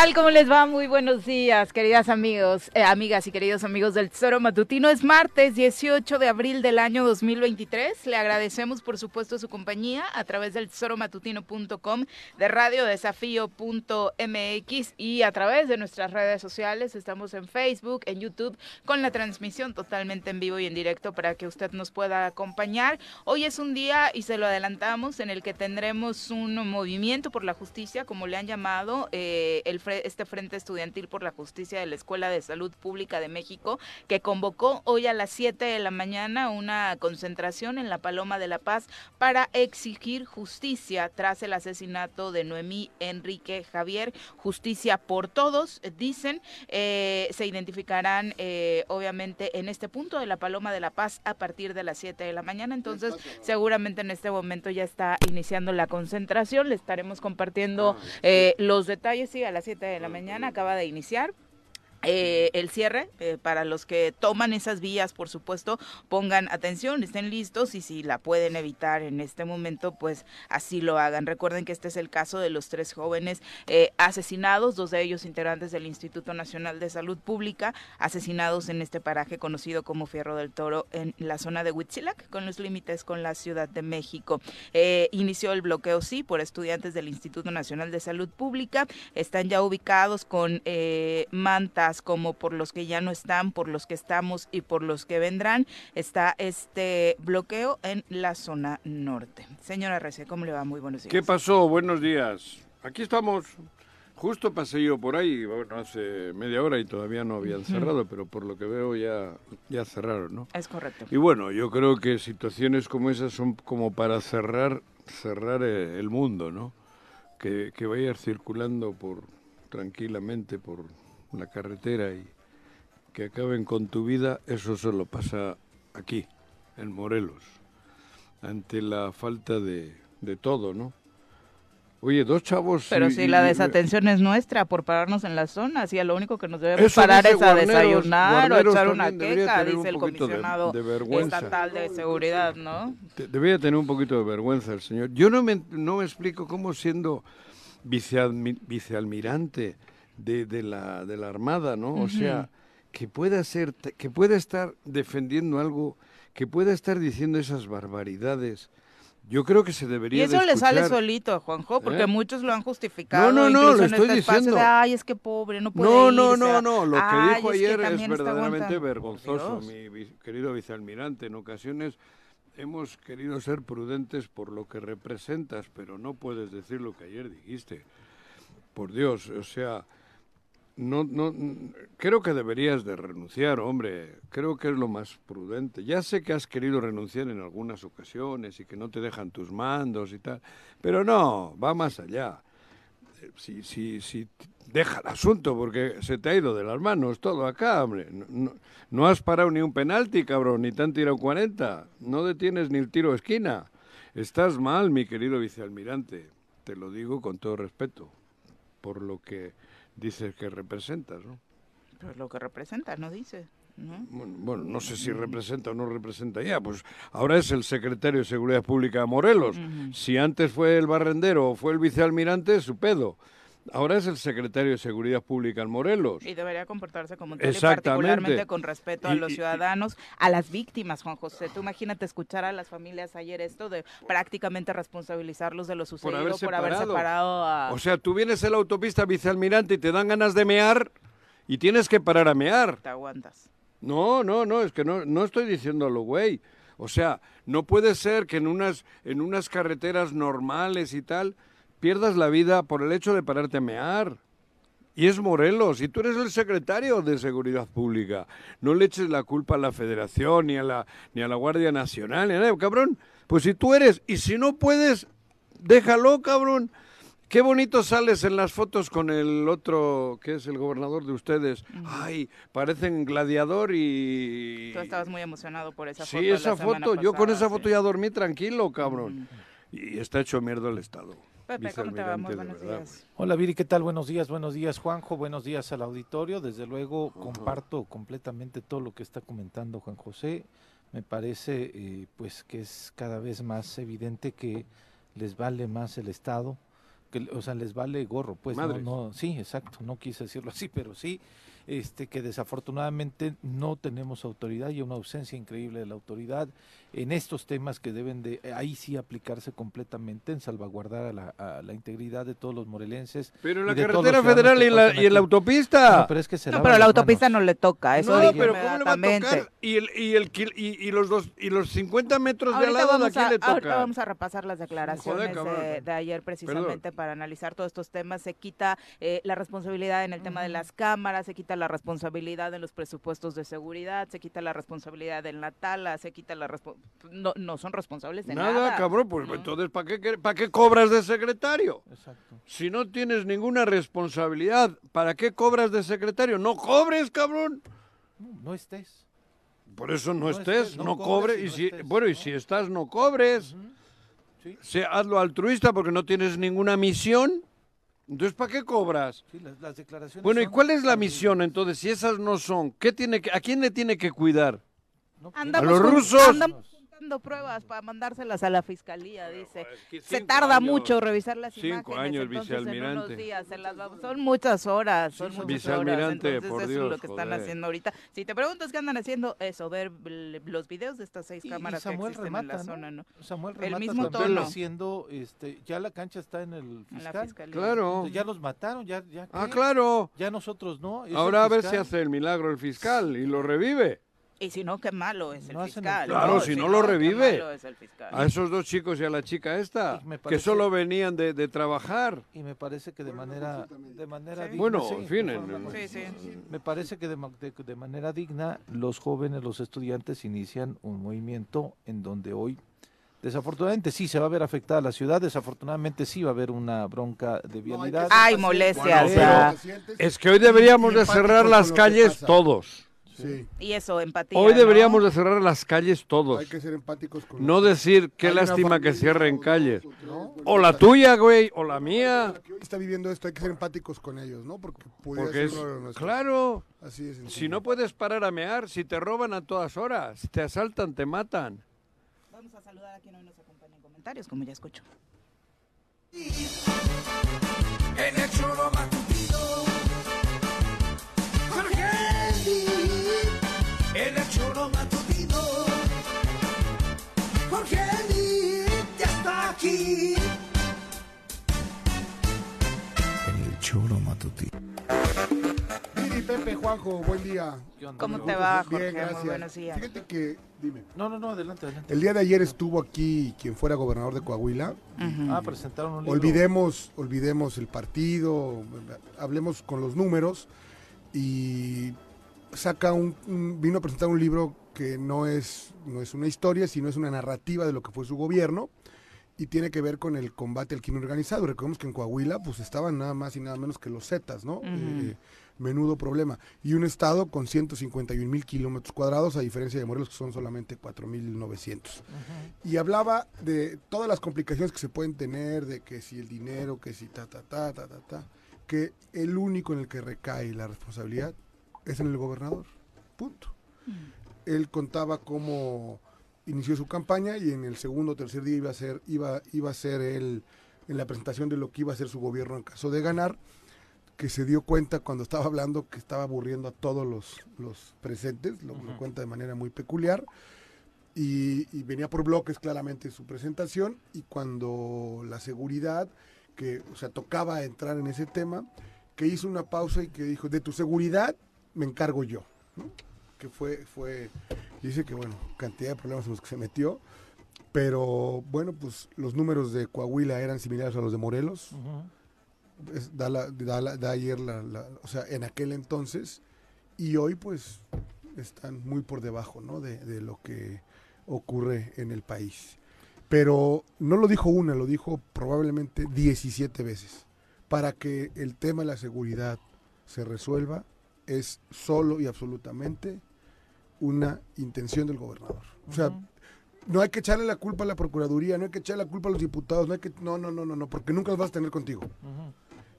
Tal? ¿Cómo les va? Muy buenos días, queridas amigos, eh, amigas y queridos amigos del Tesoro Matutino. Es martes 18 de abril del año 2023. Le agradecemos, por supuesto, su compañía a través del tesoromatutino.com, de radiodesafío.mx y a través de nuestras redes sociales. Estamos en Facebook, en YouTube, con la transmisión totalmente en vivo y en directo para que usted nos pueda acompañar. Hoy es un día, y se lo adelantamos, en el que tendremos un movimiento por la justicia, como le han llamado, eh, el este Frente Estudiantil por la Justicia de la Escuela de Salud Pública de México, que convocó hoy a las 7 de la mañana una concentración en la Paloma de la Paz para exigir justicia tras el asesinato de Noemí Enrique Javier. Justicia por todos, dicen. Eh, se identificarán, eh, obviamente, en este punto de la Paloma de la Paz a partir de las 7 de la mañana. Entonces, seguramente en este momento ya está iniciando la concentración. Le estaremos compartiendo ah, eh, los detalles. Sí, a las 7 de la mañana, acaba de iniciar. Eh, el cierre, eh, para los que toman esas vías, por supuesto, pongan atención, estén listos y si la pueden evitar en este momento, pues así lo hagan. Recuerden que este es el caso de los tres jóvenes eh, asesinados, dos de ellos integrantes del Instituto Nacional de Salud Pública, asesinados en este paraje conocido como Fierro del Toro en la zona de Huitzilac, con los límites con la Ciudad de México. inició el bloqueo, sí, por estudiantes del Instituto Nacional de Salud Pública, están ya ubicados con mantas como por los que ya no están, por los que estamos y por los que vendrán, está este bloqueo en la zona norte. Señora Rece, ¿cómo le va? Muy buenos días. ¿Qué pasó? Buenos días. Aquí estamos. Justo pasé yo por ahí, bueno, hace media hora y todavía no habían cerrado, pero por lo que veo ya, ya cerraron, ¿no? Es correcto. Y bueno, yo creo que situaciones como esas son como para cerrar, cerrar eh, el mundo, ¿no? Que, que vaya circulando por tranquilamente por la carretera y que acaben con tu vida, eso solo pasa aquí, en Morelos, ante la falta de, de todo, ¿no? Oye, dos chavos... Pero si la desatención es nuestra por pararnos en la zona, si a lo único que nos debemos parar es a desayunar o echar una queja, dice el comisionado estatal de seguridad, ¿no? Debería tener un poquito de vergüenza el señor. Yo no me, no me explico cómo siendo vicealmirante de, de, la, de la Armada, ¿no? O sea, que pueda ser, que pueda estar defendiendo algo, que pueda estar diciendo esas barbaridades. Yo creo que se debería. Y eso le sale solito, Juanjo, porque ¿Eh? muchos lo han justificado. No, no, no, lo estoy diciendo. Ay, es que pobre, no puede No, no, no, no. Lo que dijo ayer es, verdaderamente vergonzoso, mi querido vicealmirante. En ocasiones hemos querido ser prudentes por lo que representas, pero no puedes decir lo que ayer dijiste. Por Dios, o sea, no, no, creo que deberías de renunciar, hombre. Creo que es lo más prudente. Ya sé que has querido renunciar en algunas ocasiones y que no te dejan tus mandos y tal, pero no, va más allá. Eh, Si, si, si deja el asunto porque se te ha ido de las manos todo acá, hombre. No, no- no has parado ni un penalti, cabrón, ni te han tirado 40. No detienes ni el tiro de esquina. Estás mal, mi querido vicealmirante. Te lo digo con todo respeto, por lo que dices que representas, ¿no? Pues lo que representa, no dice. ¿no? Bueno, bueno, no sé si representa o no representa ya, pues ahora es el secretario de Seguridad Pública de Morelos. Si antes fue el barrendero o fue el vicealmirante, su pedo. Ahora es el secretario de Seguridad Pública en Morelos. Y debería comportarse como tal, y Exactamente. particularmente con respeto a los y- ciudadanos, a las víctimas, Juan José. Tú imagínate escuchar a las familias ayer esto de prácticamente responsabilizarlos de lo sucedido haber por haber separado. a... O sea, tú vienes en la autopista vicealmirante y te dan ganas de mear y tienes que parar a mear. te aguantas. No, no, no, es que no, no estoy diciéndolo, güey. O sea, no puede ser que en unas, en unas carreteras normales y tal pierdas la vida por el hecho de pararte a mear. Y es Morelos, y tú eres el secretario de Seguridad Pública. No le eches la culpa a la Federación, ni a la, ni a la Guardia Nacional, ni a nadie, cabrón. Pues si tú eres, y si no puedes, déjalo, cabrón. Qué bonito sales en las fotos con el otro, que es el gobernador de ustedes. Ay, parecen gladiador y... Tú estabas muy emocionado por esa foto. Sí, esa foto, yo con esa sí. foto ya dormí tranquilo, cabrón. Y está hecho mierda el Estado. Pepe, ¿cómo te vamos? Buenos verdad, días. Hola Viri, ¿qué tal? Buenos días, buenos días Juanjo, buenos días al auditorio. Desde luego comparto completamente todo lo que está comentando Juan José. Me parece eh, pues que es cada vez más evidente que les vale más el Estado, que, o sea, les vale gorro, pues no, Madres. no, sí, exacto, no quise decirlo así, pero sí, este, que desafortunadamente no tenemos autoridad y una ausencia increíble de la autoridad en estos temas que deben de, eh, ahí sí aplicarse completamente en salvaguardar a la, a la integridad de todos los morelenses. Pero la carretera federal y la, y en la autopista. No, pero es que se No, pero la autopista manos. no le toca, eso no, pero ¿cómo le va a inmediatamente. tocar? Y, el, y, el, y, y los dos, y los 50 metros de al Ahorita lado, ¿a quién a, le ahorita toca? vamos a repasar las declaraciones de ayer precisamente para analizar todos estos temas. Se quita eh, la responsabilidad en el tema de las cámaras, se quita la responsabilidad en los presupuestos de seguridad, se quita la responsabilidad en la tala, se quita la no, no son responsables de nada. Nada, cabrón, pues ¿no? entonces ¿para qué, ¿para qué cobras de secretario? Exacto. Si no tienes ninguna responsabilidad, ¿para qué cobras de secretario? No cobres, cabrón. No, no estés. Por eso no, No estés, estés, no, no cobres. cobres y si, estés, bueno, y si estás, no cobres. Sí. Sea, hazlo altruista porque no tienes ninguna misión. Entonces, ¿para qué cobras? Sí, las, las declaraciones Bueno, ¿y son cuál es la misión entonces? Si esas no son, ¿qué tiene que, ¿a quién le tiene que cuidar? No, Andamos los jun- rusos. Andamos juntando pruebas para mandárselas a la fiscalía, dice. que Se cinco tarda años. mucho revisar las Cinco imágenes. años, entonces, en vicealmirante. unos días se las vamos- Son muchas horas, son muchas horas. Vicealmirante, Entonces por eso Dios, es lo que están haciendo ahorita. Si te preguntas qué andan haciendo, eso, ver los videos de estas seis Y- y cámaras que existen en la zona, ¿no? Samuel El Remata mismo también tono. haciendo, este, ya la cancha está en el En la fiscal. fiscalía. Claro. Entonces, ya los mataron, ya, ya Ah, claro. Ya nosotros no. el Ahora a ver si fiscal. hace el milagro el fiscal y lo revive. Y si no, qué malo es el No fiscal. Claro, si no lo revive. malo es el fiscal. A esos dos chicos y a la chica esta, que solo venían de, de trabajar. Y me parece que de manera, de manera Sí. digna, Bueno, sí, en fin, en- Sí, sí. Me parece que de, ma- de- de manera digna los jóvenes, los estudiantes inician un movimiento en donde hoy, desafortunadamente sí se va a ver afectada la ciudad, desafortunadamente sí va a haber una bronca de vialidad. Ay, molestias, Bueno. Es que hoy deberíamos de cerrar las calles todos. Sí, Y eso, empatía. Hoy ¿no? deberíamos de cerrar las calles todos. hay que ser empáticos con No los- decir qué lástima que cierren calles. dos, o la tuya, güey, o la mía. que hoy está viviendo esto, hay que ser empáticos con ellos, ¿no? Porque Porque ser es, uno de nuestros. claro, Así es. si no puedes parar a mear, si te roban a todas horas, si te asaltan, te matan. Vamos a saludar a quien hoy nos acompaña en comentarios, como ya escucho. En el choro matutino. Jorge Eli. En el choro matutino. Jorge Eli ya está aquí. En el choro matutino. Miri, Pepe, Juanjo, buen día. ¿Qué onda, ¿Cómo te va, Bien, Jorge? gracias. Muy buenos días. Fíjate que, dime, No, no, no, adelante, adelante. el día de ayer estuvo aquí quien fuera gobernador de Coahuila. Ah, presentaron un libro. Olvidemos, olvidemos el partido, hablemos con los números. Y saca un, un- vino a presentar un libro que no es, no es una historia, sino es una narrativa de lo que fue su gobierno y tiene que ver con el combate al crimen organizado. Recordemos que en Coahuila pues estaban nada más y nada menos que los Zetas, ¿no? Eh, menudo problema. Y un estado con 151 mil kilómetros cuadrados, a diferencia de Morelos, que son solamente 4.900. Y hablaba de todas las complicaciones que se pueden tener, de que si el dinero, que si ta, ta, ta, ta, ta, ta, que el único en el que recae la responsabilidad es en el gobernador. Punto. Él contaba cómo inició su campaña y en el segundo o tercer día iba a ser, iba, iba a ser él en la presentación de lo que iba a ser su gobierno en caso de ganar, que se dio cuenta cuando estaba hablando que estaba aburriendo a todos los, los presentes, lo, lo cuenta de manera muy peculiar, y, y venía por bloques claramente su presentación, y cuando la seguridad, que o sea, tocaba entrar en ese tema, que hizo una pausa y que dijo, de tu seguridad me encargo yo, ¿no? que fue, fue, dice que bueno, cantidad de problemas en los que se metió, pero bueno, pues los números de Coahuila eran similares a los de Morelos, es- da, la- da, la- da ayer, la, la- o sea, en aquel entonces, y hoy pues están muy por debajo, ¿no? De, de lo que ocurre en el país. Pero no lo dijo una, lo dijo probablemente 17 veces. Para que el tema de la seguridad se resuelva es solo y absolutamente una intención del gobernador. O sea, no hay que echarle la culpa a la Procuraduría, no hay que echarle la culpa a los diputados, no hay que... No, no, no, no, no, porque nunca los vas a tener contigo.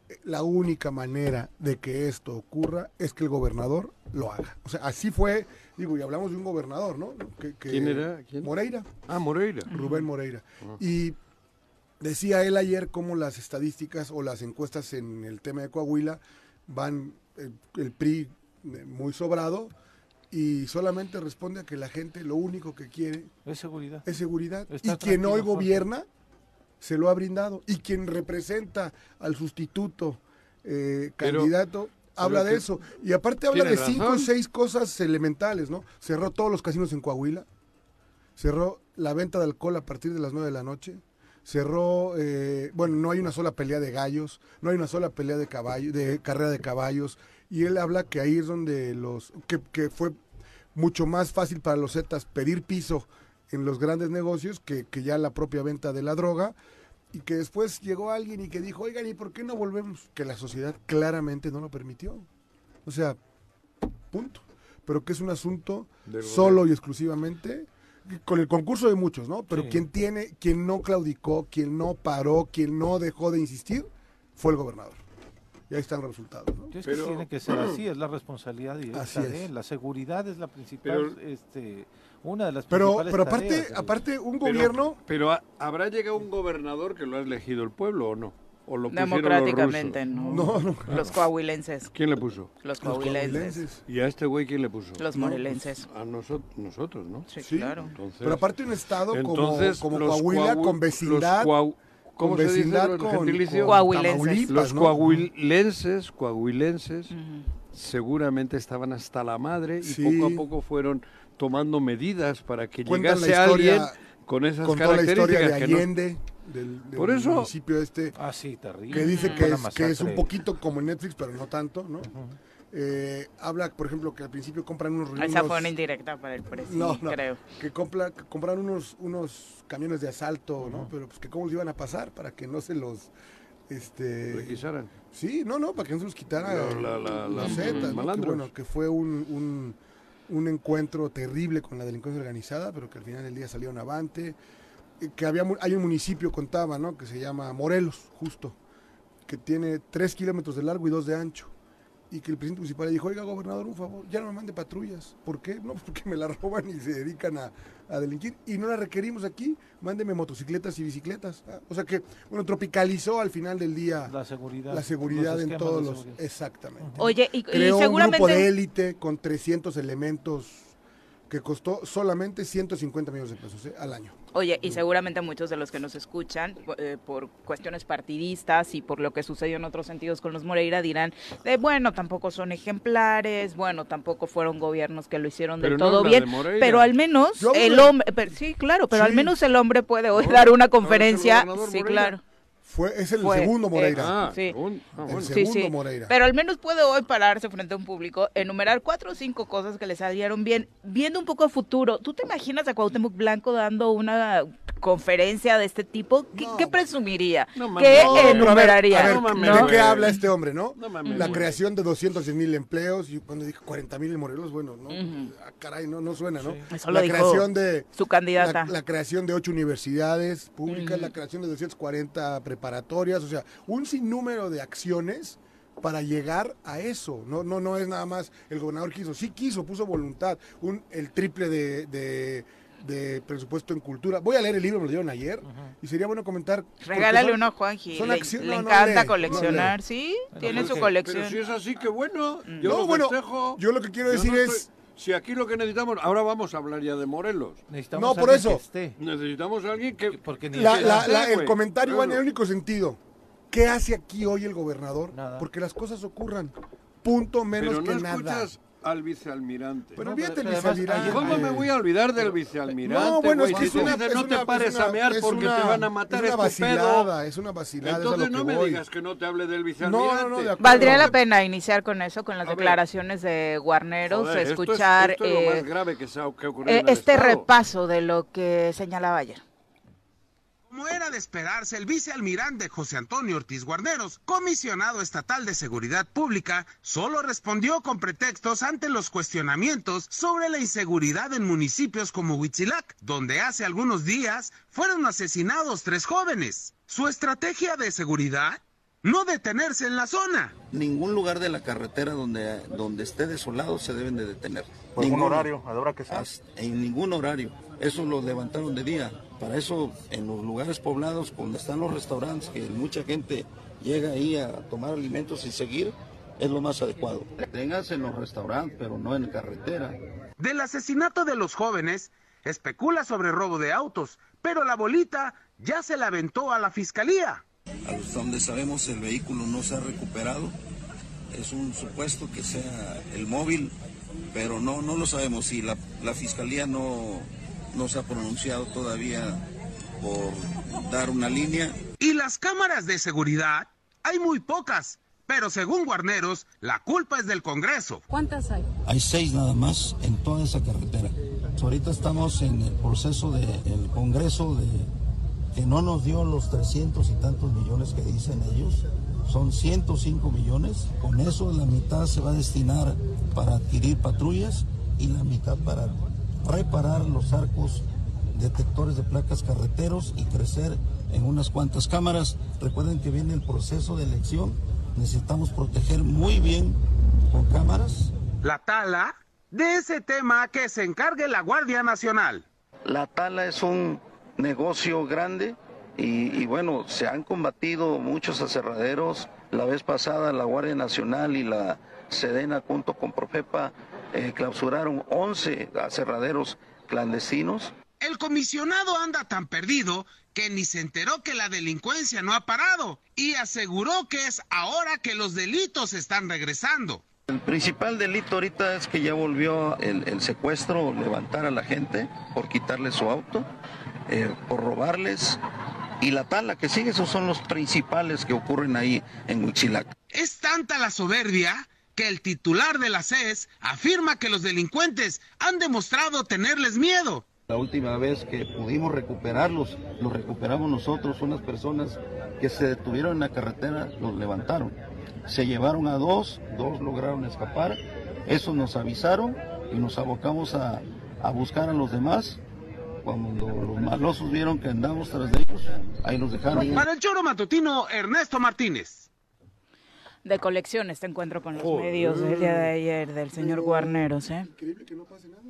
Eh, La única manera de que esto ocurra es que el gobernador lo haga. O sea, así fue, digo, y hablamos de un gobernador, ¿no? Que- que- ¿Quién era? ¿Quién? Moreira. Ah, Moreira. Rubén Moreira. Ah. Y decía él ayer cómo las estadísticas o las encuestas en el tema de Coahuila van el, el PRI eh, muy sobrado y solamente responde a que la gente lo único que quiere Es seguridad. es seguridad. Está y quien hoy Jorge. gobierna se lo ha brindado. Y quien representa al sustituto eh, Pero- candidato habla de eso. Y aparte habla de cinco o seis cosas elementales, ¿no? Cerró todos los casinos en Coahuila, cerró la venta de alcohol a partir de las nueve de la noche, cerró, eh, bueno, no hay una sola pelea de gallos, no hay una sola pelea de caballo, de carrera de caballos, y él habla que ahí es donde los, que, que fue mucho más fácil para los Zetas pedir piso en los grandes negocios que, que ya la propia venta de la droga, y que después llegó alguien y que dijo, oigan, ¿y por qué no volvemos? Que la sociedad claramente no lo permitió. O sea, punto. Pero que es un asunto solo y exclusivamente con el concurso de muchos, ¿no? Pero Sí. quien tiene, quien no claudicó, quien no paró, quien no dejó de insistir, fue el gobernador. Y ahí están los resultados, ¿no? Es Pero- que tiene que ser así, es la responsabilidad directa Así de es. él. La seguridad es la principal, Pero- este, una de las Pero, principales pero aparte, tareas aparte un Pero- gobierno, Pero, ha- ¿habrá llegado un gobernador que lo ha elegido el pueblo o no? ¿O lo pusieron los Democráticamente, rusos? no. no, no, Los coahuilenses. ¿Quién le puso? Los los coahuilenses. ¿Y a este güey quién le puso? Los No, morelenses. A nosotros, nosotros, ¿no? Sí, Sí. claro. Entonces, Pero aparte un estado como, entonces, como los Coahuila, coahu- con vecindad, los ¿Cómo con se dice vecindad el con, Coahuilenses. Los ¿no? coahuilenses, coahuilenses, seguramente estaban hasta la madre y Sí. poco a poco fueron tomando medidas para que Cuentan llegase la historia alguien con esas con toda la historia características de que no- Allende, del, del Por eso- municipio este, Ah, sí, terrible. que dice que es, que es un poquito como en Netflix, pero no tanto, ¿no? Eh, habla, por ejemplo, que al principio compran unos... Esa unos- fue una indirecta para el presidente, No, no. creo. que, compra, que compraron unos, unos camiones de asalto, ¿no? Pero pues que cómo los iban a pasar para que no se los... Este, requisaran. Sí, no, no, para que no se los quitara La- la- la-. Que, bueno, que fue un, un, un encuentro terrible con la delincuencia organizada, pero que al final del día salieron avante. Eh, Que había, hay un municipio, contaba, ¿no? Que se llama Morelos, justo, que tiene tres kilómetros de largo y dos de ancho. Y que el presidente municipal le dijo, oiga, gobernador, un favor, ya no me mande patrullas. ¿Por qué? No, porque me la roban y se dedican a, a delinquir. Y no la requerimos aquí, mándeme motocicletas y bicicletas. Ah, O sea que, bueno, tropicalizó al final del día La seguridad. la seguridad en todos los... Exactamente. Oye, y, y Creó un seguramente... grupo de élite con 300 elementos que costó solamente 150 millones de pesos ¿eh? al año. Oye, y seguramente muchos de los que nos escuchan eh, por cuestiones partidistas y por lo que sucedió en otros sentidos con los Moreira dirán, de, bueno, tampoco son ejemplares, bueno, tampoco fueron gobiernos que lo hicieron del todo bien, de pero al menos Yo el hombre, pero- sí, claro, pero al menos el hombre puede hoy dar una conferencia, sí, claro. Fue, es el Fue, segundo eh, Moreira. Ah, Sí. Ah, el bueno. Segundo sí. Moreira. Pero al menos puede hoy pararse frente a un público, enumerar cuatro o cinco cosas que le salieron bien, viendo un poco a futuro. ¿Tú te imaginas a Cuauhtémoc Blanco dando una conferencia de este tipo? ¿Qué, No. qué presumiría? No mames. ¿Qué No, pero a ver, enumeraría? A ver, No mames, ¿de qué habla este hombre, no? No mames, la creación de 200 mil empleos. Y cuando dije 40 mil en Morelos, bueno, no, ah, caray, no, no suena, ¿no? Eso lo la dijo creación de su candidata. La, la creación de ocho universidades públicas, la creación de 240 preparatorias, o sea, un sinnúmero de acciones para llegar a eso. No, no, no es nada más el gobernador quiso, sí quiso, puso voluntad, un, el triple de, de- de presupuesto en cultura. Voy a leer el libro, me lo dieron ayer, y sería bueno comentar. Regálale son- uno a Juanji. son Le, acción- le no, no encanta lee, coleccionar, no ¿sí? Tiene su colección. Pero si es así, que bueno. Yo No, lo bueno, yo lo que quiero Yo decir no es- Si aquí lo que necesitamos... Ahora vamos a hablar ya de Morelos. Necesitamos No, por eso. que esté, Necesitamos a alguien que... porque ni La- siquiera- la- la- el comentario va en el Claro. único sentido. ¿Qué hace aquí hoy el gobernador? Nada. Porque las cosas ocurran. Punto menos Pero no que nada. Al vicealmirante. Pero No, olvídate vicealmirante. ¿Cómo me voy a olvidar del vicealmirante? No, bueno, es que es Si una, dices, es no te una- pares una- a mear porque una- te van a matar, es una es tu pedo. vacilada, es una vacilada, Entonces lo no que me voy. digas que no te hable del vicealmirante. no, no, de acuerdo. Valdría la pena iniciar con eso, con las A ver. declaraciones de Guarneros, Joder, esto es- escuchar esto es lo eh, más grave que, se ha, que ha ocurrido eh, este Estado. repaso de lo que señalaba ayer. Como era de esperarse, el vicealmirante José Antonio Ortiz Guarneros, comisionado estatal de seguridad pública, solo respondió con pretextos ante los cuestionamientos sobre la inseguridad en municipios como Huitzilac, donde hace algunos días fueron asesinados tres jóvenes. Su estrategia de seguridad, no detenerse en la zona. Ningún lugar de la carretera donde, donde esté desolado se deben de detener. ¿Por Ninguno. horario? ¿A la hora que sea? En ningún horario. Eso lo levantaron de día. Para eso, en los lugares poblados, donde están los restaurantes, que mucha gente llega ahí a tomar alimentos y seguir, es lo más adecuado. Ténganse en los restaurantes, pero no en carretera. Del asesinato de los jóvenes, especula sobre robo de autos, pero la bolita ya se la aventó a la fiscalía. Hasta donde sabemos, el vehículo no se ha recuperado. Es un supuesto que sea el móvil, pero no, no lo sabemos. Y la, la fiscalía no, no se ha pronunciado todavía por dar una línea. Y las cámaras de seguridad, hay muy pocas, pero según Guarneros, la culpa es del Congreso. ¿Cuántas hay? Hay seis nada más en toda esa carretera. Ahorita estamos en el proceso del Congreso de que no nos dio los 300 y tantos millones que dicen ellos. Son 105 millones. Con eso la mitad se va a destinar para adquirir patrullas y la mitad para reparar los arcos detectores de placas carreteros y crecer en unas cuantas cámaras. Recuerden que viene el proceso de elección. Necesitamos proteger muy bien con cámaras La tala de ese tema que se encargue la Guardia Nacional. La tala es un negocio grande y, y bueno, se han combatido muchos aserraderos. La vez pasada la Guardia Nacional y la Sedena junto con Profepa eh, clausuraron 11 aserraderos clandestinos. El comisionado anda tan perdido que ni se enteró que la delincuencia no ha parado y aseguró que es ahora que los delitos están regresando. El principal delito ahorita es que ya volvió el, el secuestro, levantar a la gente por quitarle su auto, eh, por robarles. Y la tala que sigue, esos son los principales que ocurren ahí en Huitzilac. Es tanta la soberbia que el titular de la CES afirma que los delincuentes han demostrado tenerles miedo. La última vez que pudimos recuperarlos, los recuperamos nosotros, unas personas que se detuvieron en la carretera, los levantaron. Se llevaron a dos, dos lograron escapar, esos nos avisaron y nos abocamos a, a buscar a los demás. Cuando los malosos vieron que andamos tras de ellos, ahí los dejaron. Para el choro matutino, Ernesto Martínez. De colección este encuentro con los medios del día de ayer del señor Guarneros, ¿eh? Increíble que no pase nada.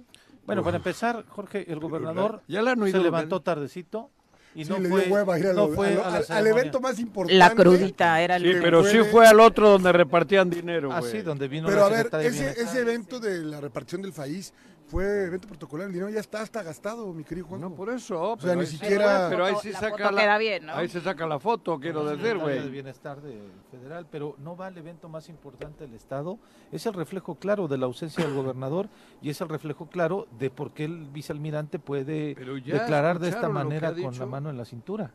Bueno, para empezar, Jorge, el gobernador Ya oído se levantó tardecito y Sí, no le fue, dio hueva ir a no lo- fue a lo- a la al, al evento más importante. La crudita era el Sí, pero sí Fue- al otro donde repartían dinero, Ah, sí, donde vino Pero la a ver, ese, ese evento de la repartición del país fue evento protocolar. El dinero ya está hasta gastado, mi querido Juan. No, por eso. sea, pero ni siquiera- Pero ahí foto saca la, queda bien, ¿no? Ahí se saca la foto, quiero decir, güey. Bienestar de federal, pero no va al evento más importante del Estado. Es el reflejo claro de la ausencia del gobernador y es el reflejo claro de por qué el vicealmirante puede declarar de esta manera con la mano en la cintura.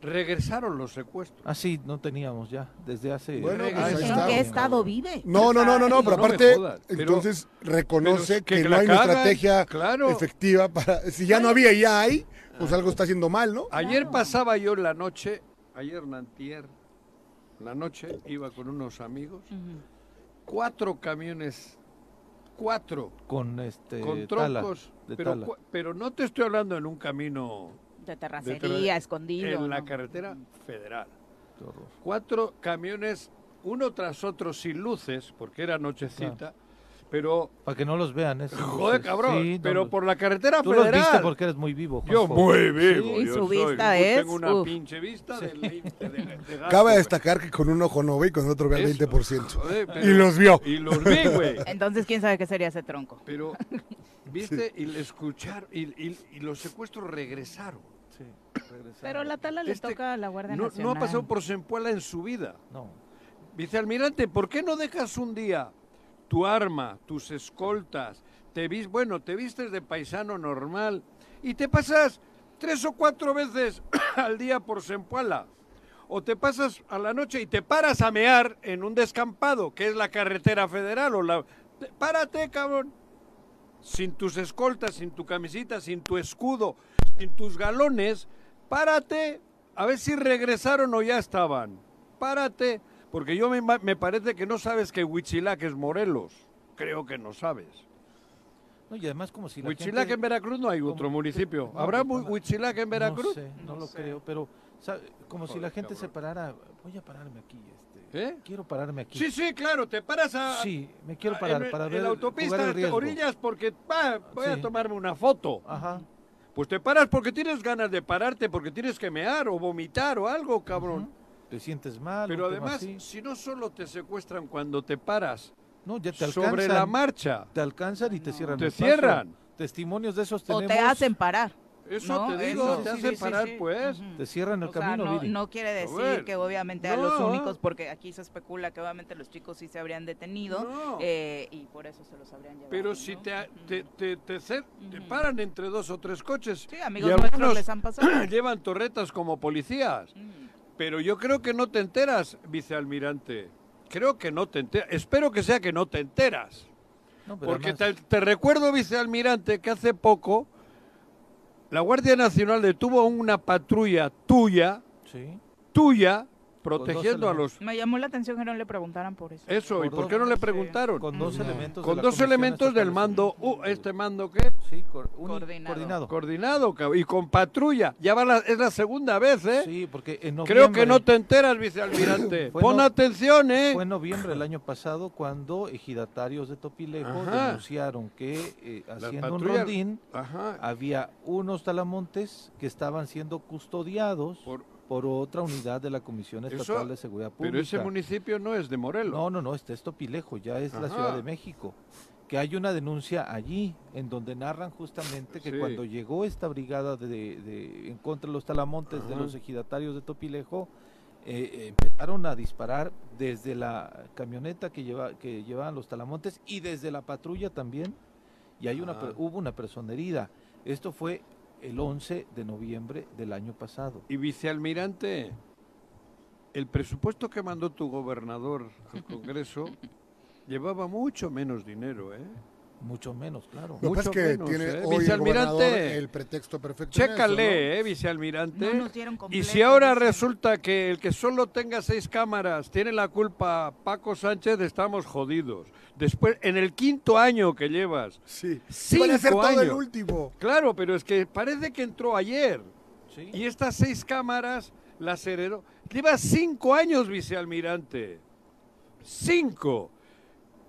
Regresaron los secuestros. Ah, sí, no teníamos ya, desde hace... Bueno, pues ¿En qué estado vive? No, no, no, no, no, pero No aparte, jodas, pero- entonces reconoce pero es que, que no hay una estrategia claro. efectiva para. Si ya no había y ya hay, pues algo está haciendo mal, ¿no? Ayer pasaba yo en la noche, ayer Nantier, la noche, iba con unos amigos, cuatro camiones, cuatro, Con este... con tala, troncos, de pero, tala. cu- pero no te estoy hablando en un camino De de terracería, escondido. en la carretera federal. Cuatro camiones, uno tras otro sin luces, porque era nochecita, pero, Para que no los vean, eso. joder cabrón, Sí, pero los- por la carretera Tú los federal. viste porque eres muy vivo, Yo Juanjo. muy vivo. Sí, yo su soy, vista yo es, Tengo una uf. pinche vista de, de, de- de güey. destacar que con un ojo no ve y con el otro ve al Eso, 20%. joder, pero- Y los vio. Y los vi, güey. Entonces, ¿quién sabe qué sería ese tronco? Pero, ¿viste? Y le escucharon, y, y- y los secuestros regresaron. Sí. Pero la tala le Este- toca a la Guardia No, no Nacional. ha pasado por Zempoala en su vida. No. Vicealmirante, ¿por qué no dejas un día tu arma, tus escoltas, te vis, bueno, te vistes de paisano normal y te pasas tres o cuatro veces al día por Zempoala? O te pasas a la noche y te paras a mear en un descampado, que es la carretera federal o la... te- Párate, cabrón. Sin tus escoltas, sin tu camisita, sin tu escudo, sin tus galones, párate. A ver si regresaron o ya estaban. Párate. Porque yo me, me parece que no sabes que Huichilac es Morelos. Creo que no sabes. No, y además como si la Huichilac gente- en Veracruz no hay como- otro municipio. No, ¿Habrá Hu- Huichilac en Veracruz? No sé, no, No lo sé. creo, pero como si la gente se parara, voy a pararme aquí, este, ¿Eh? quiero pararme aquí. Sí, sí, claro, te paras a... Sí, me quiero a- parar en, para en ver la jugar autopista el orillas porque voy a tomarme una foto. Ajá. Pues te paras porque tienes ganas de pararte, porque tienes que mear o vomitar o algo, cabrón. Te sientes mal. Pero además, si no solo te secuestran cuando te paras no, ya te sobre alcanzan, la marcha, te alcanzan y te cierran te cierran. Testimonios de esos O tenemos. te hacen parar. Eso ¿no? te digo, Eso, te sí, hacen sí, sí, parar, sí. pues. Te cierran el O sea, camino, no, quiere decir que obviamente a los únicos, porque aquí se especula que obviamente los chicos sí se habrían detenido No. eh, y por eso se los habrían llevado. Pero ¿no? si te, te, te, te paran entre dos o tres coches. Sí, y amigos nuestros les han pasado. llevan torretas como policías. Pero yo creo que no te enteras, vicealmirante. Creo que no te enteras. Espero que sea que no te enteras. Porque además- te, te recuerdo, vicealmirante, que hace poco la Guardia Nacional detuvo una patrulla tuya, Sí. tuya, protegiendo a los... Me llamó la atención que no le preguntaran por eso. Eso, ¿y Por qué no le preguntaron? Con dos Ujú. elementos. Con dos elementos del mando, uh, este mando qué, Sí, cor- Coordinado. coordinado. y con patrulla. Ya va la- es la segunda vez, ¿eh? Sí, porque en Creo noviembre, que no te enteras, vicealmirante. Pon no- atención, ¿eh? Fue en noviembre del año pasado cuando ejidatarios de Topilejo Ajá. denunciaron que eh, haciendo un rondín Ajá. había unos talamontes que estaban siendo custodiados por, Por- otra unidad de la Comisión Eso- Estatal de Seguridad Pública. pero ese municipio no es de Morelos. No, no, no, este es Topilejo, ya es la. Ciudad de México. Que hay una denuncia allí en donde narran justamente que Sí. cuando llegó esta brigada de, de- en contra de los talamontes de los ejidatarios de Topilejo, eh, eh, empezaron a disparar desde la camioneta que, lleva, que llevaban los talamontes y desde la patrulla también. Y hay una, Ah. hubo una persona herida. Esto fue el 11 de noviembre del año pasado. Y vicealmirante, el presupuesto que mandó tu gobernador al Congreso llevaba mucho menos dinero, ¿eh? Mucho menos, claro. Lo que pasa Mucho es que menos, tiene ¿eh? hoy el Vicealmirante. el pretexto perfecto. eso, Chécale, ¿eh, vicealmirante? No nos dieron y si ahora resulta que el que solo tenga seis cámaras tiene la culpa Paco Sánchez, estamos jodidos. Después, en el quinto año que llevas. Sí. Cinco a ser todo el años. último. Claro, pero es que parece que entró ayer. Sí. Y estas seis cámaras las heredó. Lleva cinco años, vicealmirante. Cinco.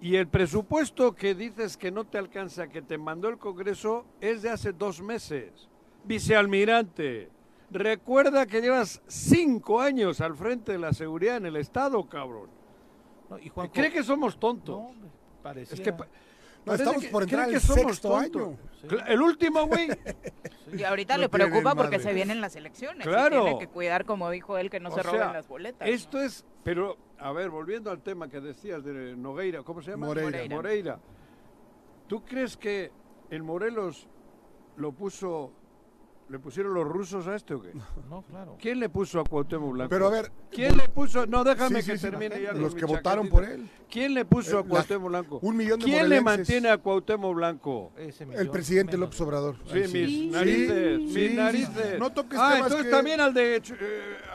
Y el presupuesto que dices que no te alcanza, que te mandó el Congreso, es de hace dos meses. Vicealmirante, recuerda que llevas cinco años al frente de la seguridad en el Estado, cabrón. No, y Juanjo- ¿Cree que somos tontos? No, es que pa- No, estamos que- por entrar cree al que somos sexto tontos. año. El último, güey. Y ahorita No le preocupa porque madre. se vienen las elecciones. y Claro. tiene que cuidar, como dijo él, que no O se sea, roben las boletas. ¿no? Esto es, pero, a ver, volviendo al tema que decías de Nogueira, ¿cómo se llama? Moreira. Moreira. Moreira. ¿Tú crees que en Morelos lo puso ¿Le pusieron los rusos a este o qué? No, claro. ¿Quién le puso a Cuauhtémoc Blanco? Pero a ver, ¿Quién le puso? No, déjame Sí, sí, que sí, termine gente, ya. los que votaron por él. ¿Quién le puso a La- Cuauhtémoc Blanco? un millón de ¿Quién le mantiene a Cuauhtémoc Blanco? Ese El presidente menos. López Obrador. Sí, mis narices, Sí, mis sí, narices. No toques ah, temas entonces que- también al de, eh,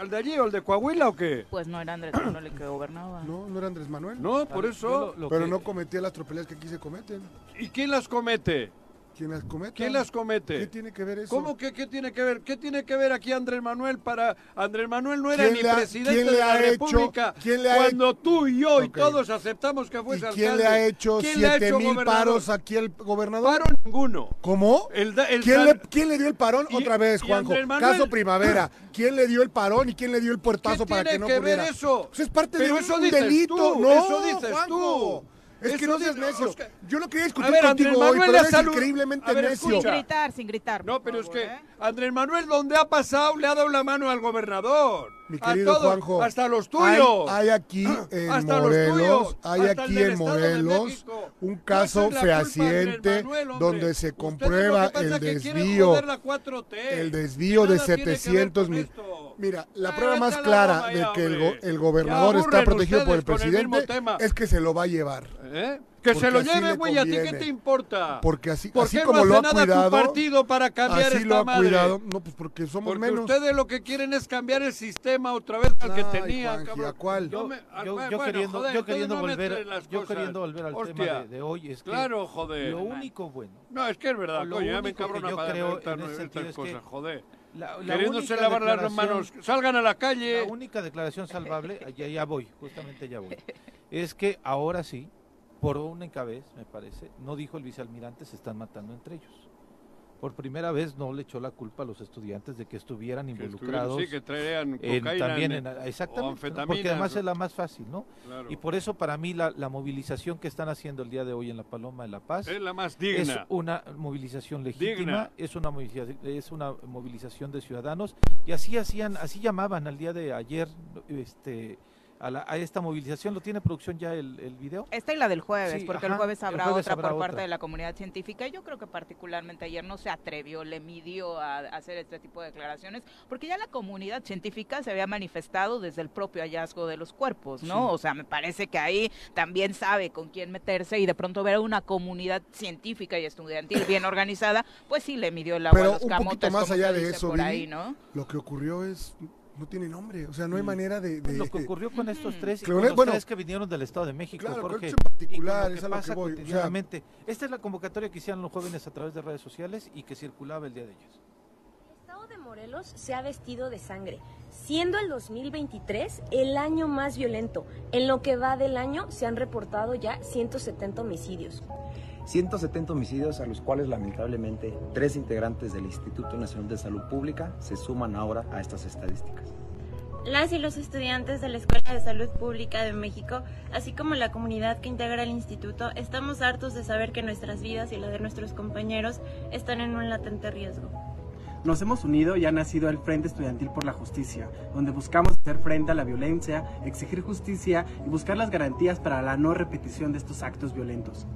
al de allí o al de Coahuila o qué? Pues no era Andrés Manuel el que gobernaba. No, no era Andrés Manuel. No, por eso. lo- lo pero que- no cometía las tropelías que aquí se cometen. ¿Y quién las comete? ¿Quién las comete? ¿Quién las comete? ¿Qué tiene que ver eso? ¿Cómo que qué tiene que ver? ¿Qué tiene que ver aquí Andrés Manuel para Andrés Manuel no era ¿Quién ni ha- presidente quién de la hecho- República quién le ha cuando tú y yo y todos aceptamos que ¿Y fuese quién alcalde? le ha hecho ¿Quién siete mil gobernador? paros aquí al gobernador? Paro ninguno. ¿Cómo? El da- el ¿Quién, le, quién le dio el parón? Y- Otra vez, y Juanjo. Manuel- Caso Primavera. ¿Quién le dio el parón y quién le dio el puertazo ¿Qué para tiene que no que ocurriera? ver eso? Pues es parte Pero de un eso dices delito. tú, no, eso dices Juanjo. tú. Es que no seas necio. Oscar- Yo no quería discutir A ver, Andrés contigo hoy, Manuel pero le eres salu- increíblemente A ver, necio. Sin gritar, sin gritar. No, pero es favor, que ¿eh? Andrés Manuel, donde ha pasado, le ha dado la mano al gobernador. Mi a querido todos, Juanjo. Hasta los tuyos. Hay, aquí en Hasta Morelos, hay hasta aquí en Morelos un caso fehaciente Manuel, donde se comprueba el desvío, joder la 4T. el desvío de Nada tiene que ver 700 con mil. Mira, la prueba más clara de que el, go- el gobernador está protegido por el presidente es que se lo va a llevar. ¿Eh? Que Porque se lo lleve, le güey, ¿a ti qué te importa? Porque así, ¿Por así qué como no lo hace ha nada tu cuidado, partido para cambiar así esta lo ha madre? cuidado. No, pues porque somos Porque menos. ustedes lo que quieren es cambiar el sistema otra vez al que Ay, tenía, Juanji, cabrón. ¿a cuál? Yo, Yo, me- al- yo- bueno, yo queriendo, joder, yo queriendo no volver, yo queriendo volver al Hostia. tema de, de hoy es que Claro, joder. lo único bueno, No, es que es verdad, Lo coño, ya me encabrona yo para creo en ese sentido es que cosas, joder. la, la Queriéndose lavar las manos, salgan a la calle. La única declaración salvable, ya, ya voy, justamente ya voy, es que ahora sí, por única vez, me parece, no dijo el vicealmirante, se están matando entre ellos. Por primera vez no le echó la culpa a los estudiantes de que estuvieran Que involucrados sí, que traerían en- cocaína. también en- en, o exactamente, anfetaminas, porque además es la más fácil, ¿no? Claro. Y por eso para mí la, la movilización que están haciendo el día de hoy en la Paloma de la Paz Es la más es digna. una movilización legítima, Digna. es una movilización, es una movilización de ciudadanos y así hacían, así llamaban al día de ayer, este, a, la- a esta movilización. ¿Lo tiene producción ya el, el video? Esta y la del jueves, Sí, porque ajá, el jueves el habrá jueves otra habrá por parte de la comunidad científica. Yo creo que particularmente ayer no se atrevió, le midió a hacer este tipo de declaraciones, porque ya la comunidad científica se había manifestado desde el propio hallazgo de los cuerpos, ¿no? O sea, me parece que ahí también sabe con quién meterse y de pronto ver a una comunidad científica y estudiantil bien organizada, pues sí le midió el agua Pero a los un camotes, poquito más allá de eso, ahí, ¿no? Lo que ocurrió es no tiene nombre, o sea, no hay manera de, de- Lo que ocurrió con estos tres y con los bueno, tres que vinieron del Estado de México, claro, Jorge, en y con particular, lo es que a lo que pasa voy, o sea- cotidianamente. Esta es la convocatoria que hicieron los jóvenes a través de redes sociales y que circulaba el día de ellos. El estado de Morelos se ha vestido de sangre, siendo el 2023 el año más violento. En lo que va del año se han reportado ya 170 homicidios. 170 homicidios a los cuales lamentablemente tres integrantes del Instituto Nacional de Salud Pública se suman ahora a estas estadísticas. Las y los estudiantes de la Escuela de Salud Pública de México, así como la comunidad que integra el instituto, estamos hartos de saber que nuestras vidas y la de nuestros compañeros están en un latente riesgo. Nos hemos unido y ha nacido el Frente Estudiantil por la Justicia, donde buscamos hacer frente a la violencia, exigir justicia y buscar las garantías para la no repetición de estos actos violentos.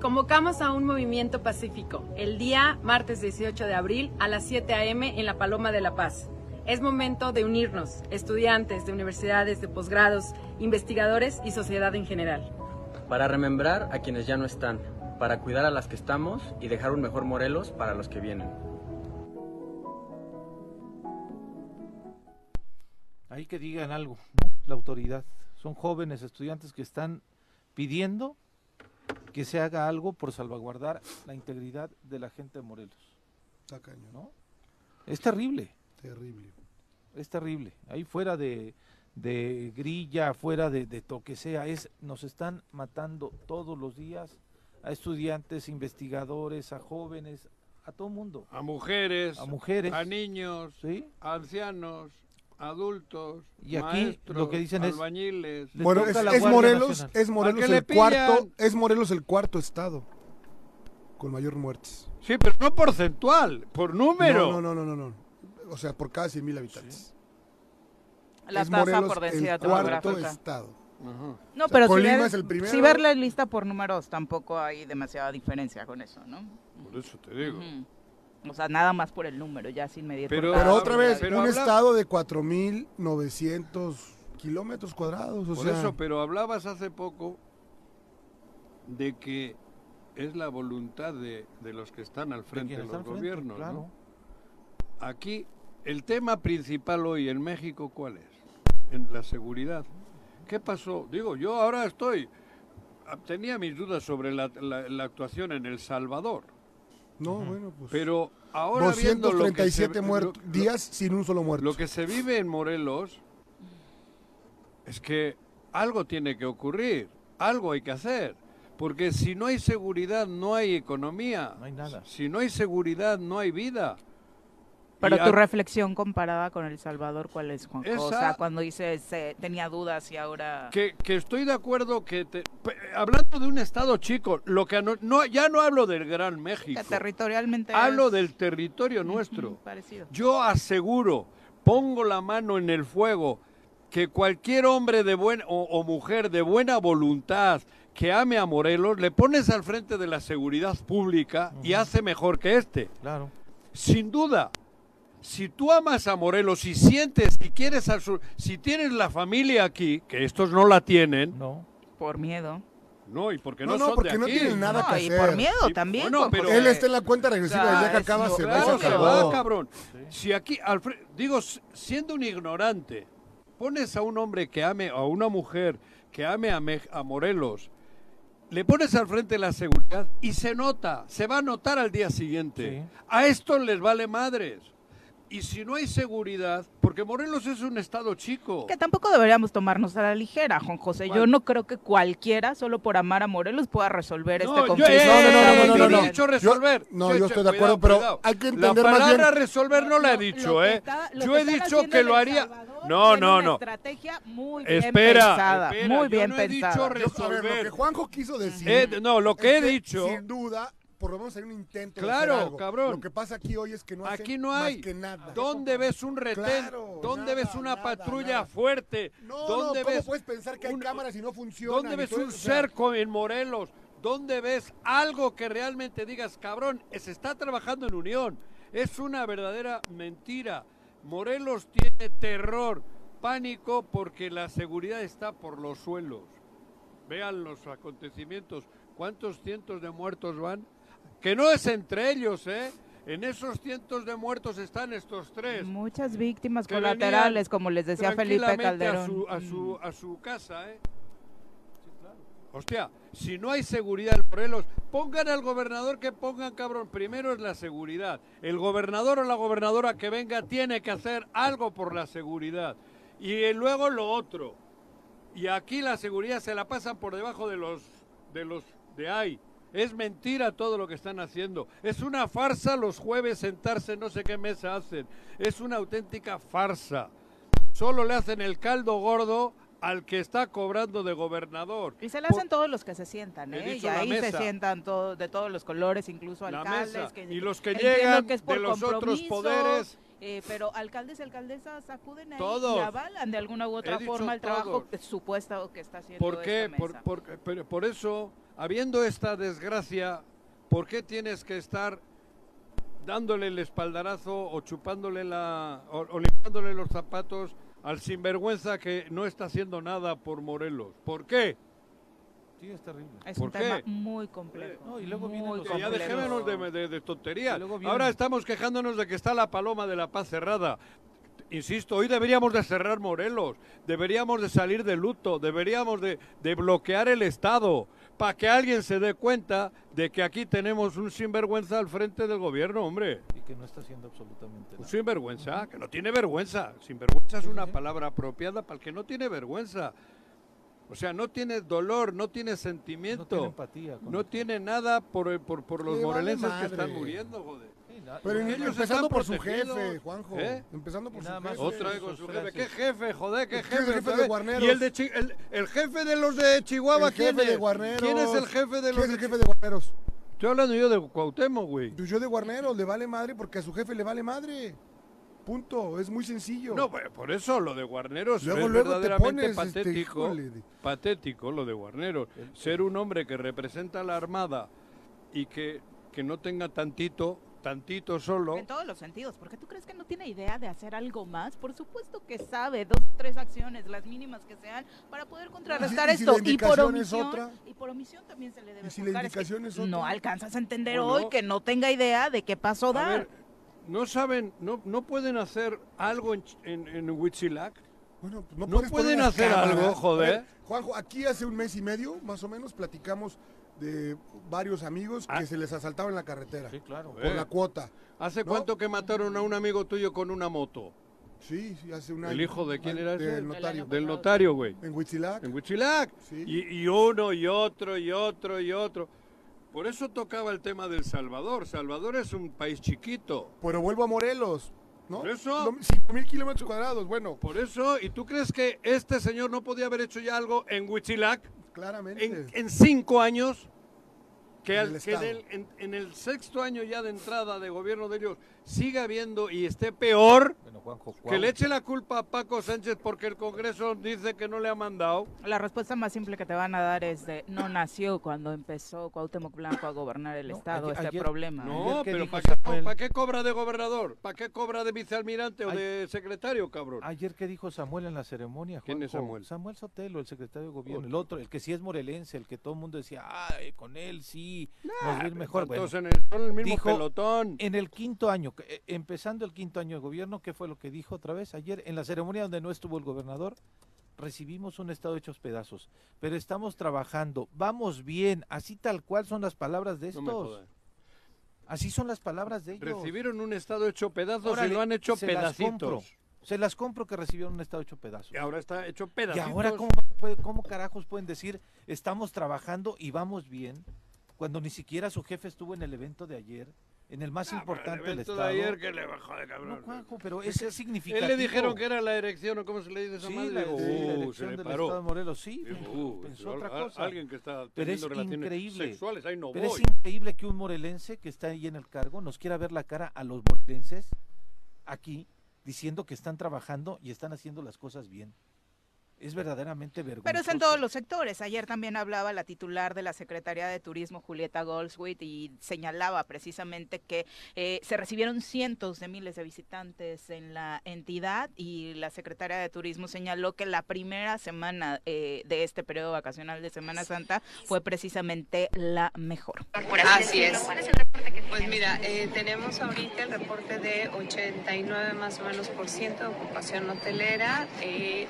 Convocamos a un movimiento pacífico el día martes 18 de abril a las 7 a.m. en la Paloma de la Paz. Es momento de unirnos, estudiantes de universidades, de posgrados, investigadores y sociedad en general. Para remembrar a quienes ya no están, para cuidar a las que estamos y dejar un mejor Morelos para los que vienen. Ahí que digan algo, ¿no? la autoridad. Son jóvenes estudiantes que están pidiendo que se haga algo por salvaguardar la integridad de la gente de Morelos. Está cañón. ¿no? Es terrible. Terrible. Es terrible. Ahí fuera de, de grilla, fuera de, de lo que sea, es, nos están matando todos los días a estudiantes, investigadores, a jóvenes, a todo mundo. A mujeres, A mujeres. a niños, ¿Sí? a ancianos, adultos, Y aquí maestros, lo que dicen es- albañiles. Bueno, es, Morelos, Nacional. es Morelos ¿A qué le el cuarto, es Morelos el cuarto estado con mayor muertes. Sí, pero no porcentual, por número. No, no, no, no, no, no. O sea, por cada 100 mil habitantes. La es tasa Morelos por densidad el cuarto estado. Ajá. No, O sea, pero si ver, es el primero. si ver la lista por números tampoco hay demasiada diferencia con eso, ¿no? Por eso te digo. O sea, nada más por el número, ya sin medir. Pero- otra vez, un habla- estado de 4.900 kilómetros cuadrados. O Por sea, eso, pero hablabas hace poco de que es la voluntad de, de los que están al frente de los frente, gobiernos. ¿no? claro. Aquí, el tema principal hoy en México, ¿cuál es? En la seguridad. ¿Qué pasó? Digo, yo ahora estoy. ah, Tenía mis dudas sobre la, la- la actuación en El Salvador, no, bueno, pues. pero ahora viendo lo que se- 237 muertos, lo- días sin un solo muerto. Lo que se vive en Morelos es que algo tiene que ocurrir, algo hay que hacer, porque si no hay seguridad no hay economía, No hay nada. si no hay seguridad no hay vida. Pero Y tu a- reflexión comparada con El Salvador, ¿cuál es, Juanjo? O Esa- sea, cuando dices, eh, tenía dudas y ahora... que, que estoy de acuerdo que te- hablando de un estado chico, lo que no, no- ya no hablo del Gran México, Que territorialmente hablo es del territorio nuestro. parecido. Yo aseguro, pongo la mano en el fuego, que cualquier hombre de buen, o, o mujer de buena voluntad que ame a Morelos, le pones al frente de la seguridad pública y hace mejor que este. Claro. Sin duda. Si tú amas a Morelos y sientes y quieres al sur, si tienes la familia aquí, que estos no la tienen, No. Por miedo. no, y porque No, no, no, son porque de no aquí. tienen nada No, que y hacer. por miedo Sí, también. bueno, pero- Él está en la cuenta regresiva, Ya, día que acaba no, se va Claro, se se acabó. va, cabrón. Si aquí, Alfred, digo, siendo un ignorante, pones a un hombre que ame, a una mujer que ame a, Mej- a Morelos, le pones al frente la seguridad y se nota, se va a notar al día siguiente. Sí. A estos les vale madres. Y si no hay seguridad, porque Morelos es un estado chico. Que tampoco deberíamos tomarnos a la ligera, Juan José. Yo no creo que cualquiera, solo por amar a Morelos, pueda resolver No, este yo- conflicto. eh, No, no, no, no, no, yo no, he dicho resolver. no, yo estoy de cuidado, acuerdo, pero cuidado. hay que La entender más palabra bien- resolver no la he dicho, ¿eh? yo he dicho que lo haría. No, no, una no. estrategia muy bien Espera, pensada, espera, muy yo bien no he dicho pensada. re- Yo- a ver, lo resolver. que Juanjo quiso decir. Eh, no, lo que he dicho. Sin duda, por lo menos hay un intento. de Claro, hacer algo. cabrón. Lo que pasa aquí hoy es que no hacen Aquí no más hay. que nada. ¿Dónde ves un retén? Claro, ¿Dónde nada, ves una nada, patrulla nada. fuerte? No, ¿Dónde no, ¿cómo ves puedes pensar que hay un- cámaras y no funcionan? ¿Dónde ves un eso? O sea, cerco en Morelos? ¿Dónde ves algo que realmente digas, cabrón, se está trabajando en unión? Es una verdadera mentira. Morelos tiene terror, pánico, porque la seguridad está por los suelos. Vean los acontecimientos. ¿Cuántos cientos de muertos van? Que no es entre ellos, ¿eh? En esos cientos de muertos están estos tres. Muchas víctimas colaterales, como les decía Felipe Calderón. A su, a su, a su casa, ¿eh? Hostia, si no hay seguridad en Morelos, pongan al gobernador que pongan, cabrón. Primero es la seguridad. El gobernador o la gobernadora que venga tiene que hacer algo por la seguridad. Y luego lo otro. Y aquí la seguridad se la pasan por debajo de los de los de ahí. Es mentira todo lo que están haciendo. Es una farsa los jueves sentarse en no sé qué mesa hacen. Es una auténtica farsa. Solo le hacen el caldo gordo al que está cobrando de gobernador. Y se le Por- hacen todos los que se sientan, ¿eh? Y ahí se sientan todo, de todos los colores, incluso alcaldes. que- Y los que llegan que es de por los otros poderes. eh, pero alcaldes y alcaldesas acuden ahí Todos. y avalan de alguna u otra forma el trabajo todos. supuesto que está haciendo ¿Por qué? esta Por, por- pero por eso, habiendo esta desgracia, ¿por qué tienes que estar dándole el espaldarazo o chupándole la o, o limpiándole los zapatos al sinvergüenza que no está haciendo nada por Morelos? ¿Por qué? Sí, es terrible. Es un ¿Por tema muy complejo. No, y luego vienen muy los Que ya dejémonos de, de- de tonterías. Ahora estamos quejándonos de que está la paloma de la paz cerrada. Insisto, hoy deberíamos de cerrar Morelos, deberíamos de salir de luto, deberíamos de, de bloquear el Estado, para que alguien se dé cuenta de que aquí tenemos un sinvergüenza al frente del gobierno, hombre. Y que no está haciendo absolutamente Un nada. sinvergüenza, que no tiene vergüenza. Sinvergüenza es una palabra apropiada para el que no tiene vergüenza. O sea, no tiene dolor, no tiene No sentimiento. tiene empatía. con No el- tiene nada por, por, por los vale morelenses que están muriendo, joder. Pero y- ellos empezando por su jefe, Juanjo. ¿Eh? Empezando por nada su más jefe. Otra vez con su jefe. ¿Qué jefe, joder? ¿Qué ¿Quién jefe? el jefe de? Guarneros? ¿Y el, de Chi- el, el jefe de los de Chihuahua El quién jefe de es? Guarneros. ¿Quién es el jefe de los ¿Quién es el de jefe de Guarneros? Estoy hablando yo de Cuauhtémoc, güey. Yo de Guarneros, le vale madre porque a su jefe le vale madre. Punto, es muy sencillo. No, pues, por eso lo de Guarneros Luego, es luego te verdaderamente pones, este, patético. de- patético lo de Guarneros. Ser un hombre que representa a la Armada y que, que no tenga tantito tantito solo. En todos los sentidos, porque tú crees que no tiene idea de hacer algo más. Por supuesto que sabe dos, tres acciones, las mínimas que sean, para poder contrarrestar y si esto. la y por indicación es omisión, otra? y por omisión también se le debe ¿Y si la juzgar. Es que indicación es No alcanzas a entender ¿O hoy no? que no tenga idea de qué pasó A dar. ver, no saben, no, no pueden hacer algo en, Ch- en, en Huitzilac. Bueno, pues no, poner pueden hacer cámaras. algo, joder. ver, Juanjo, aquí hace un mes y medio, más o menos, platicamos de varios amigos que se les asaltaba en la carretera. Sí, claro. Por la cuota. ¿Hace ¿no? cuánto que mataron a un amigo tuyo con una moto? Sí, sí, hace un año. ¿El hijo de quién era ese? Del notario. Del notario, güey. En Huitzilac. En Huitzilac. Sí. Y, y uno y otro y otro y otro. Por eso tocaba el tema del Salvador. Salvador es un país chiquito. Pero vuelvo a Morelos, ¿no? Por eso- 5 mil kilómetros cuadrados, bueno. Por eso, ¿y tú crees que este señor no podía haber hecho ya algo en Huitzilac Claramente. en, en cinco años? Que, En al- el que en, el, en el sexto año ya de entrada de gobierno de ellos siga habiendo y esté peor, Bueno, Juanjo, que le eche la culpa a Paco Sánchez porque el Congreso dice que no le ha mandado. La respuesta más simple que te van a dar es de no nació cuando empezó Cuauhtémoc Blanco a gobernar el estado ayer- este ayer- problema. No, ¿qué pero ¿para qué, Samuel? pa' qué cobra de gobernador? ¿Para qué cobra de vicealmirante o de secretario, cabrón? Ayer que dijo Samuel en la ceremonia, ¿Quién es Juanjo? Samuel? Samuel Sotelo, el secretario de gobierno, el otro, el que sí es morelense, el que todo el mundo decía, ay, con él sí, nos va a ir mejor. Bueno, Todos en el mismo dijo pelotón. en el quinto año, eh, empezando el quinto año de gobierno, ¿qué fue lo que dijo otra vez ayer en la ceremonia donde no estuvo el gobernador? Recibimos un estado hechos pedazos, pero estamos trabajando, vamos bien, así tal cual son las palabras de estos. así son las palabras de ellos. Recibieron un estado hecho pedazos Órale, y lo han hecho se las compro. pedacitos. Se las compro que recibieron un estado hecho pedazos. Y ahora está hecho Y pedacitos. ahora, ¿cómo, ¿cómo carajos pueden decir estamos trabajando y vamos bien? Cuando ni siquiera su jefe estuvo en el evento de ayer, en el más importante del Ah, Estado. de ayer que le bajó de cabrón. No, Juanjo, pero Es ese que es significativo. Él le dijeron que era la erección o cómo se le dice esa Sí, madre. la, sí, la "Uh, le del paró. Estado de Morelos, sí, pensó- "Uh, pensó al- otra cosa. Alguien que está Pero es teniendo relaciones increíble. sexuales, ahí no Pero voy. es increíble que un morelense que está ahí en el cargo nos quiera ver la cara a los morelenses aquí diciendo que están trabajando y están haciendo las cosas bien. Es verdaderamente vergonzoso. Pero es en todos los sectores. Ayer también hablaba la titular de la Secretaría de Turismo, Julieta Goldswit, y señalaba precisamente que eh, se recibieron cientos de miles de visitantes en la entidad y la Secretaria de Turismo señaló que la primera semana eh, de este periodo vacacional de Semana Santa fue precisamente la mejor. Así es. Pues mira, eh, tenemos ahorita el reporte de 89 más o menos por ciento de ocupación hotelera, eh,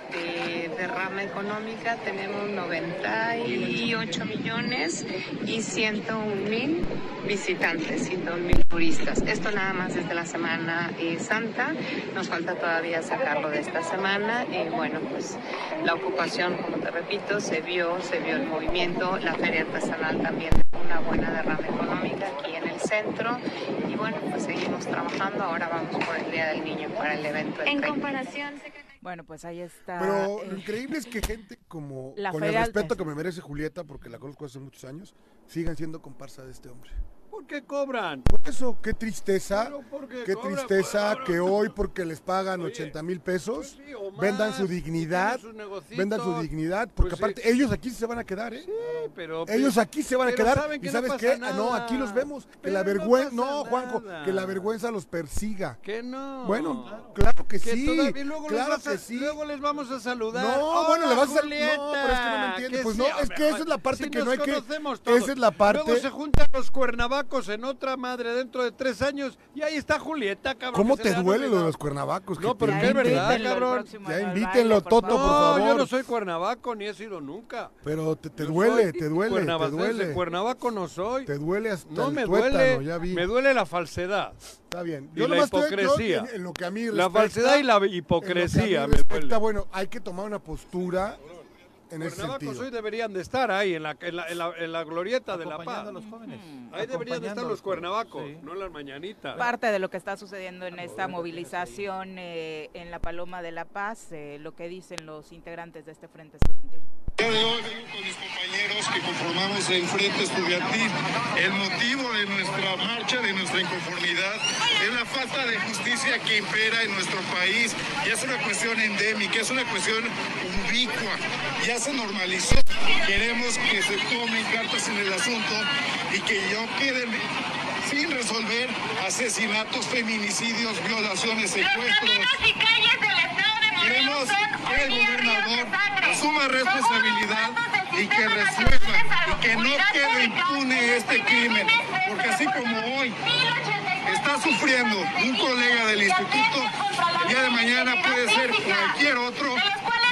de derrama económica tenemos 98 millones y 101 mil visitantes, 101 mil turistas. Esto nada más desde la Semana eh, Santa, nos falta todavía sacarlo de esta semana. Eh, bueno, pues la ocupación, como te repito, se vio, se vio el movimiento, la feria artesanal también una buena derrama económica aquí en centro y bueno, pues seguimos trabajando, ahora vamos por el Día del Niño para el evento. del En 30. comparación, Bueno, pues ahí está. Pero eh, lo increíble es que gente como, La con el respeto que me merece Julieta, porque la conozco hace muchos años, sigan siendo comparsa de este hombre. ¿Por qué cobran? Por eso, qué tristeza, qué cobran, tristeza por- que hoy porque les pagan Oye, 80 mil pesos, pues sí, vendan su dignidad, vendan su dignidad, porque Pues sí. aparte ellos aquí se van a quedar, ¿eh? Sí, pero... Ellos aquí se van a quedar saben y sabes no qué, Ah, no, aquí los vemos, que Pero la no vergüenza, pasa no, Juanjo, nada. que la vergüenza los persiga. Que no. Bueno, claro que, Que sí, luego, claro les vas a- que sí. luego les vamos a saludar. No, bueno, le vas a Julieta. No, pero es que no me entiendes. Pues no, es que esa es la parte que no hay que. Esa es la parte. Luego se juntan los cuernavacos en otra madre dentro de tres años y ahí está Julieta, cabrón. ¿Cómo te duele lo de los cuernavacos? No, pero es verdad, cabrón. Ya invítenlo, por Toto, por No, favor. yo no soy cuernavaco ni he sido nunca. Pero te, te Yo duele, te duele, te duele. Cuernavaco no soy. Te duele hasta No el me tuétano, duele, ya vi. me duele la falsedad. Está bien. y la nomás estoy- yo hipocresía. en, en lo que a mí La respecta- falsedad y la hipocresía me duele. bueno, hay que tomar una postura en ese sentido. hoy deberían de estar ahí, en la, en la, en la, en la glorieta de La Paz. A los jóvenes. Ahí deberían de estar los jóvenes, cuernavacos, sí. no las mañanitas. parte de lo que está sucediendo en esta movilización eh, en la Paloma de la Paz, eh, lo que dicen los integrantes de este Frente Estudiantil. Compañeros que conformamos el Frente Estudiantil. El motivo de nuestra marcha, de nuestra inconformidad, es la falta de justicia que impera en nuestro país. Ya es una cuestión endémica, es una cuestión ubicua. Ya se normalizó. Queremos que se tomen cartas en el asunto y que yo quede sin resolver asesinatos, feminicidios, violaciones, secuestros. Queremos que el gobernador asuma responsabilidad y que resuelva y que no quede impune este crimen, porque así como hoy está sufriendo un colega del instituto, el día de mañana puede ser cualquier otro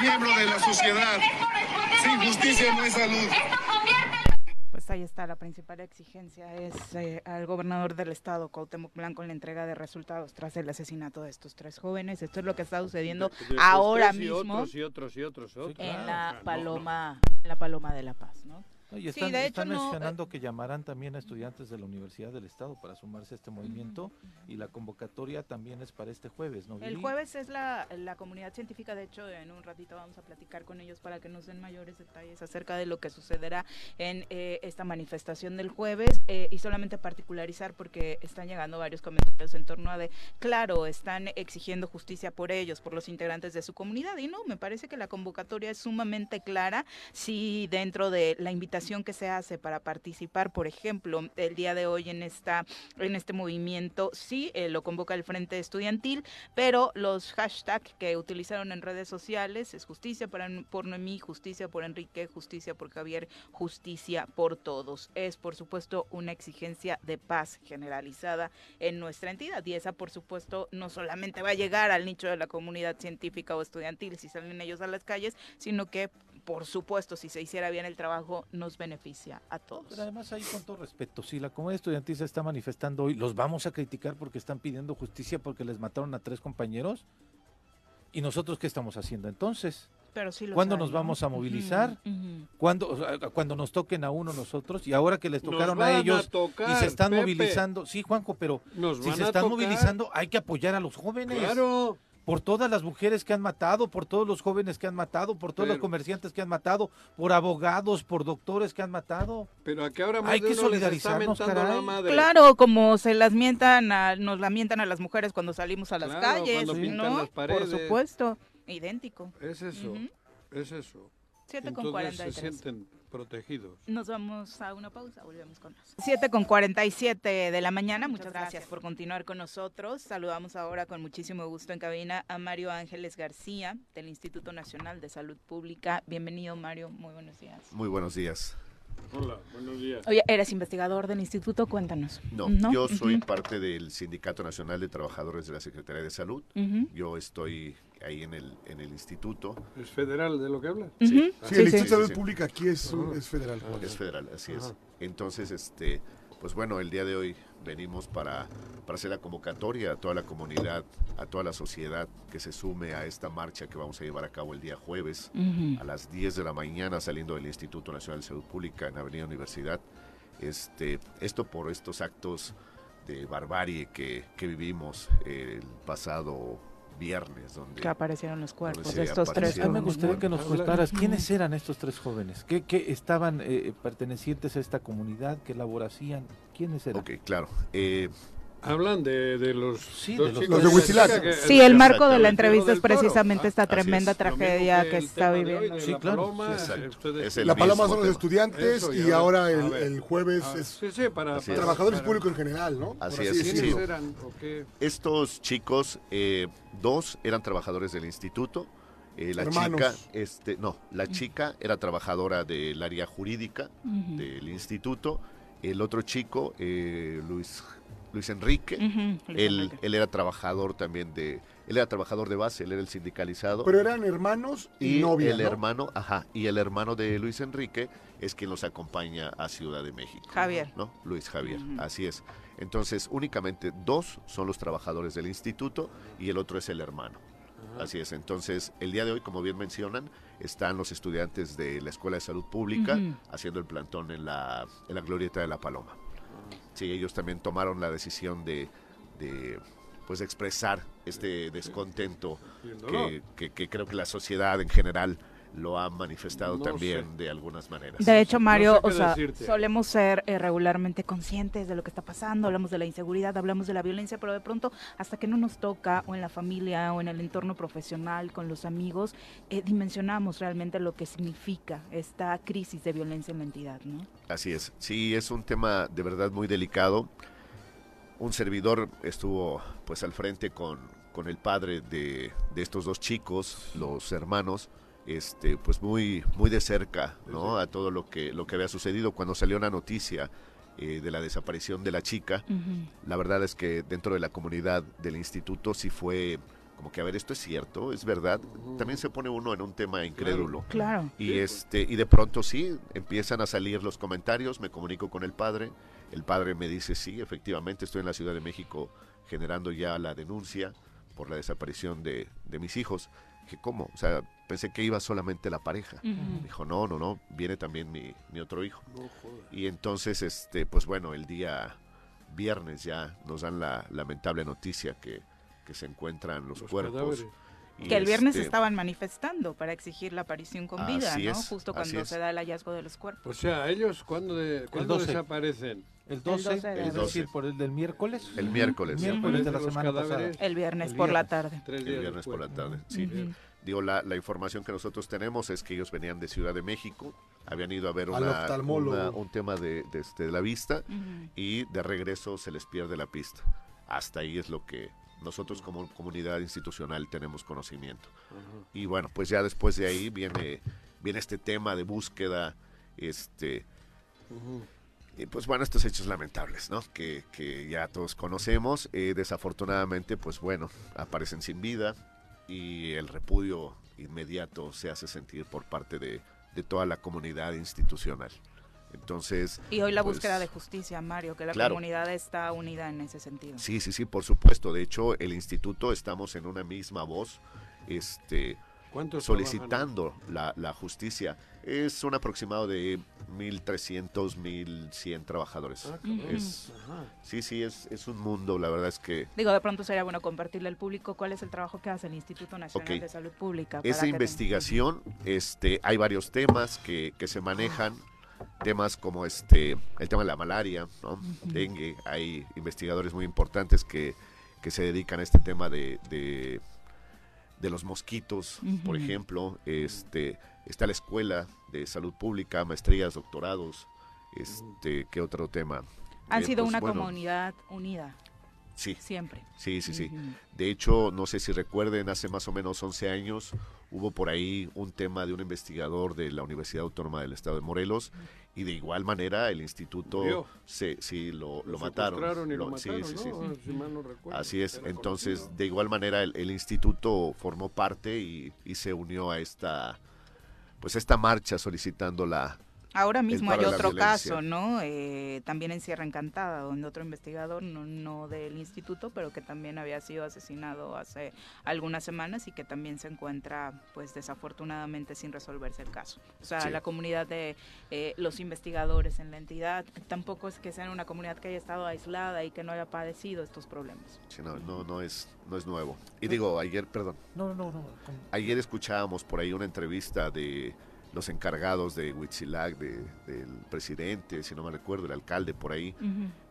miembro de la sociedad. Sin justicia no hay salud. Pues ahí está, la principal exigencia es eh, al gobernador del estado, Cuauhtémoc Blanco, en la entrega de resultados tras el asesinato de estos tres jóvenes. Esto es lo que está sucediendo De- de ahora y mismo otros y otros y otros, y otros. en la no, Paloma, en la Paloma de la Paz, ¿no? No, y Sí, están, hecho, no, eh, mencionando que llamarán también a estudiantes de la Universidad del Estado para sumarse a este movimiento y la convocatoria también es para este jueves, ¿no? El jueves es la, la comunidad científica, de hecho en un ratito vamos a platicar con ellos para que nos den mayores detalles acerca de lo que sucederá en eh, esta manifestación del jueves eh, y solamente particularizar porque están llegando varios comentarios en torno a de, claro, están exigiendo justicia por ellos, por los integrantes de su comunidad y no, me parece que la convocatoria es sumamente clara si dentro de la invitación que se hace para participar, por ejemplo, el día de hoy en esta en este movimiento, sí eh, lo convoca el Frente Estudiantil, pero los hashtags que utilizaron en redes sociales es justicia para, por Noemí, justicia por Enrique, justicia por Javier, justicia por todos. Es, por supuesto, una exigencia de paz generalizada en nuestra entidad y esa, por supuesto, no solamente va a llegar al nicho de la comunidad científica o estudiantil si salen ellos a las calles, sino que, por supuesto, si se hiciera bien el trabajo, nos beneficia a todos. Pero además ahí con todo respeto, si la comunidad estudiantil se está manifestando hoy, ¿los vamos a criticar porque están pidiendo justicia porque les mataron a tres compañeros? ¿Y nosotros qué estamos haciendo entonces? Pero sí los ¿Cuándo hay, nos ¿no? vamos a movilizar? Ujú. ¿Cuándo, o sea, cuando nos toquen a uno nosotros y ahora que les tocaron a a ellos y se están Pepe. movilizando, sí Juanjo, pero Nos si se están tocar. movilizando hay que apoyar a los jóvenes. Claro. Por todas las mujeres que han matado, por todos los jóvenes que han matado, por todos los comerciantes que han matado, por abogados, por doctores que han matado. Pero a que ahora más Hay de que uno les está la madre. Claro, como se las mientan, a- nos la mientan a las mujeres cuando salimos a las Claro, calles, ¿no? las paredes. Por supuesto, idéntico. Es eso, Ujú. es eso. Siete con Entonces 43. se sienten protegidos. Nos vamos a una pausa, volvemos con más. 7 con 47 de la mañana, muchas gracias por continuar con nosotros. Saludamos ahora con muchísimo gusto en cabina a Mario Ángeles García del Instituto Nacional de Salud Pública. Bienvenido Mario, muy buenos días. Muy buenos días. Hola, buenos días. Oye, eres investigador del instituto, cuéntanos. No, yo soy parte del Sindicato Nacional de Trabajadores de la Secretaría de Salud. Ujú. Yo estoy ahí en el, en el instituto. ¿Es federal de lo que hablas? Sí, Sí, el Instituto de Salud Pública aquí es, un- es federal. Es federal, así es. Entonces, este, pues bueno, el día de hoy venimos para, para hacer la convocatoria a toda la comunidad, a toda la sociedad que se sume a esta marcha que vamos a llevar a cabo el día jueves a las 10 de la mañana saliendo del Instituto Nacional de Salud Pública en Avenida Universidad. Este, esto por estos actos de barbarie que, que vivimos el pasado viernes, donde Que aparecieron los cuerpos de estos tres A mí me gustaría que nos contaras quiénes eran estos tres jóvenes, qué, qué estaban eh, pertenecientes a esta comunidad, qué labor hacían, quiénes eran. Ok, claro. Eh, Hablan de, de los, Sí, dos de los- los de que- Sí, el marco de la entrevista es precisamente esta tremenda es. Tragedia que que está hoy viviendo. Sí, la claro. paloma, Exacto. ustedes- Es el La paloma mismo son los tema. estudiantes Eso, y y ahora el, a ver. el jueves Ah, es sí, sí, para, trabajadores para- públicos en general, ¿no? Así es. Estos chicos, eh, dos eran trabajadores del instituto. eh, la Hermanos. chica, este, no, la chica era trabajadora del área jurídica del instituto. El otro chico, eh, Luis, Luis Enrique, Luis él, Enrique. él era trabajador también de, él era trabajador de base, él era el sindicalizado. Pero eran hermanos y, y novia, el ¿no? hermano, ajá, y el hermano de Luis Enrique es quien los acompaña a Ciudad de México. Javier. ¿no? Luis Javier, así es. Entonces, únicamente dos son los trabajadores del instituto y el otro es el hermano. Así es. Entonces, el día de hoy, como bien mencionan, están los estudiantes de la Escuela de Salud Pública haciendo el plantón en la, en la glorieta de la Paloma. Sí, ellos también tomaron la decisión de, de, pues, de expresar este descontento que, que- que creo que la sociedad en general lo ha manifestado No también de algunas maneras. De hecho, Mario, sé o sea, decirte. solemos ser eh, regularmente conscientes de lo que está pasando, hablamos de la inseguridad, hablamos de la violencia, pero de pronto, hasta que no nos toca, o en la familia, o en el entorno profesional, con los amigos, eh, dimensionamos realmente lo que significa esta crisis de violencia en la entidad, ¿no? Así es, sí, es un tema de verdad muy delicado. un servidor estuvo pues al frente con, con el padre de, de estos dos chicos, los hermanos, este, pues muy, muy de cerca, ¿no? A todo lo que, lo que había sucedido cuando salió la noticia eh, de la desaparición de la chica. La verdad es que dentro de la comunidad del instituto sí fue como que a ver esto es cierto, es verdad. También se pone uno en un tema incrédulo. Claro. Y este y de pronto sí empiezan a salir los comentarios, me comunico con el padre, el padre me dice, "Sí, efectivamente estoy en la Ciudad de México generando ya la denuncia por la desaparición de, de mis hijos." Dije, ¿cómo? O sea, pensé que iba solamente la pareja. Dijo, "No, no, no, viene también mi, mi otro hijo." Y entonces este pues bueno, el día viernes ya nos dan la lamentable noticia que que se encuentran los, cuerpos. Que el viernes este, estaban manifestando para exigir la aparición con vida, ¿no? es, Justo cuando se da el hallazgo de los cuerpos. O sea, ellos cuando, de, cuándo 12. desaparecen. El 12, El 12 de es decir, por el del miércoles. El miércoles. Miércoles de la Los semana pasada. cadáveres. El viernes El por la tarde. El viernes por la tarde, sí. Digo, la, la información que nosotros tenemos es que ellos venían de Ciudad de México, habían ido a ver una, una- un tema de, de, este, de la vista y de regreso se les pierde la pista. Hasta ahí es lo que nosotros como comunidad institucional tenemos conocimiento. Y bueno, pues ya después de ahí viene, viene este tema de búsqueda, este... Y pues bueno, estos hechos lamentables, ¿no? Que, que ya todos conocemos. Eh, desafortunadamente, pues bueno, aparecen sin vida y el repudio inmediato se hace sentir por parte de, de toda la comunidad institucional. Entonces... Y hoy la pues, búsqueda de justicia, Mario, que la claro. comunidad está unida en ese sentido. Sí, sí, sí, por supuesto. De hecho, el instituto estamos en una misma voz, este, ¿Cuántos solicitando la, la justicia. Es un aproximado de 1.300, 1.100 trabajadores. Ah. Es- sí, sí, es, es un mundo, la verdad es que Digo, de pronto sería bueno compartirle al público cuál es el trabajo que hace el Instituto Nacional de Salud Pública. para esa investigación, este, hay varios temas que, que se manejan, temas como este, el tema de la malaria, ¿no? dengue, hay investigadores muy importantes que, que se dedican a este tema de, de, de los mosquitos, por ejemplo, este, está la escuela de salud pública, maestrías, doctorados, este, ¿qué otro tema? Han Eh, sido pues, una bueno, comunidad unida, Sí. siempre. Sí, sí, sí. De hecho, no sé si recuerden, hace más o menos 11 años hubo por ahí un tema de un investigador de la Universidad Autónoma del Estado de Morelos y de igual manera el instituto se, sí, lo, lo Lo mataron. y lo mataron, sí, sí. ¿no? Si mal no recuerdo. Así es. Entonces, conocido. de igual manera el, el instituto formó parte y, y se unió a esta pues esta marcha solicitando la Ahora mismo hay otro caso, ¿no? Eh, también en Sierra Encantada, donde otro investigador, no, no del instituto, pero que también había sido asesinado hace algunas semanas y que también se encuentra, pues desafortunadamente, sin resolverse el caso. O sea, Sí. la comunidad de eh, los investigadores en la entidad tampoco es que sea una comunidad que haya estado aislada y que no haya padecido estos problemas. sí, no, no, no es no es nuevo. Y digo, ayer, perdón, No, no, no. Ayer escuchábamos por ahí una entrevista de los encargados de Huitzilac, de, del presidente, si no me recuerdo, el alcalde por ahí,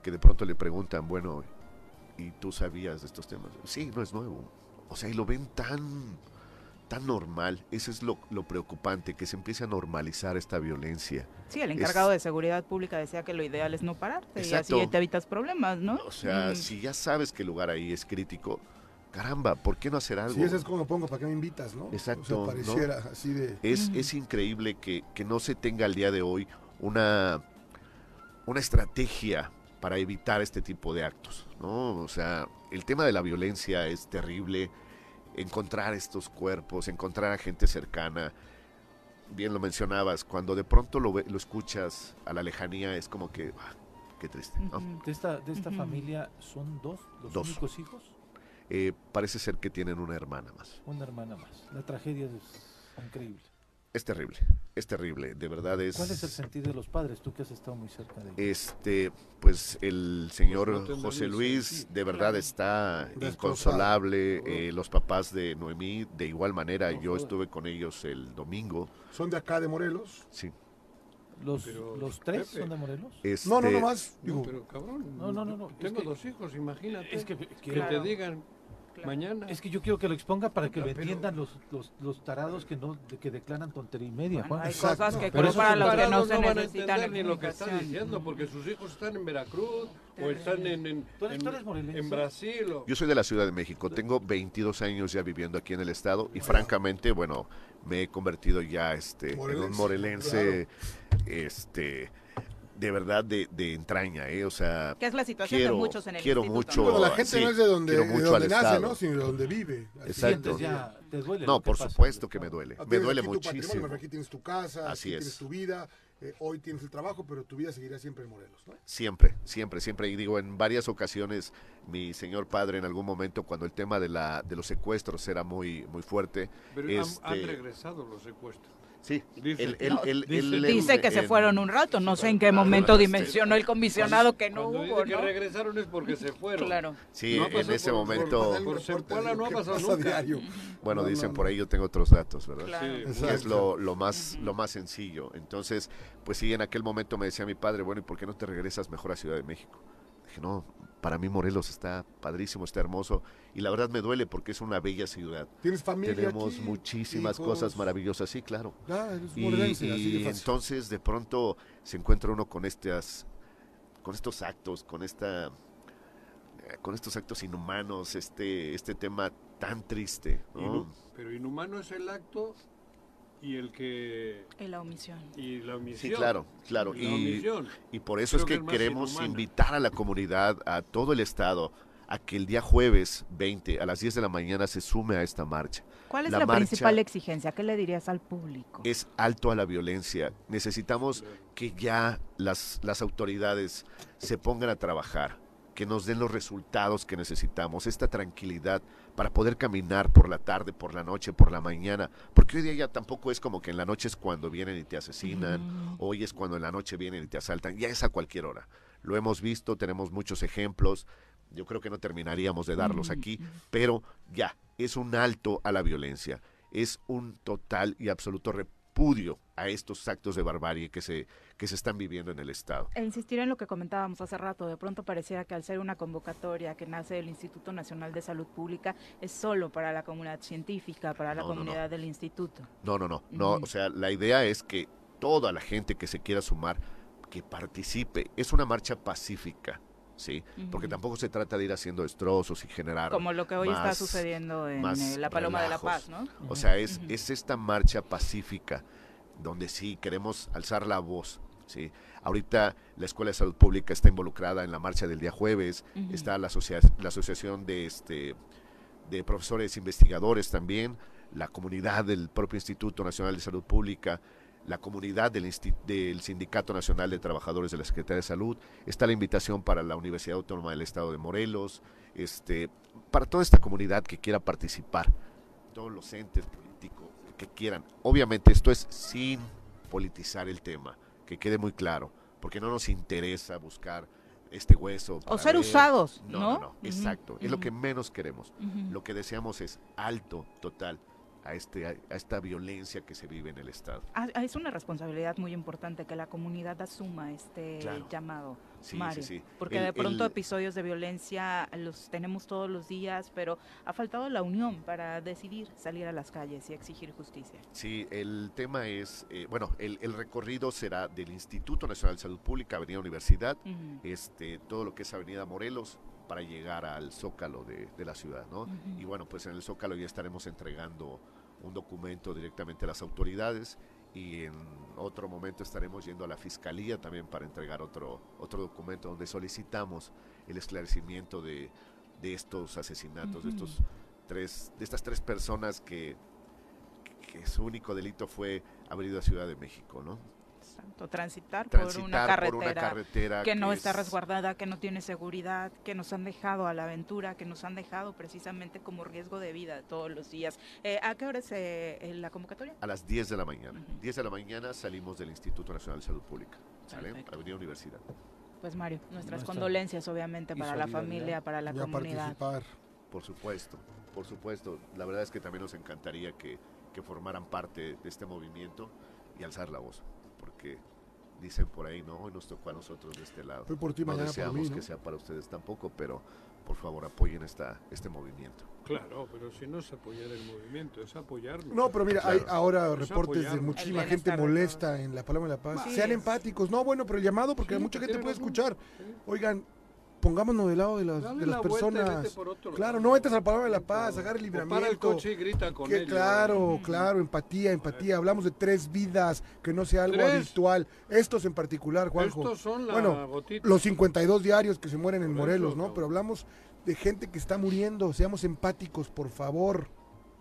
que de pronto le preguntan, bueno, ¿y tú sabías de estos temas? Sí, no es nuevo. O sea, y lo ven tan, tan normal. Eso es lo, lo preocupante, que se empiece a normalizar esta violencia. Sí, el Es- encargado de seguridad pública decía que lo ideal es no pararte y Exacto. así te evitas problemas, ¿no? O sea, Mm. si ya sabes que el lugar ahí es crítico, caramba, ¿por qué no hacer algo? Si ese es como lo pongo, ¿para qué me invitas, no? Exacto, O sea, pareciera así de... Es, es increíble que, que no se tenga al día de hoy una, una estrategia para evitar este tipo de actos, ¿no? O sea, el tema de la violencia es terrible, encontrar estos cuerpos, encontrar a gente cercana, bien lo mencionabas, cuando de pronto lo, ve- lo escuchas a la lejanía es como que, ah, qué triste. De esta, de esta familia son dos los Dos. únicos hijos, Eh, parece ser que tienen una hermana más. una hermana más. La tragedia es increíble. Es terrible, es terrible, de verdad es... ¿Cuál es el sentir de los padres? Tú que has estado muy cerca de ellos. Este, pues el señor Pues no José Luis sentido. de verdad está inconsolable. eh, los papás de Noemí, de igual manera, No yo estuve con ellos el domingo. Son de acá, de Morelos. Sí. ¿Los, Pero, los tres Pepe. son de Morelos? Este, No, no, no más. No, pero cabrón. No, no, no, no, Tengo que- dos hijos, imagínate. Es que, que que- te digan Mañana. Es que yo quiero que lo exponga para que lo pero- entiendan los, los, los tarados que no de- que declaran tontería y media, Juan. hay cosas que Pero creo eso para es- los que no se van a necesitan entender ni lo que está diciendo, porque sus hijos están en Veracruz o están en, en, Brasil. o- Yo soy de la Ciudad de México, tengo 22 años ya viviendo aquí en el estado y francamente, bueno, me he convertido ya este, en un Morelense, morelense, este, de verdad de, de entraña, ¿eh? O sea, Que es la situación de quiero, muchos en el quiero instituto, mucho, ¿no? Bueno, la gente sí, no es de donde, de donde nace, estado. ¿no? Sino de donde vive. Así Exacto. Ya, te duele No, por pasa. supuesto que me duele, Ah, me duele aquí tu muchísimo. pero Aquí tienes tu casa, Así aquí es. tienes tu vida. eh, hoy tienes el trabajo, pero tu vida seguirá siempre en Morelos, ¿no? Siempre, siempre, siempre. Y digo, en varias ocasiones, mi señor padre, en algún momento, cuando el tema de, la, de los secuestros era muy, muy fuerte, Pero han- este, han, regresado los secuestros. Sí, Dice. No, que se fueron un rato, no sé en qué momento dimensionó el comisionado que no Cuando hubo, dice ¿no? que regresaron es porque se fueron. Claro. Sí, No en ese por- momento- Por, por Zempoala no ha ¿Qué pasado pasa nunca. Bueno, No, dicen no, por ahí yo tengo otros datos, ¿verdad? Claro. Sí, Que es lo, lo más lo más sencillo. Entonces, pues sí, en aquel momento me decía mi padre, bueno, ¿y por qué no te regresas mejor a Ciudad de México? Dije, no, para mí Morelos está padrísimo, está hermoso. Y la verdad me duele porque es una bella ciudad. Tienes familia Tenemos aquí, muchísimas hijos. cosas maravillosas, sí, claro. Ya, eres Y, así de entonces de pronto se encuentra uno con estas, con estos actos, con esta, con estos actos inhumanos, este, este tema tan triste. pero inhumano es el acto y el que Y la omisión. y la Sí, claro, claro. La Y, omisión. y por eso Creo es que que es más queremos inhumana. invitar a la comunidad, a todo el estado, a que el día jueves 20 a las 10 de la mañana se sume a esta marcha. ¿Cuál es La principal exigencia? ¿Qué le dirías al público? es alto a la violencia. Necesitamos que ya las, las autoridades se pongan a trabajar, que nos den los resultados que necesitamos, esta tranquilidad para poder caminar por la tarde, por la noche, por la mañana, porque hoy día ya tampoco es como que en la noche es cuando vienen y te asesinan, hoy es cuando en la noche vienen y te asaltan, ya es a cualquier hora. Lo hemos visto, tenemos muchos ejemplos, yo creo que no terminaríamos de darlos aquí, pero ya, es un alto a la violencia, es un total y absoluto repudio a estos actos de barbarie que se, que se están viviendo en el Estado. E insistir en lo que comentábamos hace rato, de pronto pareciera que al ser una convocatoria que nace del Instituto Nacional de Salud Pública es solo para la comunidad científica, para la No, no, no. comunidad del instituto. No, no, no, no, o sea, la idea es que toda la gente que se quiera sumar, que participe, es una marcha pacífica. ¿Sí? Porque tampoco se trata de ir haciendo destrozos y generar. Como lo que hoy está sucediendo en eh, la Paloma de la. Paz, ¿no? O sea, es, es esta marcha pacífica donde sí queremos alzar la voz. ¿sí? Ahorita la Escuela de Salud Pública está involucrada en la marcha del día jueves, está la, asocia- la Asociación de, este, de Profesores Investigadores también, la comunidad del propio Instituto Nacional de Salud Pública, la comunidad del, del Sindicato Nacional de Trabajadores de la Secretaría de Salud, está la invitación para la Universidad Autónoma del Estado de Morelos, este, para toda esta comunidad que quiera participar, todos los entes que quieran. Obviamente esto es sin politizar el tema, que quede muy claro, porque no nos interesa buscar este hueso. para ser ver. usados, No, ¿no? no, exacto. Es lo que menos queremos. Lo que deseamos es alto total a, este, a esta violencia que se vive en el Estado. Ah, ah, Es una responsabilidad muy importante que la comunidad asuma este Claro. llamado, Sí, sí, Mario. sí. Porque El- de pronto el- episodios de violencia los tenemos todos los días, pero ha faltado la unión para decidir salir a las calles y exigir justicia. Sí, el tema es, eh, bueno, el, el recorrido será del Instituto Nacional de Salud Pública, Avenida Universidad, este, todo lo que es Avenida Morelos, para llegar al Zócalo de, de la ciudad, ¿no? Y bueno, pues en el Zócalo ya estaremos entregando un documento directamente a las autoridades y en otro momento estaremos yendo a la Fiscalía también para entregar otro, otro documento donde solicitamos el esclarecimiento de, de estos asesinatos, de estos tres, de estas tres personas que, que su único delito fue haber ido a Ciudad de México, ¿no? Exacto, transitar, Transitar por, una por carretera una carretera que no está es- resguardada, que no tiene seguridad, que nos han dejado a la aventura, que nos han dejado precisamente como riesgo de vida todos los días. Eh, ¿A qué hora es eh, la convocatoria? A las 10 de la mañana. 10 de la mañana salimos del Instituto Nacional de Salud Pública. ¿Sale? Perfecto. Avenida Universidad. Pues Mario, nuestras Nuestra- condolencias obviamente para la familia, para la comunidad. participar. Por supuesto, por supuesto. La verdad es que también nos encantaría que, que formaran parte de este movimiento y alzar la voz, porque dicen por ahí, no, hoy nos tocó a nosotros de este lado. Fue por ti, no mañana por deseamos mí, ¿no? que sea para ustedes tampoco, pero por favor apoyen esta, este movimiento. Claro, pero si no es apoyar el movimiento, es apoyarlo. No, pero mira, hay ahora Es reportes de muchísima gente molesta en la Paloma de la Paz. Sean empáticos. No, bueno, pero el llamado, porque Sí, mucha gente puede escuchar. Oigan, pongámonos del lado de las, Dale de las la personas. por otro Claro, lado. no entres a la Paloma de la Paz, agarra el libramiento. para el coche y grita con Que claro, claro, empatía, empatía. Hablamos de tres vidas, que no sea algo Tres. habitual. Estos en particular, Juanjo. Estos son la bueno, gotita. los 52 diarios que se mueren en Por Morelos, eso, ¿no? cabrón. Pero hablamos de gente que está muriendo. Seamos empáticos, por favor.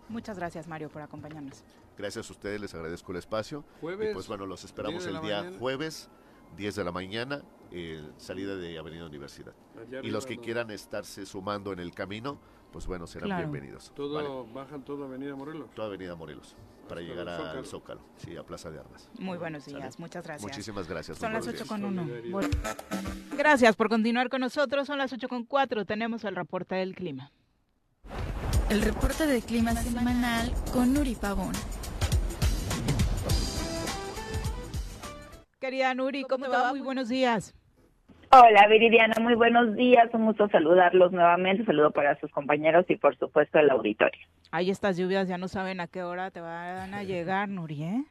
Muchas gracias, Mario, por acompañarnos. Gracias a ustedes, les agradezco el espacio. Jueves, y pues bueno, los esperamos 10 de el día mañana. jueves, 10 de la mañana, eh, salida de Avenida Universidad. Allá y los que ¿no? quieran estarse sumando en el camino, pues bueno, serán Claro. bienvenidos. Todo, ¿vale? bajan toda Avenida Morelos. Toda Avenida Morelos, para Hasta llegar al Zócalo. Zócalo, sí, a Plaza de Armas. Muy buenos ¿Sale? días, muchas gracias. Muchísimas gracias. Son las buenos 8 días. con 1. Solidaridad. Gracias por continuar con nosotros. Son las 8 con 4. Tenemos el reporte del clima. El reporte de clima semanal con Nuri Pavón. Querida Nuri, ¿cómo, te va? Muy buenos días. Hola Viridiana, muy buenos días, un gusto saludarlos nuevamente, saludo para sus compañeros y por supuesto el auditorio. Ahí estas lluvias ya no saben a qué hora te van a llegar, Nuri, ¿eh?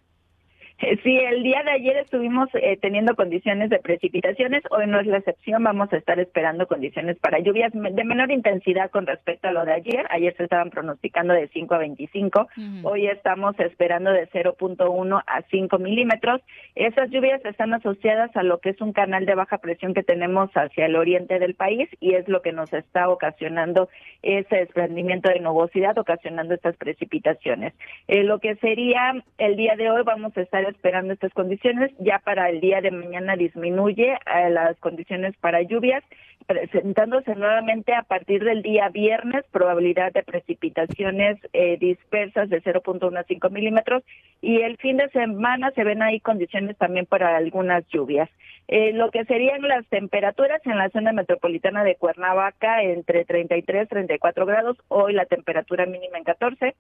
Sí, el día de ayer estuvimos eh, teniendo condiciones de precipitaciones, hoy no es la excepción, vamos a estar esperando condiciones para lluvias de menor intensidad con respecto a lo de ayer, ayer se estaban pronosticando de 5 a 25, hoy estamos esperando de 0.1 a 5 milímetros, esas lluvias están asociadas a lo que es un canal de baja presión que tenemos hacia el oriente del país y es lo que nos está ocasionando ese desprendimiento de nubosidad, ocasionando estas precipitaciones. Eh, lo que sería el día de hoy vamos a estar esperando estas condiciones, ya para el día de mañana disminuye eh, las condiciones para lluvias, presentándose nuevamente a partir del día viernes probabilidad de precipitaciones eh, dispersas de 0.1 a 5 milímetros y el fin de semana se ven ahí condiciones también para algunas lluvias. Eh, lo que serían las temperaturas en la zona metropolitana de Cuernavaca entre 33 34 grados, hoy la temperatura mínima en 14,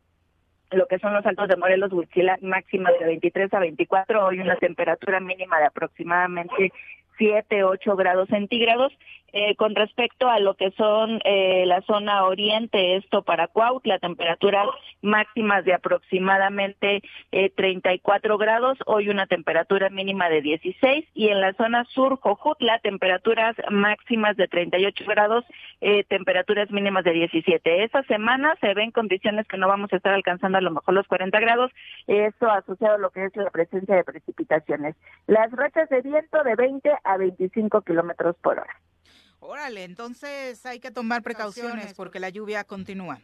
lo que son los altos de Morelos, Huitzilac, máxima de 23 a 24, hoy una temperatura mínima de aproximadamente 7, 8 grados centígrados. Eh, con respecto a lo que son eh, la zona oriente, esto para Cuautla, temperaturas máximas de aproximadamente eh, 34 grados, hoy una temperatura mínima de 16 y en la zona sur, Jojutla, temperaturas máximas de 38 grados, eh, temperaturas mínimas de 17. Esta semana se ven condiciones que no vamos a estar alcanzando a lo mejor los 40 grados, esto asociado a lo que es la presencia de precipitaciones. Las rachas de viento de 20 a 25 kilómetros por hora. Órale, entonces hay que tomar precauciones porque la lluvia continúa.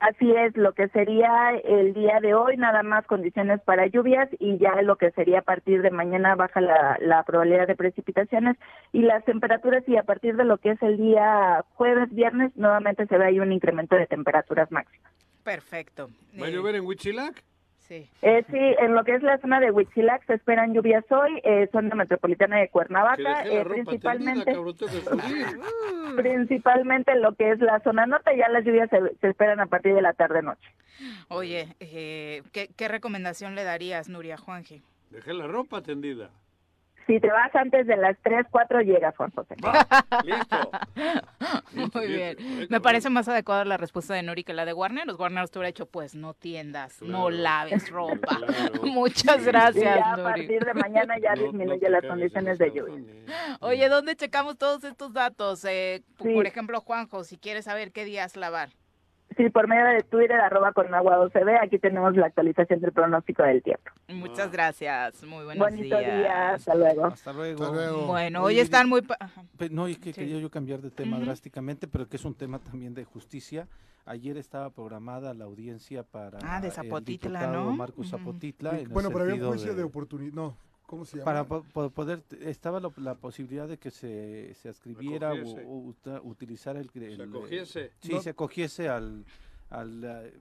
Así es, lo que sería el día de hoy, nada más condiciones para lluvias y ya lo que sería a partir de mañana baja la, la probabilidad de precipitaciones y las temperaturas y a partir de lo que es el día jueves, viernes, nuevamente se ve ahí un incremento de temperaturas máximas. Perfecto. ¿Va a Eh, llover en Huitzilac? Sí. Eh, sí, en lo que es la zona de Huitzilac se esperan lluvias hoy, eh, zona metropolitana de Cuernavaca, eh, tendida, principalmente principalmente en lo que es la zona norte, ya las lluvias se, se esperan a partir de la tarde-noche. Oye, eh, ¿qué, ¿qué recomendación le darías, Nuria Juanje? Dejé la ropa tendida. Si te vas antes de las 3, 4 llegas, Juan José. Listo. Muy bien. Me parece más adecuada la respuesta de Nuri que la de Warner. Los Warner te hubiera hecho, pues, no tiendas, no laves ropa. Muchas Y gracias, ya a partir de mañana ya disminuye las condiciones de lluvia. Oye, ¿dónde checamos todos estos datos? Eh, Sí. Por ejemplo, Juanjo, si quieres saber qué días lavar. Sí, por medio de Twitter, arroba con agua 12B, aquí tenemos la actualización del pronóstico del tiempo. Muchas gracias. Muy buenos Bonito días. día, hasta luego. Hasta luego. Bueno, Oye, hoy están muy... No, es que Sí. quería yo cambiar de tema Ujú. drásticamente, pero que es un tema también de justicia. Ayer estaba programada la audiencia para Ah, de el Zapotitla, diputado ¿no? Marcos. Zapotitla. en el Bueno, pero había un juicio de, oportunidad. No, ¿cómo se llama? Para po- po- poder, estaba lo- la posibilidad de que se, se escribiera o, utilizar el... el- Se acogiese. Sí, No. se acogiese al... al eh,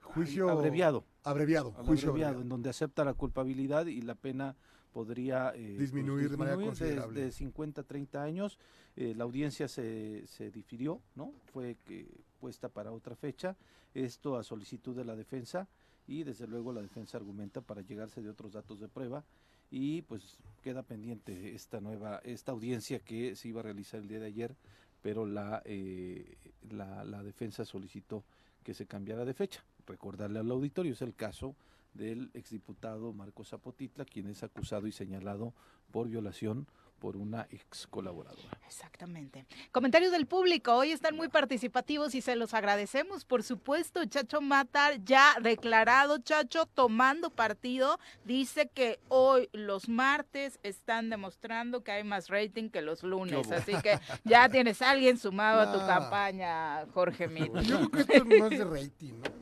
Juicio abreviado. abreviado, al juicio abreviado, abreviado. en donde acepta la culpabilidad y la pena podría eh, pues, Disminuir de manera considerable. de 50 a 30 años. Eh, la audiencia se, se difirió, ¿no? Fue que, puesta para otra fecha. Esto a solicitud de la defensa y desde luego la defensa argumenta para llegarse de otros datos de prueba y pues queda pendiente esta nueva, esta audiencia que se iba a realizar el día de ayer, pero la, eh, la, la defensa solicitó que se cambiara de fecha. Recordarle al auditorio, es el caso del exdiputado Marcos Zapotitla, quien es acusado y señalado por violación por una ex colaboradora. Exactamente. Comentarios del público. Hoy están muy participativos y se los agradecemos. Por supuesto, Chacho Matar, ya declarado, Chacho, tomando partido, dice que hoy los martes están demostrando que hay más rating que los lunes. Así que ya tienes a alguien sumado a tu campaña, Jorge Mit. Yo creo que esto es de rating, ¿no?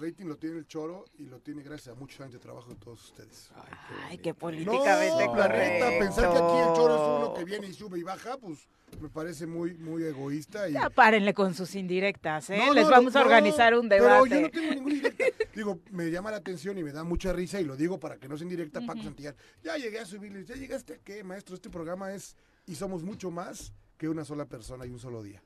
Rating lo tiene el choro y lo tiene gracias a muchos años de trabajo de todos ustedes. Ay, qué No, políticamente la neta, correcto. pensar que aquí el choro es uno que viene y sube y baja, pues me parece muy, muy egoísta. Y... Ya párenle con sus indirectas, ¿eh? No, Les no, vamos a no, organizar un Pero debate. yo no tengo ninguna indirecta. Digo, me llama la atención y me da mucha risa y lo digo para que no sea indirecta, Paco Santillán. Ya llegué a subirles, ya llegaste a qué, maestro. Este programa es y somos mucho más que una sola persona y un solo día.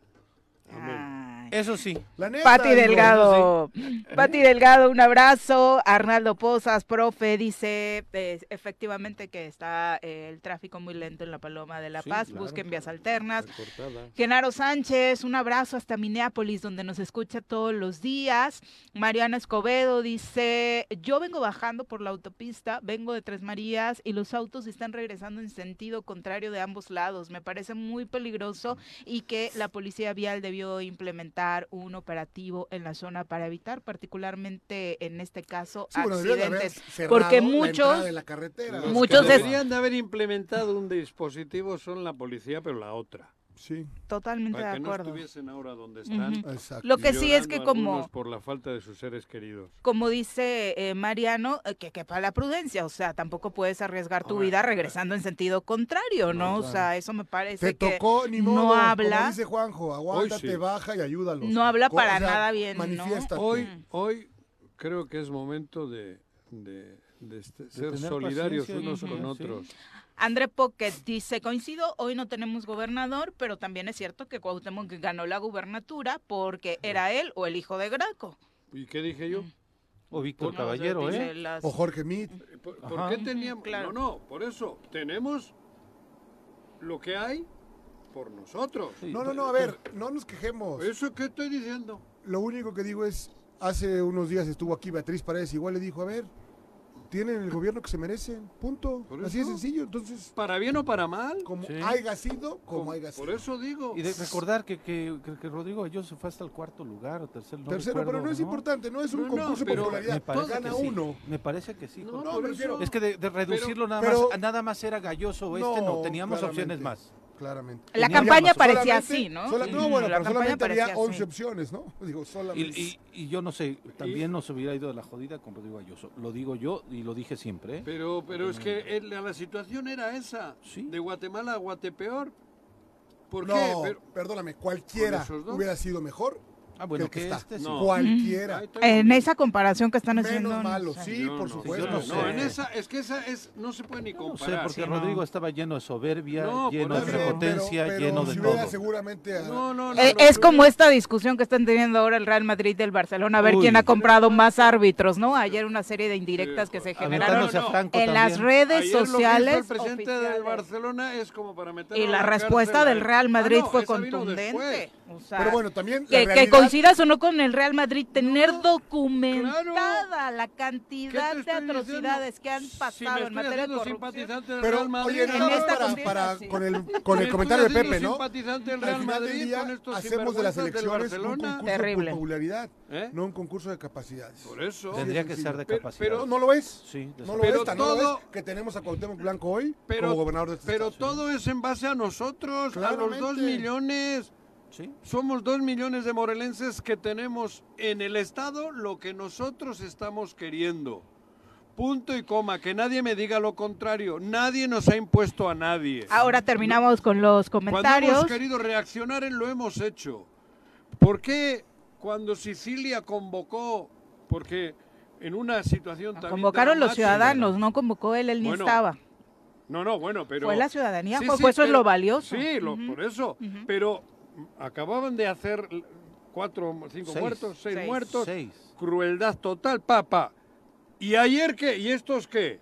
Eso sí. La neta, Pati digo, Delgado. sí. Pati Delgado, un abrazo. Arnaldo Pozas, profe, dice eh, efectivamente que está eh, el tráfico muy lento en la Paloma de la Sí, Paz. claro. Busquen vías alternas. Recortada. Genaro Sánchez, un abrazo hasta Minneapolis, donde nos escucha todos los días. Mariana Escobedo dice, yo vengo bajando por la autopista, vengo de Tres Marías y los autos están regresando en sentido contrario de ambos lados. Me parece muy peligroso y que la policía vial debió implementar un operativo en la zona para evitar particularmente en este caso Sí, bueno, deberían de haber accidentes. Porque la muchos... la carretera. Los Muchos deberían de haber implementado un dispositivo son la policía, pero la otra. Sí. Totalmente Para de que acuerdo. no estuviesen ahora donde están. Ujú. Exacto. Lo que sí es que como... por la falta de sus seres queridos. como dice eh, Mariano, eh, que quepa la prudencia, o sea, tampoco puedes arriesgar tu Ahora, vida regresando en sentido contrario, ¿no? O claro. sea, eso me parece Te que tocó, ni modo. no Como habla, dice Juanjo, aguántate, sí. baja y ayúdalos. no habla para o sea, nada bien, ¿no? manifiéstate. Hoy, hoy creo que es momento de, de- de este- ser tener solidarios paciencia y unos con sí. otros. André Pocket dice, coincido, hoy no tenemos gobernador, pero también es cierto que Cuauhtémoc ganó la gubernatura porque era él o el hijo de Graco. ¿Y qué dije yo? O Víctor No, Caballero, ¿eh? las- O Jorge Mit. ¿Por, por qué teníamos? Claro. No, no, por eso tenemos lo que hay por nosotros. No, no, no, a ver, no nos quejemos. ¿Eso qué estoy diciendo? Lo único que digo es, hace unos días estuvo aquí Beatriz Paredes, igual le dijo, a ver, tienen el gobierno que se merecen, punto. Así de sencillo, entonces, ¿Para bien o para mal? como Sí. haya sido, como haya sido. Por eso digo. Y de recordar que, que, que- que Rodrigo Ayuso fue hasta el cuarto lugar o tercer no Tercero, recuerdo, pero no es importante, no es un No, no, concurso de pero- Me popularidad, parece gana que sí. uno. Me parece que sí. No. No, eso. Es que de, de reducirlo nada pero- más, nada más era Galloso o este, no, teníamos opciones claramente, más. Claramente. La campaña parecía así, ¿no? sola- no, bueno, la pero solamente había parecía 11 así. opciones, ¿no? Digo, solamente. Y, y- y yo no sé, también nos hubiera ido de la jodida con Rodrigo Ayuso. Lo digo yo y lo dije siempre. ¿eh? Pero, pero es que el- la situación era esa. Sí. De Guatemala a Guatepeor. ¿Por no, qué? Pero- perdóname, cualquiera hubiera sido mejor Ah, bueno, que este está. sí. No. Cualquiera. En esa comparación que están haciendo. Menos malo, sí, por no. supuesto. No No, sé. en esa, es que esa es, no se puede ni No sé, comparar. porque sí, no. Rodrigo estaba lleno de soberbia, lleno de prepotencia, lleno de si todo. seguramente a- No, no, no. Eh, es como esta discusión que están teniendo ahora el Real Madrid y el Barcelona, a ver Uy. quién ha comprado más árbitros, ¿no? Ayer una serie de indirectas que se generaron en las redes Ayer lo que hizo sociales. el presidente del oficiales. Barcelona es como para meter Y la respuesta del Real Madrid fue contundente. O sea, Pero bueno, también la coincidas o no con el Real Madrid, tener documentada la ¿Qué cantidad de atrocidades diciendo? que han Si pasado en estoy materia de corrupción. del Pero, Real Madrid, oye, en nada más esta para, para- sí. con el, con el comentario de Pepe, ¿no? simpatizante del Al Real final del Madrid día con hacemos de las del elecciones un Barcelona. concurso Terrible. de popularidad, ¿Eh? no un concurso de capacidades. Por eso. Tendría que ser de Pero- capacidad. No, no lo es. Sí, No lo Pero es, tan no lo todo- es que tenemos a Cuauhtémoc Blanco hoy Pero, como gobernador de este pero estado. todo es en base a nosotros, a los dos Claramente. millones. Sí. Somos dos millones de morelenses que tenemos en el Estado lo que nosotros estamos queriendo. Punto y coma, que nadie me diga lo contrario. Nadie nos ha impuesto a nadie. Ahora terminamos con los Cuando comentarios. hemos querido reaccionar, lo hemos hecho. ¿Por qué cuando Sicilia convocó, porque en una situación también Convocaron los ciudadanos, no convocó él, él ni Bueno, estaba. No, no, bueno, pero... Fue la ciudadanía, Sí, fue- sí, eso es pero- lo valioso. Sí, lo- Ujú. por eso. Ujú. Pero mm, acababan de hacer cuatro, cinco Seis. muertos, seis, Seis. muertos. Seis. Crueldad total, papa. ¿Y ayer qué? ¿Y estos qué?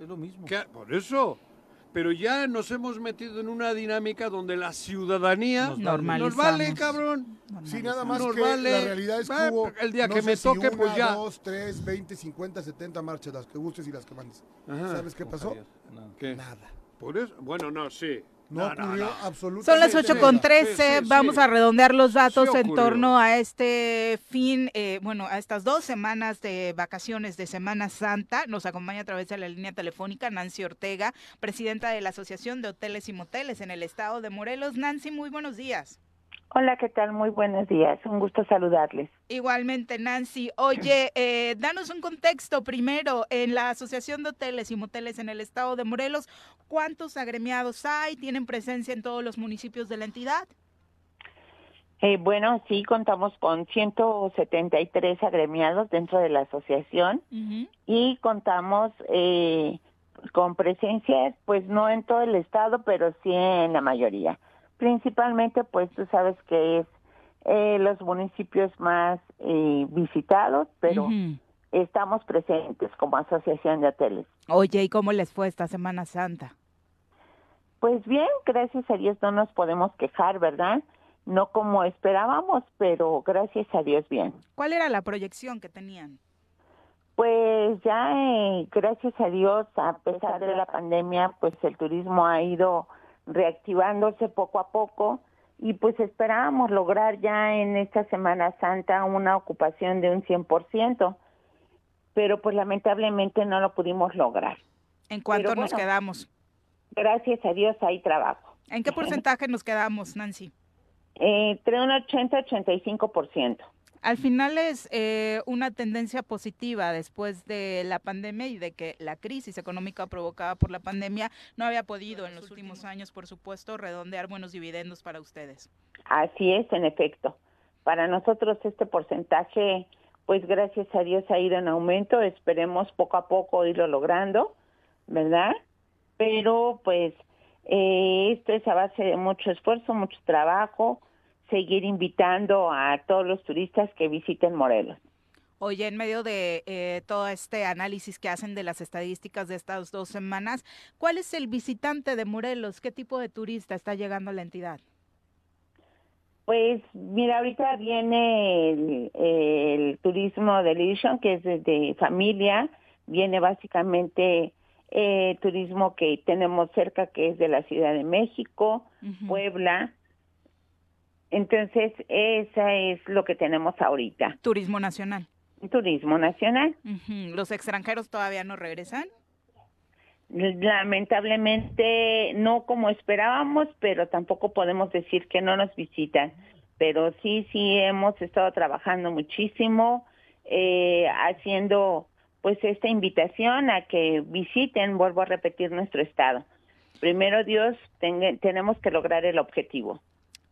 es lo mismo. ¿Qué? Por eso. Pero ya nos hemos metido en una dinámica donde la ciudadanía Nos nos, vale, cabrón. Sí, nada más Nos que vale. la realidad es que hubo, el día no que sé me si toque, una, pues ya. dos, tres, 20, 50, 70 marchas, las que gustes y las que mandes. Ajá. ¿Sabes qué pasó? ¿Qué? Nada. Por eso, bueno, no, sí. No, ocurrió absolutamente Son las 8 con nada. 13, vamos a redondear los datos Sí en torno a este fin, eh, bueno, a estas dos semanas de vacaciones de Semana Santa. Nos acompaña a través de la línea telefónica Nancy Ortega, presidenta de la Asociación de Hoteles y Moteles en el estado de Morelos. Nancy, muy buenos días. Hola, ¿qué tal? Muy buenos días. Un gusto saludarles. Igualmente, Nancy. Oye, eh, danos un contexto primero. En la Asociación de Hoteles y Moteles en el estado de Morelos, ¿cuántos agremiados hay? ¿Tienen presencia en todos los municipios de la entidad? Eh, bueno, sí, contamos con 173 agremiados dentro de la asociación y contamos eh, con presencia, pues no en todo el estado, pero sí en la mayoría. Principalmente, pues tú sabes que es eh, los municipios más eh, visitados, pero estamos presentes como asociación de hoteles. Oye, ¿y cómo les fue esta Semana Santa? Pues bien, gracias a Dios no nos podemos quejar, ¿verdad? No como esperábamos, pero gracias a Dios bien. ¿Cuál era la proyección que tenían? Pues ya, eh, gracias a Dios, a pesar de la pandemia, pues el turismo ha ido reactivándose poco a poco y pues esperábamos lograr ya en esta Semana Santa una ocupación de un 100%, pero pues lamentablemente no lo pudimos lograr. ¿En cuánto nos quedamos? Gracias a Dios hay trabajo. ¿En qué porcentaje nos quedamos, Nancy? Eh, entre un 80-85%. Al final es eh, una tendencia positiva después de la pandemia y de que la crisis económica provocada por la pandemia no había podido en los últimos años, por supuesto, redondear buenos dividendos para ustedes. Así es, en efecto. Para nosotros este porcentaje, pues gracias a Dios ha ido en aumento. Esperemos poco a poco irlo logrando, ¿verdad? Pero pues eh, esto es a base de mucho esfuerzo, mucho trabajo, seguir invitando a todos los turistas que visiten Morelos. Oye, en medio de eh, todo este análisis que hacen de las estadísticas de estas dos semanas, ¿cuál es el visitante de Morelos? ¿Qué tipo de turista está llegando a la entidad? Pues mira, ahorita viene el, el turismo de Leisure, que es de, de familia, viene básicamente eh, turismo que tenemos cerca, que es de la Ciudad de México, Puebla. Entonces, esa es lo que tenemos ahorita. Turismo nacional. Turismo nacional. ¿Los extranjeros todavía no regresan? Lamentablemente no como esperábamos, pero tampoco podemos decir que no nos visitan. Pero sí, sí hemos estado trabajando muchísimo, eh, haciendo pues esta invitación a que visiten, vuelvo a repetir, nuestro estado. Primero Dios, tenemos que lograr el objetivo.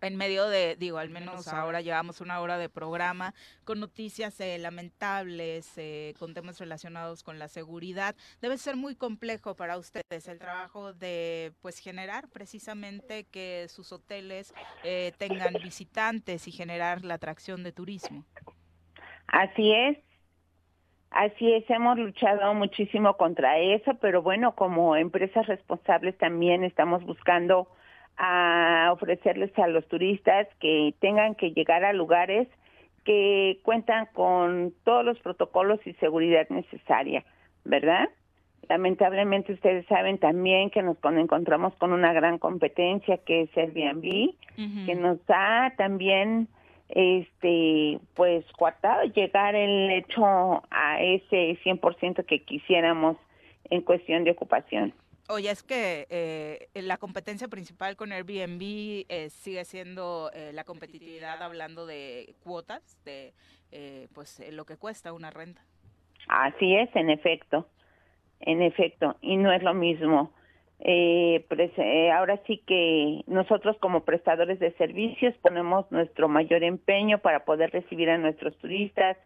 En medio de, digo, al menos ahora llevamos una hora de programa con noticias eh, lamentables, eh, con temas relacionados con la seguridad. Debe ser muy complejo para ustedes el trabajo de, pues, generar precisamente que sus hoteles eh, tengan visitantes y generar la atracción de turismo. Así es, así es, hemos luchado muchísimo contra eso, pero bueno, como empresas responsables también estamos buscando a ofrecerles a los turistas que tengan que llegar a lugares que cuentan con todos los protocolos y seguridad necesaria, ¿verdad? Lamentablemente ustedes saben también que nos con- encontramos con una gran competencia que es Airbnb, que nos ha también este pues coartado llegar el hecho a ese 100% que quisiéramos en cuestión de ocupación. Oye, es que eh, la competencia principal con Airbnb eh, sigue siendo eh, la competitividad hablando de cuotas, de eh, pues eh, lo que cuesta una renta. Así es, en efecto, en efecto, y no es lo mismo. Eh, pues, eh, ahora sí que nosotros como prestadores de servicios ponemos nuestro mayor empeño para poder recibir a nuestros turistas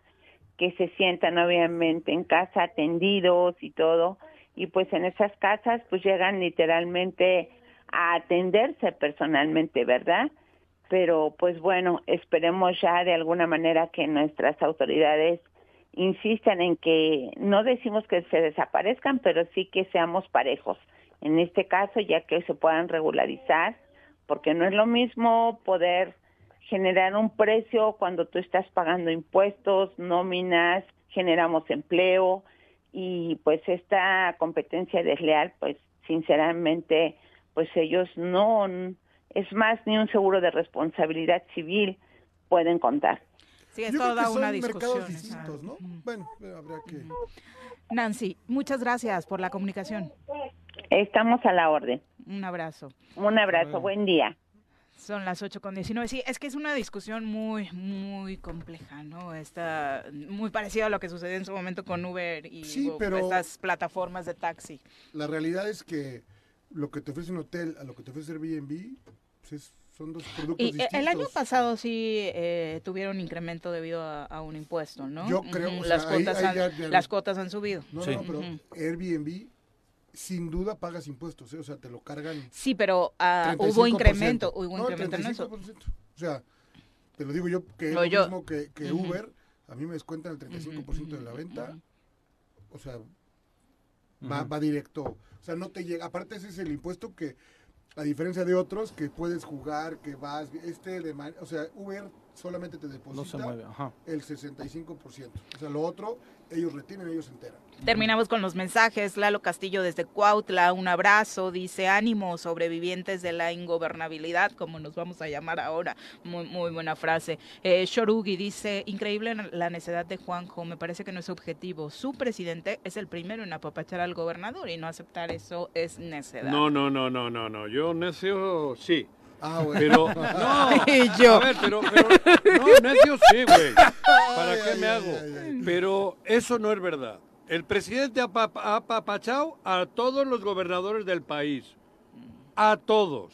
que se sientan obviamente en casa atendidos y todo y pues en esas casas pues llegan literalmente a atenderse personalmente, ¿verdad? Pero pues bueno, esperemos ya de alguna manera que nuestras autoridades insisten en que no decimos que se desaparezcan, pero sí que seamos parejos. En este caso, ya que se puedan regularizar, porque no es lo mismo poder generar un precio cuando tú estás pagando impuestos, nóminas, generamos empleo y pues esta competencia desleal, pues sinceramente, pues ellos no, es más, ni un seguro de responsabilidad civil pueden contar. Sí, es Yo creo toda que una son discusión. mercados distintos, ¿no? Bueno, habría que... Nancy, muchas gracias por la comunicación. Estamos a la orden. Un abrazo. Un abrazo, buen día. Son las 8 con 19. Sí, es que es una discusión muy, muy compleja, ¿no? Está muy parecida a lo que sucedió en su momento con Uber y Sí, pero- estas plataformas de taxi. La realidad es que lo que te ofrece un hotel a lo que te ofrece Airbnb pues es- son dos productos Y eh, distintos. el año pasado sí eh, tuvieron incremento debido a, a un impuesto, ¿no? Yo creo, o sea, las, cuotas ahí han, ya- ya- las cuotas han subido. No, no, no, pero. Airbnb sin duda pagas impuestos, ¿eh? o sea, te lo cargan. Sí, pero ah, 35%. hubo incremento, hubo No, incremento en eso. 35%. O sea, te lo digo yo que es No, lo yo- mismo que. Uber, a mí me descuentan el 35% de la venta. O sea, va, va directo. O sea, no te llega. Aparte, ese es el impuesto que, a diferencia de otros, que puedes jugar, que vas. Este de. O sea, Uber solamente te deposita No se mueve, ajá. el 65%. O sea, lo otro, ellos retienen, ellos se enteran. Terminamos con los mensajes. Lalo Castillo desde Cuautla, un abrazo. Dice, ánimo, sobrevivientes de la ingobernabilidad, como nos vamos a llamar ahora. Muy, muy buena frase. Eh, Shorugi dice, increíble la necedad de Juanjo. Me parece que no es objetivo. Su presidente es el primero en apapachar al gobernador y no aceptar eso es necedad. No, no, no, no, no, no. Yo necio sí. Ah, bueno. Pero, no, Y yo. a ver, pero, pero, no, necio sí, güey. ¿Para qué me hago? Pero eso no es verdad. El presidente ha pa- ha apapachado a todos los gobernadores del país. A todos.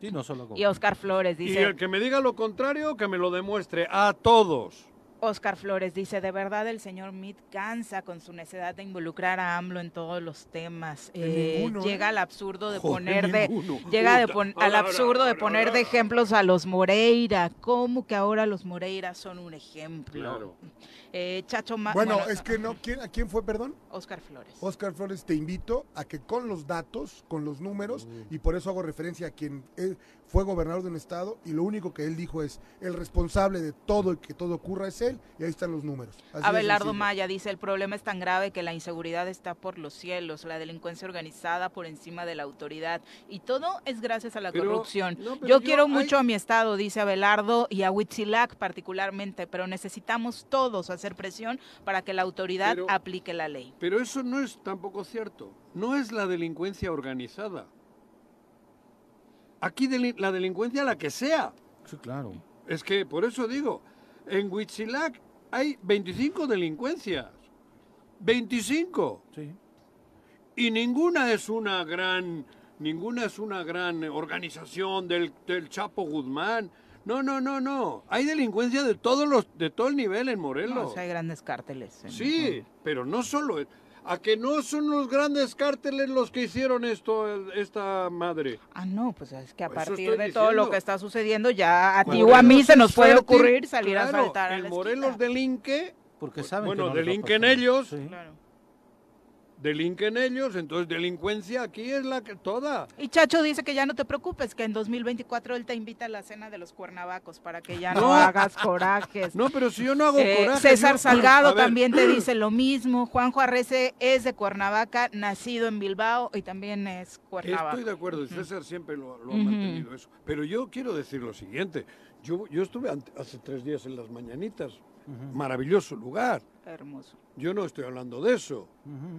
Sí, no solo Y Oscar Flores Y dice... el que me diga lo contrario, que me lo demuestre. A todos. Oscar Flores dice, de verdad el señor Meade cansa con su necesidad de involucrar a AMLO en todos los temas. Eh, ninguno, llega ¿eh? al absurdo de Joder, poner de ninguno. llega de pon- al absurdo de poner de ejemplos a los Moreira. ¿Cómo que ahora los Moreira son un ejemplo? Claro. Eh, Chacho Ma- Bueno, es que no. ¿quién, ¿A quién fue, perdón? Oscar Flores. Oscar Flores, te invito a que con los datos, con los números, y por eso hago referencia a quien él fue gobernador de un estado, y lo único que él dijo es, el responsable de todo y que todo ocurra es él, y ahí están los números. Así Abelardo. Maya dice, el problema es tan grave que la inseguridad está por los cielos, la delincuencia organizada por encima de la autoridad y todo es gracias a la Pero- corrupción. no, yo, yo- quiero hay- mucho a mi estado, dice Abelardo, y a Huitzilac particularmente, pero necesitamos todos hacer presión para que la autoridad Pero- aplique la ley. Pero eso no es tampoco cierto. No es la delincuencia organizada. Aquí deli- la delincuencia la que sea. Sí, claro. Es que por eso digo, en Huitzilac hay 25 delincuencias. 25. Sí. Y ninguna es una gran ninguna es una gran organización del, del Chapo Guzmán. No, no, no, no. Hay delincuencia de todos los de todo el nivel en Morelos. No, o sea, hay grandes cárteles. en- Sí, pero no solo. A que no son los grandes cárteles los que hicieron esto, esta madre. Ah, no, pues es que a partir de todo lo que está sucediendo, ya a ti o a mí se nos puede ocurrir salir a claro, saltar a El la Morelos delinque, Porque saben bueno, que no a delinquen ellos, Sí. Delinquen ellos, entonces delincuencia aquí es la que toda. Y Chacho dice que ya no te preocupes, que en 2024 él te invita a la cena de los cuernavacos para que ya no, No. hagas corajes. No, pero si yo no hago Eh, coraje. César yo- Salgado también te dice lo mismo. Juanjo Arrece es de Cuernavaca, nacido en Bilbao y también es Cuernavaca. Estoy de acuerdo, y César siempre lo, lo ha mantenido eso. Pero yo quiero decir lo siguiente. Yo, yo estuve ante- hace tres días en las mañanitas. Maravilloso lugar. Hermoso. Yo no estoy hablando de eso.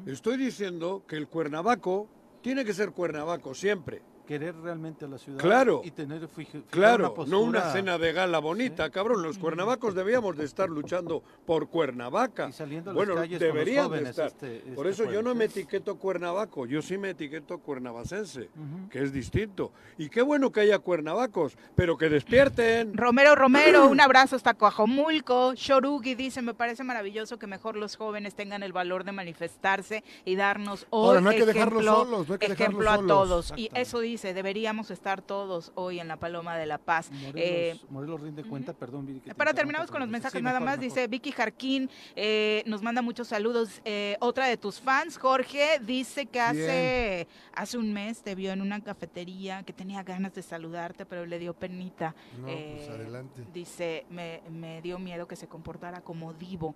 Estoy diciendo que el Cuernavaco tiene que ser Cuernavaco siempre. Querer realmente a la ciudad Claro. y tener Claro, una no una cena de gala bonita, cabrón. Los cuernavacos debíamos de estar luchando por Cuernavaca. saliendo a las bueno, calles con los deberían de jóvenes estar. este- por este eso yo no me etiqueto cuernavaco, yo sí me etiqueto cuernavacense, que es distinto. Y qué bueno que haya cuernavacos, pero que despierten. Romero Romero, un abrazo hasta Coajomulco. Shorugi dice, me parece maravilloso que mejor los jóvenes tengan el valor de manifestarse y darnos hoy Ahora, no hay que dejarlos ejemplo, solos, no hay que dejarlos ejemplo a solos. todos. Y eso dice dice, deberíamos estar todos hoy en la Paloma de la Paz. Eh, Morelos, Morelos rinde cuenta, perdón, Viri, que te para terminamos con los mensajes sí, nada mejor, más, mejor. dice Vicky Jarquín, eh, nos manda muchos saludos. Eh, otra de tus fans, Jorge, dice que hace, hace un mes te vio en una cafetería que tenía ganas de saludarte, pero le dio penita. No, Eh, pues adelante. Dice, me, me dio miedo que se comportara como divo.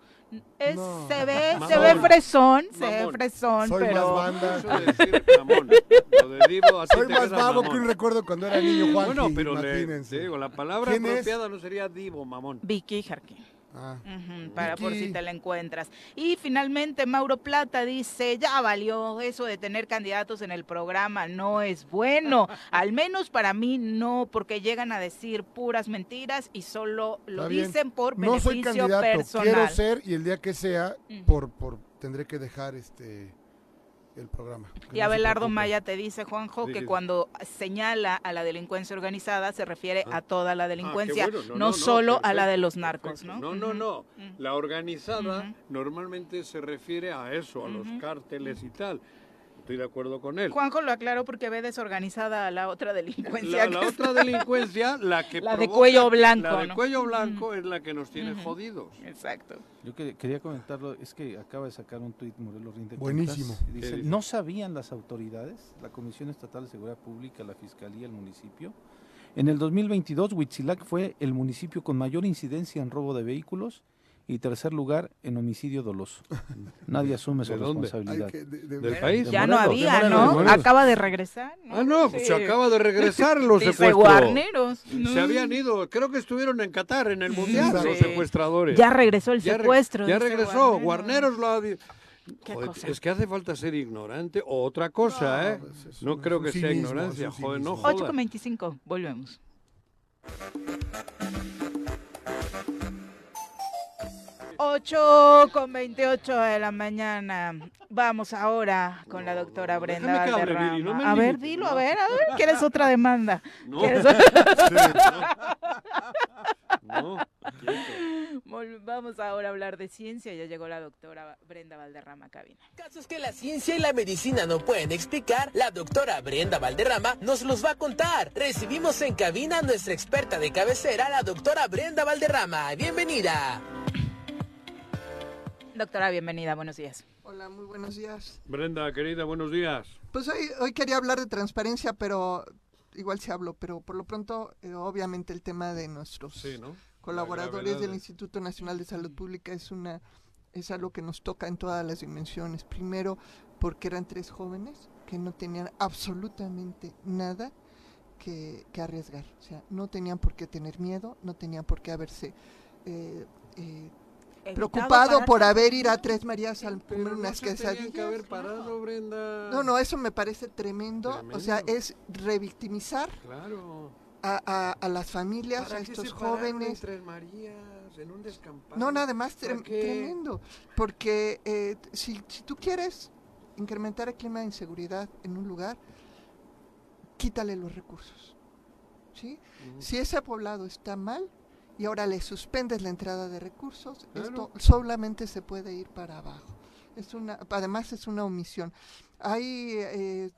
Es- No. Se ve, se ve fresón, se ve fresón, Soy pero... más banda. Eso de decir mamón. Lo de Divo, a ti Soy te más vago que un recuerdo cuando era niño, Juan. Bueno, pero le, te digo, la palabra ¿Quién es? apropiada no sería Divo, mamón. Vicky Jarquín. Ah. Para por si te la encuentras. Y finalmente Mauro Plata dice, ya valió eso de tener candidatos en el programa, no es bueno, al menos para mí no, porque llegan a decir puras mentiras y solo lo dicen por No soy beneficio candidato, personal. quiero ser y el día que sea, por, por tendré que dejar este el programa. Que Y no Abelardo. Maya te dice, Juanjo, Sí, que sí. cuando señala a la delincuencia organizada se refiere a toda la delincuencia, Ah, bueno. no, No, no, no, solo a la de los narcos, ¿no? No, no, no. La organizada normalmente se refiere a eso, a los cárteles y tal. Estoy de acuerdo con él. Juanjo lo aclaró porque ve desorganizada a la otra delincuencia. La, la otra delincuencia, la que La de provoca- cuello blanco, La de ¿no? cuello blanco es la que nos tiene Ujú. jodidos. Exacto. Yo que- quería comentarlo, es que acaba de sacar un tuit Morelos Rinde Buenísimo. Cuentas, y ¿Qué Dice, dice? no sabían las autoridades, la Comisión Estatal de Seguridad Pública, la Fiscalía, el municipio. En el 2022, Huitzilac fue el municipio con mayor incidencia en robo de vehículos y tercer lugar en homicidio doloso. Nadie asume su responsabilidad. Ay, que de- de- ¿Del de- país? Ya no Morelos, había, Morelos, ¿no? Acaba de regresar. ¿no? Ah, no, pues Sí. se acaba de regresar los Dice secuestros. Guarneros. Se habían ido, creo que estuvieron en Qatar en el Mundial Sí. los secuestradores. Ya regresó el Ya re- secuestro, Ya regresó, Guarneros. Guarneros lo ha... Joder, es que hace falta ser ignorante o otra cosa, ¿eh? pues es No creo que sea ignorancia, joder, no jodas. 8 con 25, volvemos. 8 con 28 de la mañana. Vamos ahora con la doctora Brenda déjame que hable, Valderrama. Viri, no me a ver, dilo, no. a ver, a ver, ¿quieres otra demanda? No. ¿Quieres- Vamos ahora a hablar de ciencia. Ya llegó la doctora Brenda Valderrama a cabina. Casos que la ciencia y la medicina no pueden explicar, la doctora Brenda Valderrama nos los va a contar. Recibimos en cabina a nuestra experta de cabecera, la doctora Brenda Valderrama. Bienvenida. Doctora, bienvenida, buenos días. Hola, muy buenos días. Brenda, querida, buenos días. Pues hoy, hoy quería hablar de transparencia, pero igual se hablo, pero por lo pronto, eh, obviamente el tema de nuestros Sí, ¿no? colaboradores del de- Instituto Nacional de Salud Pública es una es algo que nos toca en todas las dimensiones. Primero, porque eran tres jóvenes que no tenían absolutamente nada que, que arriesgar. O sea, no tenían por qué tener miedo, no tenían por qué haberse eh, eh, preocupado por haber ir a Tres Marías al comer no unas que quesadillas. haber parado, Brenda. No, no, eso me parece tremendo. O sea, es revictimizar Claro. a, a- a las familias, ¿Para a estos se pararon en jóvenes. Tres Marías, en un descampado? No, nada más ¿Para trem- qué? tremendo. Porque eh, si, si tú quieres incrementar el clima de inseguridad en un lugar, quítale los recursos. ¿sí? Si ese poblado está mal y ahora le suspendes la entrada de recursos, esto solamente se puede ir para abajo. Es una, además es una omisión. Hay, eh,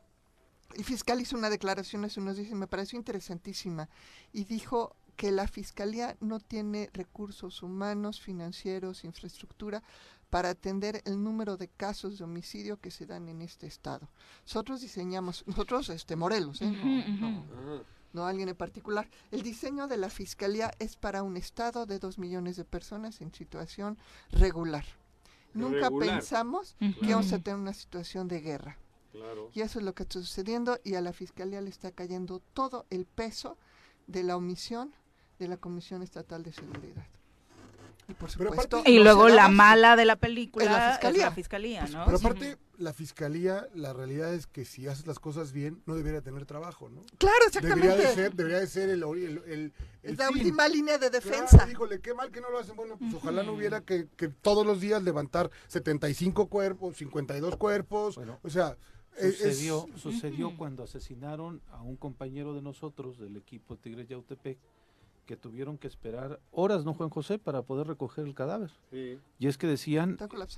el fiscal hizo una declaración hace unos días y me pareció interesantísima y dijo que la fiscalía no tiene recursos humanos, financieros, infraestructura para atender el número de casos de homicidio que se dan en este estado. Nosotros diseñamos, nosotros, este, Morelos, ¿eh? No, no, no alguien en particular. El diseño de la fiscalía es para un estado de dos millones de personas en situación regular. Nunca Regular. pensamos que vamos a tener una situación de guerra. Claro. Y eso es lo que está sucediendo y a la Fiscalía le está cayendo todo el peso de la omisión de la Comisión Estatal de Seguridad. Y por Pero supuesto... aparte- Y no luego la mala de la película Es la es fiscalía. la fiscalía, ¿no? Pero aparte, la fiscalía, la realidad es que si haces las cosas bien, no debería tener trabajo, ¿no? Claro, Debería de exactamente. ser, debería de ser el, el, el- el Es la fin. última línea de Claro, defensa. híjole, qué mal que no lo hacen. Bueno, pues ojalá no hubiera que, que todos los días levantar 75 cuerpos, 52 cuerpos. o sea, es- Sucedió, es- sucedió cuando asesinaron a un compañero de nosotros del equipo Tigres Yautepec que tuvieron que esperar horas, ¿no, Juan José, para poder recoger el cadáver. Sí. Y es que decían,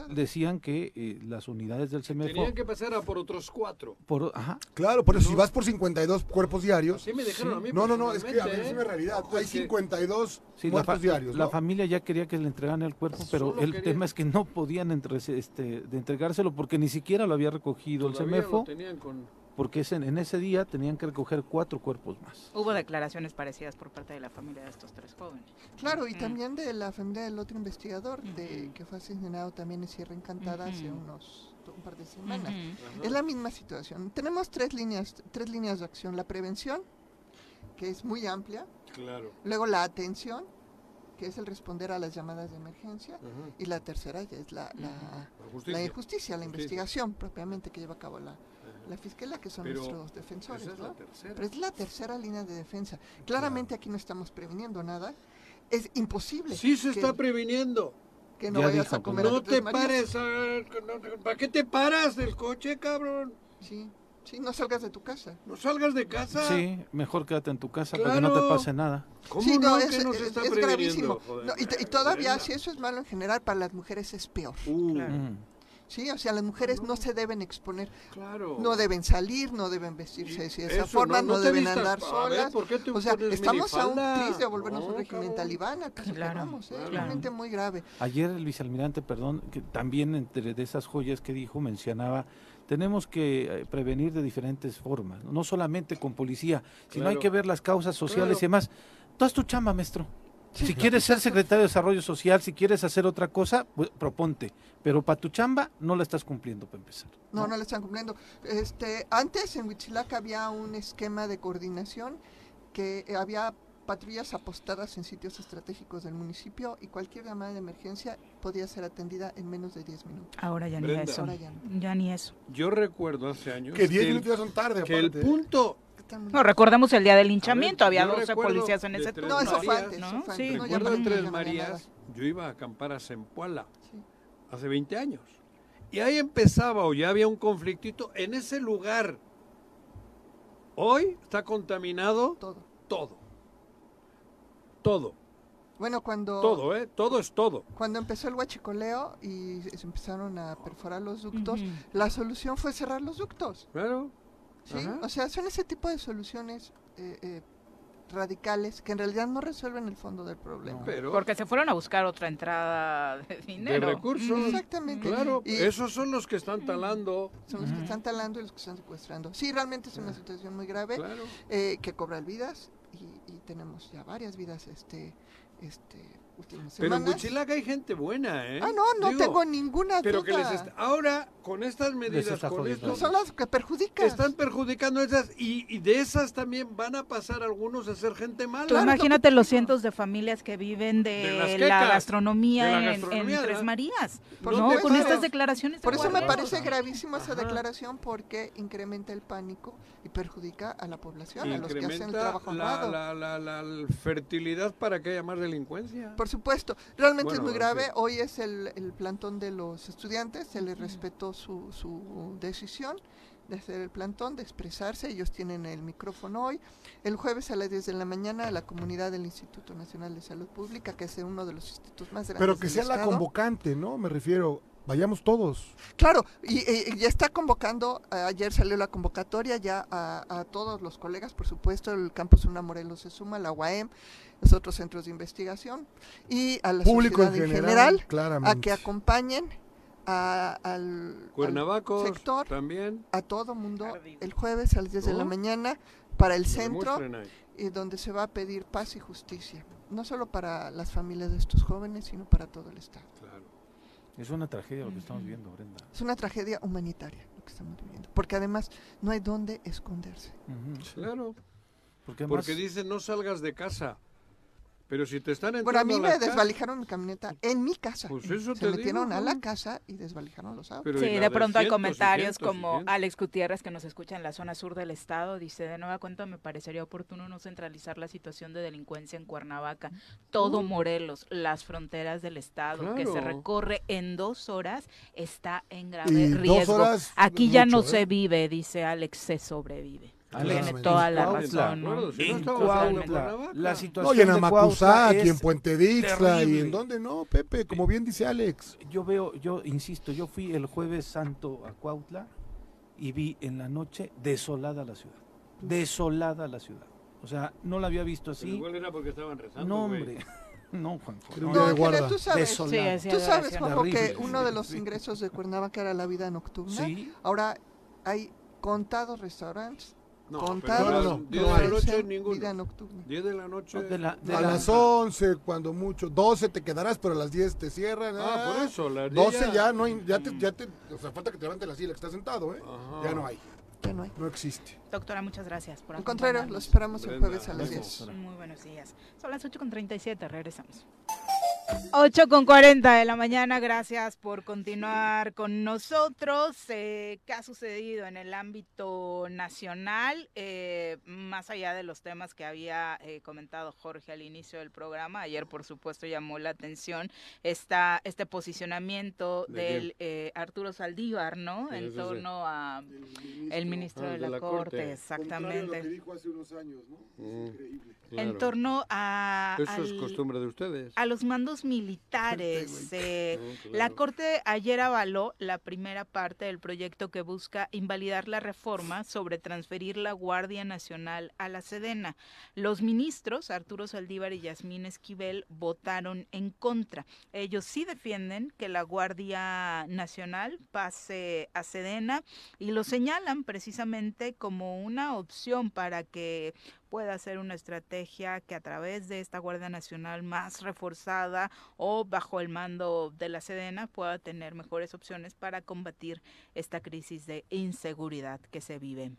decían que eh, las unidades del CEMEFO... Tenían que pasar a por otros cuatro. Por, ajá, Claro, por eso si vas por 52 cuerpos diarios. Así me dejaron a mí No, no, no, es que a ver, personalmente, es una ¿eh? realidad. Hay Porque- 52 Sí, la, muertos diarios. la familia ya quería que le entregaran el cuerpo, pero Solo el querían- tema es que no podían entre- este, de entregárselo porque ni siquiera lo había recogido el Todavía lo CEMEFO, tenían con- porque ese- en ese día tenían que recoger cuatro cuerpos más. Hubo declaraciones parecidas por parte de la familia de estos tres jóvenes. Claro, y Mm. también de la familia del otro investigador de que fue asesinado también en Sierra Encantada hace Ujú. unos un par de semanas. Ujú. Es la misma situación. Tenemos tres líneas, tres líneas de acción. La prevención, que es muy amplia. Claro. Luego la atención, que es el responder a las llamadas de emergencia. Ajá. Y la tercera ya es la, la, La la justicia. injusticia, la Justicia. investigación propiamente que lleva a cabo la, la fiscalía, que son Pero nuestros defensores. esa es la ¿no? tercera. Pero es la tercera línea de defensa. Claramente aquí no estamos previniendo nada. Es imposible. Sí se que- está previniendo. Que no Ya vayas dijo, a comer. No a te pares, a- no- ¿para qué te paras del coche, cabrón? Sí, sí, no salgas de tu casa. No salgas de casa. Sí, mejor quédate en tu casa para que no te Claro. pase nada. ¿Cómo Sí, no, no, que es, no se es- está es gravísimo. Joder, No, y, y todavía, si eso es malo en general, para las mujeres es peor. Uh, Mm. Sí, o sea, las mujeres no se deben exponer, Claro. no deben salir, no deben vestirse de esa Eso, forma, no- no, no te deben vistas- andar a ver, solas. ¿por qué te o sea, pones estamos a un tris de volvernos No, un régimen cabrón. talibán, al que Claro, vamos, ¿eh? claro. realmente muy grave. Ayer el vicealmirante, perdón, que también entre de esas joyas que dijo mencionaba, tenemos que eh, prevenir de diferentes formas, no solamente con policía, sino hay que ver las causas sociales Claro. y demás. Tú haz tu chamba, maestro. Si quieres ser secretario de Desarrollo Social, si quieres hacer otra cosa, pues, proponte. Pero para tu chamba no la estás cumpliendo para empezar. No, no le están cumpliendo. Este, antes en Huitzilac había un esquema de coordinación que eh, había patrullas apostadas en sitios estratégicos del municipio y cualquier llamada de emergencia podía ser atendida en menos de 10 minutos. Ahora ya ni Brenda. eso. Ahora ya no. Ya ni eso. Yo recuerdo hace años Que 10 el- minutos ya son tarde, que el punto No, recordamos el día del linchamiento, ver, había yo 12 recuerdo policías en ese turno. No, eso fue antes, ¿no? eso fue Sí. No, Recuerdo Tres. Marías, yo iba a acampar a Zempoala Sí. hace 20 años. Y ahí empezaba o ya había un conflictito en ese lugar. Hoy está contaminado Todo. todo. Todo. Bueno, cuando, Todo, ¿eh? Todo es todo. cuando empezó el huachicoleo y se empezaron a perforar los ductos, la solución fue cerrar los ductos. Claro. ¿Sí? Ajá. O sea, son ese tipo de soluciones eh, eh, radicales que en realidad no resuelven el fondo del problema. Pero Porque se fueron a buscar otra entrada de de dinero. recursos. Mm, Exactamente. Claro, Y- esos son los que están talando. Son los que están talando y los que están secuestrando. Sí, realmente es una situación muy grave Claro. eh, que cobra vidas y, y tenemos ya varias vidas este, este, últimas Pero en. Huichilac hay gente buena, ¿eh? Ah, no, no Digo, tengo ninguna Pero que les duda. est- ahora con estas medidas, con estos Son las que perjudican. están perjudicando esas y, y de esas también van a pasar algunos a ser gente mala. Tú imagínate los cientos de familias que viven de, la gastronomía, de la en- gastronomía, en, Tres. Marías. Por ¿no? Con estas declaraciones. de Por eso me parece gravísima esa Ajá. declaración porque incrementa el pánico y perjudica a la población, a los que hacen el trabajo la, la, la, la- la fertilidad para que haya más delincuencia. Por supuesto, realmente es muy grave. sí. Hoy es el, el plantón de los estudiantes, se les respetó su, su decisión de hacer el plantón, de expresarse. Ellos tienen el micrófono hoy. El jueves a las 10 de la mañana, la comunidad del Instituto Nacional de Salud Pública, que es uno de los institutos más grandes. Pero que del sea la convocante, ¿no? Me refiero, vayamos todos. Claro, y, y ya está convocando, eh, ayer salió la convocatoria ya a, a todos los colegas, por supuesto, el Campus Una Morelos se suma, la UAM, los otros centros de investigación y a la Público en sociedad en general, general, a que acompañen a- al, sector, también. a todo mundo, el jueves a las 10 de la mañana para el centro y donde se va a pedir paz y justicia, no solo para las familias de estos jóvenes, sino para todo el Estado. Claro. Es una tragedia lo que estamos viendo, Brenda. Es una tragedia humanitaria lo que estamos viviendo, porque además no hay dónde esconderse. Ujú. Claro. Porque además- Porque dicen no salgas de casa. Pero si te están entrando Bueno, a mí a me desvalijaron mi camioneta en mi casa. Pues eso Se te metieron digo, a la casa y desvalijaron los autos. Pero Sí, de pronto hay cientos y comentarios como cientos. Alex Gutiérrez, que nos escucha en la zona sur del estado, dice, de nueva cuenta me parecería oportuno no centralizar la situación de delincuencia en Cuernavaca, todo Uh. Morelos, las fronteras del estado, que se recorre en dos horas, está en grave Y dos riesgo. horas, Aquí ya no mucho, se ¿eh? vive, dice Alex, se sobrevive. Tiene toda la razón. ¿no? no en Cuautla, la No, situación y en aquí es en Puente Dixla, y en donde no, Pepe, como bien dice Alex. Yo veo, yo insisto, yo fui el jueves santo a Cuautla y vi en la noche desolada la ciudad. Desolada la ciudad. O sea, no la había visto Pero así. igual era porque estaban rezando. No, hombre. No, un no. No. Ángela, tú sabes, Desolada. Sí, tú sabes. Juanjo, que Terrible. uno de los ingresos de Cuernavaca era la vida nocturna. Sí. Ahora hay contados restaurantes, No, contados pero no, no, no, 10 no de la noche ninguno. nocturna. 10 de la noche. No, de la- de A la- las 11, cuando mucho, 12 te quedarás, pero a las 10 te cierran. Ah, por eso, las 10 12 ya- ya no hay, ya te, ya te, o sea, falta que te levante la silla que estás sentado, ¿eh? Ajá. Ya no hay, Ya no hay. no existe. Doctora, muchas gracias por Al contrario, los esperamos el Brenda, jueves a las gracias. 10. Muy buenos días. Son las 8.37, regresamos. 8 con 40 de la mañana, gracias por continuar con nosotros. Eh, ¿Qué ha sucedido en el ámbito nacional? Eh, más allá de los temas que había eh, comentado Jorge al inicio del programa, ayer por supuesto llamó la atención esta, este posicionamiento ¿De del eh, Arturo Saldívar, ¿no? Sí, en torno a el ministro Ah, de la, Corte, exactamente. dijo hace unos años, ¿no? Mm, increíble. claro. En torno a, Eso es al- costumbre de ustedes. a los mandos militares. eh, No, La. Corte ayer avaló la primera parte del proyecto que busca invalidar la reforma sobre transferir la Guardia Nacional a la Sedena. Los ministros, Arturo Saldívar y Yasmín Esquivel, votaron en contra. Ellos sí defienden que la Guardia Nacional pase a Sedena y lo señalan precisamente como una opción para que pueda ser una estrategia que a través de esta Guardia Nacional más reforzada o bajo el mando de la Sedena pueda tener mejores opciones para combatir esta crisis de inseguridad que se vive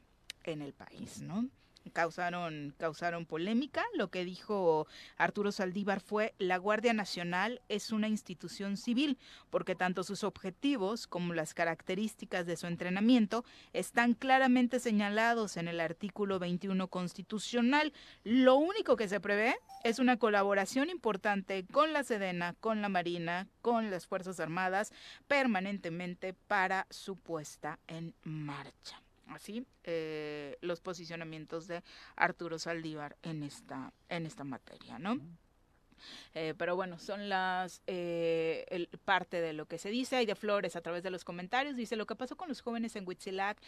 en el país, ¿no? Causaron, causaron polémica. Lo que dijo Arturo Saldívar fue, la Guardia Nacional es una institución civil, porque tanto sus objetivos como las características de su entrenamiento están claramente señalados en el artículo 21 constitucional. Lo único que se prevé es una colaboración importante con la Sedena, con la Marina, con las Fuerzas Armadas, permanentemente para su puesta en marcha. Así, eh, los posicionamientos de Arturo Saldívar en esta, en esta materia, ¿no? Eh, pero bueno, son las eh, el- parte de lo que se dice. Hay de Flores a través de los comentarios. Dice, lo que pasó con los jóvenes en Huitzilac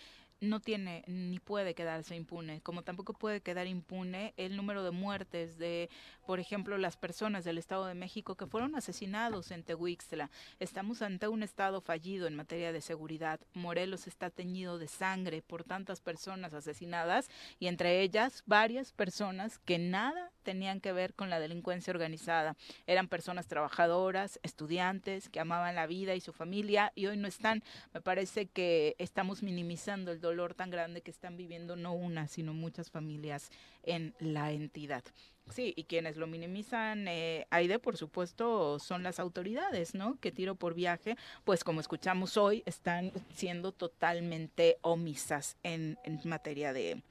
no tiene ni puede quedarse impune, como tampoco puede quedar impune el número de muertes de, por ejemplo, las personas del Estado de México que fueron asesinados en Tehuixtla. Estamos ante un Estado fallido en materia de seguridad. Morelos está teñido de sangre por tantas personas asesinadas y entre ellas varias personas que nada tenían que ver con la delincuencia organizada. Eran personas trabajadoras, estudiantes, que amaban la vida y su familia y hoy no están. Me parece que estamos minimizando el dolor tan grande que están viviendo no una, sino muchas familias en la entidad. Sí, y quienes lo minimizan, eh, Aide, por supuesto, son las autoridades, ¿no? Que tiro por viaje, pues como escuchamos hoy, están siendo totalmente omisas en, en materia de,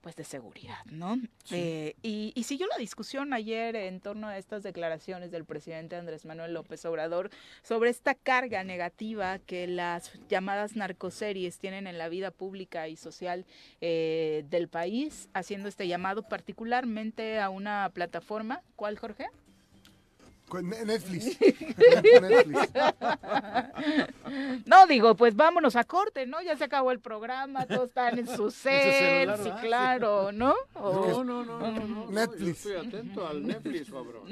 pues, de seguridad, ¿no? Eh, y, y siguió la discusión ayer en torno a estas declaraciones del presidente Andrés Manuel López Obrador sobre esta carga negativa que las llamadas narcoseries tienen en la vida pública y social eh, del país, haciendo este llamado particularmente a una plataforma. ¿Cuál, Jorge? Con Ne- Netflix. No, digo, pues vámonos a corte, ¿no? Ya se acabó el programa, todos están en su cel, sí, claro, ¿no? No, no, no, no, no, no, Netflix. Yo estoy atento al Netflix, cabrón.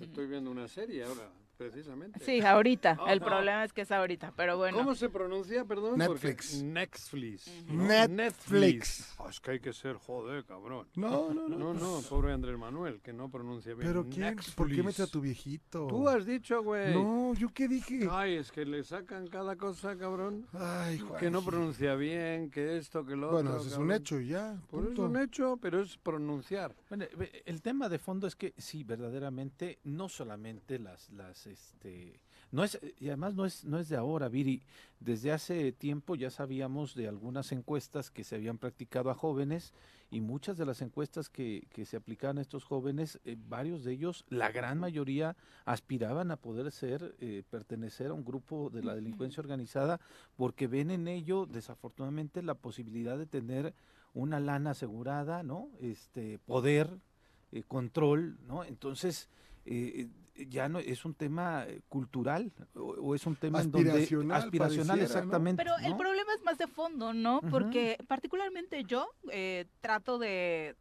Estoy viendo una serie ahora, precisamente. Sí, ahorita. El Ajá. problema es que es ahorita, pero bueno. ¿Cómo se pronuncia, perdón? Porque- Netflix. Netflix. Ujú. Netflix. Ah, es que hay que ser, joder, cabrón. No, no, no. No, no, pobre Andrés Manuel, que no pronuncia bien. Pero ¿quién? ¿Por qué metes a tu viejito? Tú has dicho, güey. No, ¿yo qué dije? Ay, es que le sacan cada cosa, cabrón. Ay, Que no pronuncia bien, que esto, que lo Bueno, otro. eso es un hecho ya. Pues es un hecho, pero es pronunciar. Bueno, el tema de fondo es que sí, verdaderamente, no solamente las, las, este, no es, y además no es, no es de ahora, Viri, desde hace tiempo ya sabíamos de algunas encuestas que se habían practicado a jóvenes y muchas de las encuestas que, que se aplicaban a estos jóvenes, eh, varios de ellos, la gran mayoría, aspiraban a poder ser, eh, pertenecer a un grupo de la delincuencia organizada porque ven en ello, desafortunadamente, la posibilidad de tener una lana asegurada, ¿no? Este, poder, eh, control, ¿no? Entonces, eh, ya no es un tema eh, cultural o, o es un tema en donde Aspiracional, aspiracional exactamente. Pero el ¿no? problema es más de fondo, ¿no? Porque particularmente yo eh, trato de,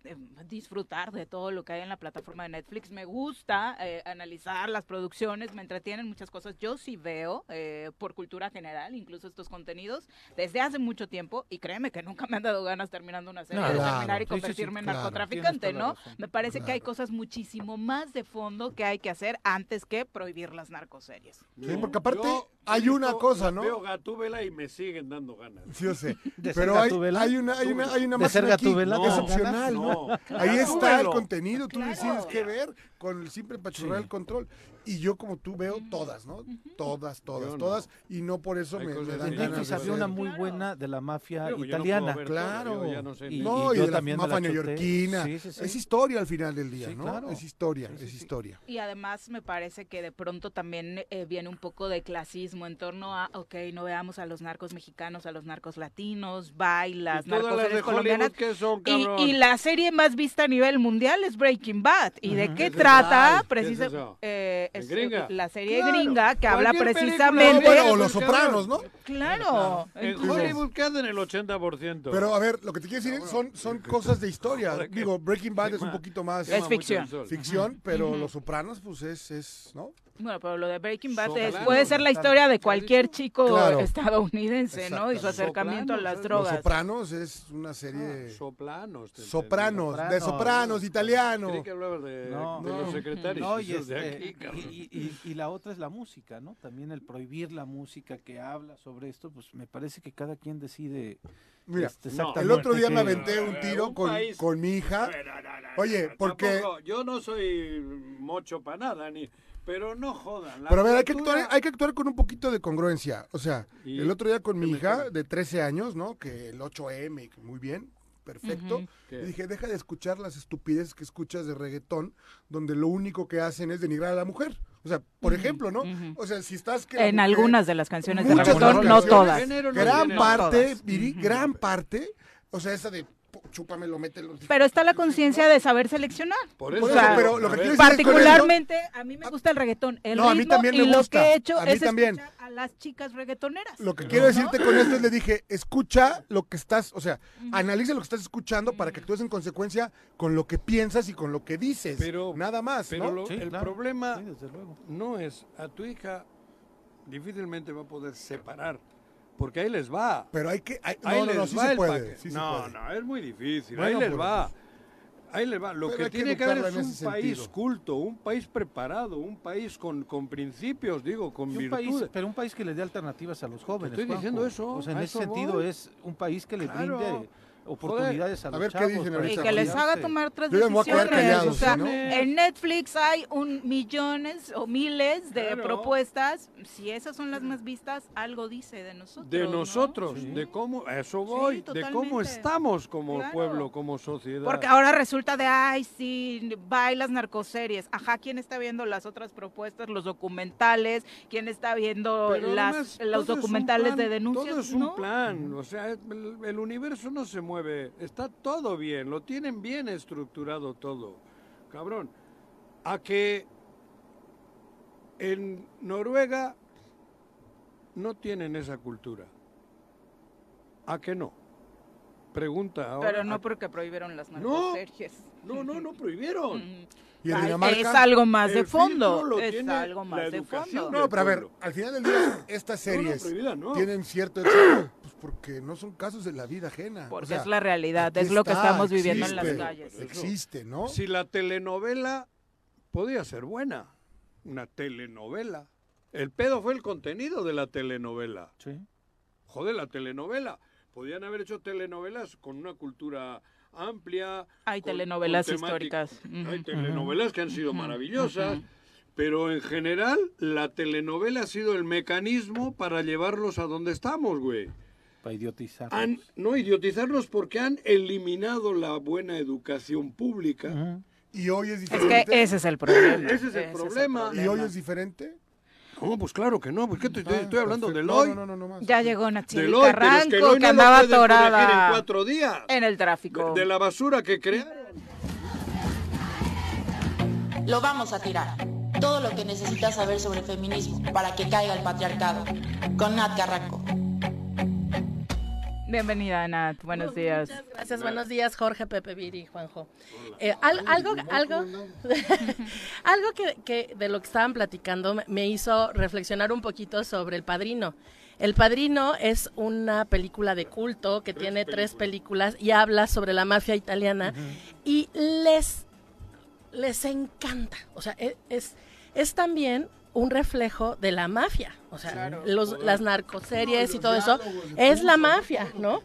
disfrutar de todo lo que hay en la plataforma de Netflix. Me gusta eh, analizar las producciones, me entretienen muchas cosas. Yo sí veo, eh, por cultura general, incluso estos contenidos, desde hace mucho tiempo, y créeme que nunca me han dado ganas terminando una serie No, de claro. terminar y Sí, sí, sí, convertirme en claro. narcotraficante, ¿no? Me parece que hay cosas muchísimo más de fondo que hay que hacer antes que prohibir las narcoseries. Sí, porque aparte Yo hay una visto- cosa, ¿no? Veo Gatúbela y me siguen dando ganas. Sí, yo sé. ¿De ser Pero hay, hay una, hay una, hay una ¿De ser Gatúbela? es No, opcional, ¿no? no. Ahí está el contenido, tú Claro. decides qué ver con el simple pachurrar el control. Y yo como tú veo todas, ¿no? Todas, todas, Yo no. todas. Y no por eso Hay me, me que dan ganas Netflix de había una muy buena de la mafia no italiana. todo, Claro. ya no sé Y- No, y, yo de la mafia neoyorquina. Sí, sí, sí. Es historia al final del día, Sí, ¿no? claro. Es historia, Sí, sí, es sí. historia. Y además me parece que de pronto también eh, viene un poco de clasismo en torno a, ok, no veamos a los narcos mexicanos, a los narcos latinos, bailas, Y todas las de colombianas. ¿qué son, Y, cabrón? y la serie más vista a nivel mundial es Breaking Bad. ¿Y de Ujú. qué ¿Qué es trata? Ay, ¿qué es Precisa, eso? eh, ¿En es gringa? la serie Claro, gringa que habla película precisamente... O Los Sopranos, ¿no? Claro. En Hollywood quedan el 80%. Pero a ver, lo que te quiero decir son, son cosas de historia. Digo, Breaking Bad es un poquito más Es ficción. ficción, pero Los Sopranos, pues es, es ¿no? Bueno, pero lo de Breaking Bad Sopranos, es- puede ser la historia de cualquier chico Claro. estadounidense, ¿no? Y su acercamiento a las Sopranos, drogas. Los Sopranos es una serie... Ah, Soplanos. te sopranos, de Sopranos. sopranos, italiano. Creí que de, No. de No. los secretarios No, y, este, y, y- y la otra es la música, ¿no? También el prohibir la música que habla sobre esto, pues me parece que cada quien decide. Mira, este, no. el otro día me aventé un Eh, tiro un con, con mi hija. Oye, porque... tampoco, yo no soy mocho para nada, ni, pero no jodan. la Pero a ver, hay que, actuar, hay que actuar con un poquito de congruencia. O sea, ¿Y? el otro día con mi ¿Qué me hija de 13 años, ¿no? Que el 8M, que muy bien, perfecto. ¿Qué? Le dije, deja de escuchar las estupideces que escuchas de reggaetón, donde lo único que hacen es denigrar a la mujer. O sea, por ejemplo, ¿no? O sea, si estás... que En algunas de las canciones de reggaetón, no todas. Gran parte, Ujú. gran parte, o sea, esa de "Pu- chúpamelo, mételo. Pero está la conciencia de saber seleccionar. Por eso, O sea, pero lo a que ver, quiero decir es con esto- Particularmente, a mí me gusta el reggaetón, el No, a mí ritmo, también me y lo que he hecho a mí es también. escuchar a las chicas reggaetoneras. Lo que quiero decirte con esto es, le dije, escucha lo que estás, o sea, analiza lo que estás escuchando para que actúes en consecuencia con lo que piensas y con lo que dices. Pero- Nada más, Pero ¿no? lo- Sí, el claro. problema Sí, desde luego. no es a tu hija difícilmente va a poder separar, porque ahí les va. Pero hay que... hay- Ahí no, no, les no, sí va se puede. se no, puede. no, es muy difícil. Bueno, ahí les pero va. pues- Ahí les va. Lo que tiene que haber es un país sentido. culto, un país preparado, un país con, con principios, digo, con virtudes. país, pero un país que le dé alternativas a los jóvenes. estoy diciendo eso, O sea, en ese sentido voy. es un país que le Claro. brinde oportunidades a A los ver qué dicen Y que les haga tomar otras Yo decisiones. callado, o sea, ¿no? en Netflix hay un millones o miles de Claro. propuestas. Si esas son las más vistas, algo dice de nosotros. De ¿no? nosotros, Sí. de cómo, eso voy, de cómo estamos como Claro. pueblo, como sociedad. Porque ahora resulta de, ay, sí, bailas narcoseries. Ajá, ¿quién está viendo las otras propuestas, los documentales? ¿Quién está viendo Pero las, además, los documentales plan, de denuncias? Todo es un ¿no? plan, o sea, el, el universo no se mueve, está todo bien, lo tienen bien estructurado todo. Cabrón, a que en Noruega no tienen esa cultura. ¿A que no? Pregunta ahora. Pero no ¿a- porque prohibieron las No. narcoseries. No, no, no prohibieron. ¿Y en Ay, Dinamarca? Es algo más de fondo. Es algo más de fondo. No, pero a ver, al final del día, estas No, no, series no. tienen cierto éxito, pues porque no son casos de la vida ajena. Porque O sea, es la realidad, es lo que está, estamos viviendo en las calles. Existe, ¿no? Si la telenovela podía ser buena, una telenovela. El pedo fue el contenido de la telenovela. Sí. Joder, la telenovela. Podían haber hecho telenovelas con una cultura amplia. Hay con- telenovelas con históricas. Hay telenovelas que han sido maravillosas. Pero en general, la telenovela ha sido el mecanismo para llevarlos a donde estamos, güey. Para idiotizar. Han, no idiotizarlos porque han eliminado la buena educación pública. Y hoy es Es diferente. que ese es el problema. Ese es el problema. ¿Y hoy es diferente? No, pues claro que no, porque estoy, estoy hablando del No, hoy. no, no, no, no más. Ya llegó hoy, pero es que Carranco, que, andaba atorada en cuatro días. en el tráfico. De, de la basura que crearon. Lo vamos a tirar. Todo lo que necesitas saber sobre el feminismo para que caiga el patriarcado. Con Nat Carranco. Bienvenida, Nat. Buenos días. Gracias, buenos días, Jorge, Pepe, Viri, Juanjo. Eh, al- algo, algo, algo que, que de lo que estaban platicando me- me hizo reflexionar un poquito sobre El Padrino. El Padrino es una película de culto que tiene tres películas y habla sobre la mafia italiana y les les encanta. O sea, e- es, es también un reflejo de la mafia. O sea, Claro. los, las narcoseries No, y todo eso es la mafia, ¿no?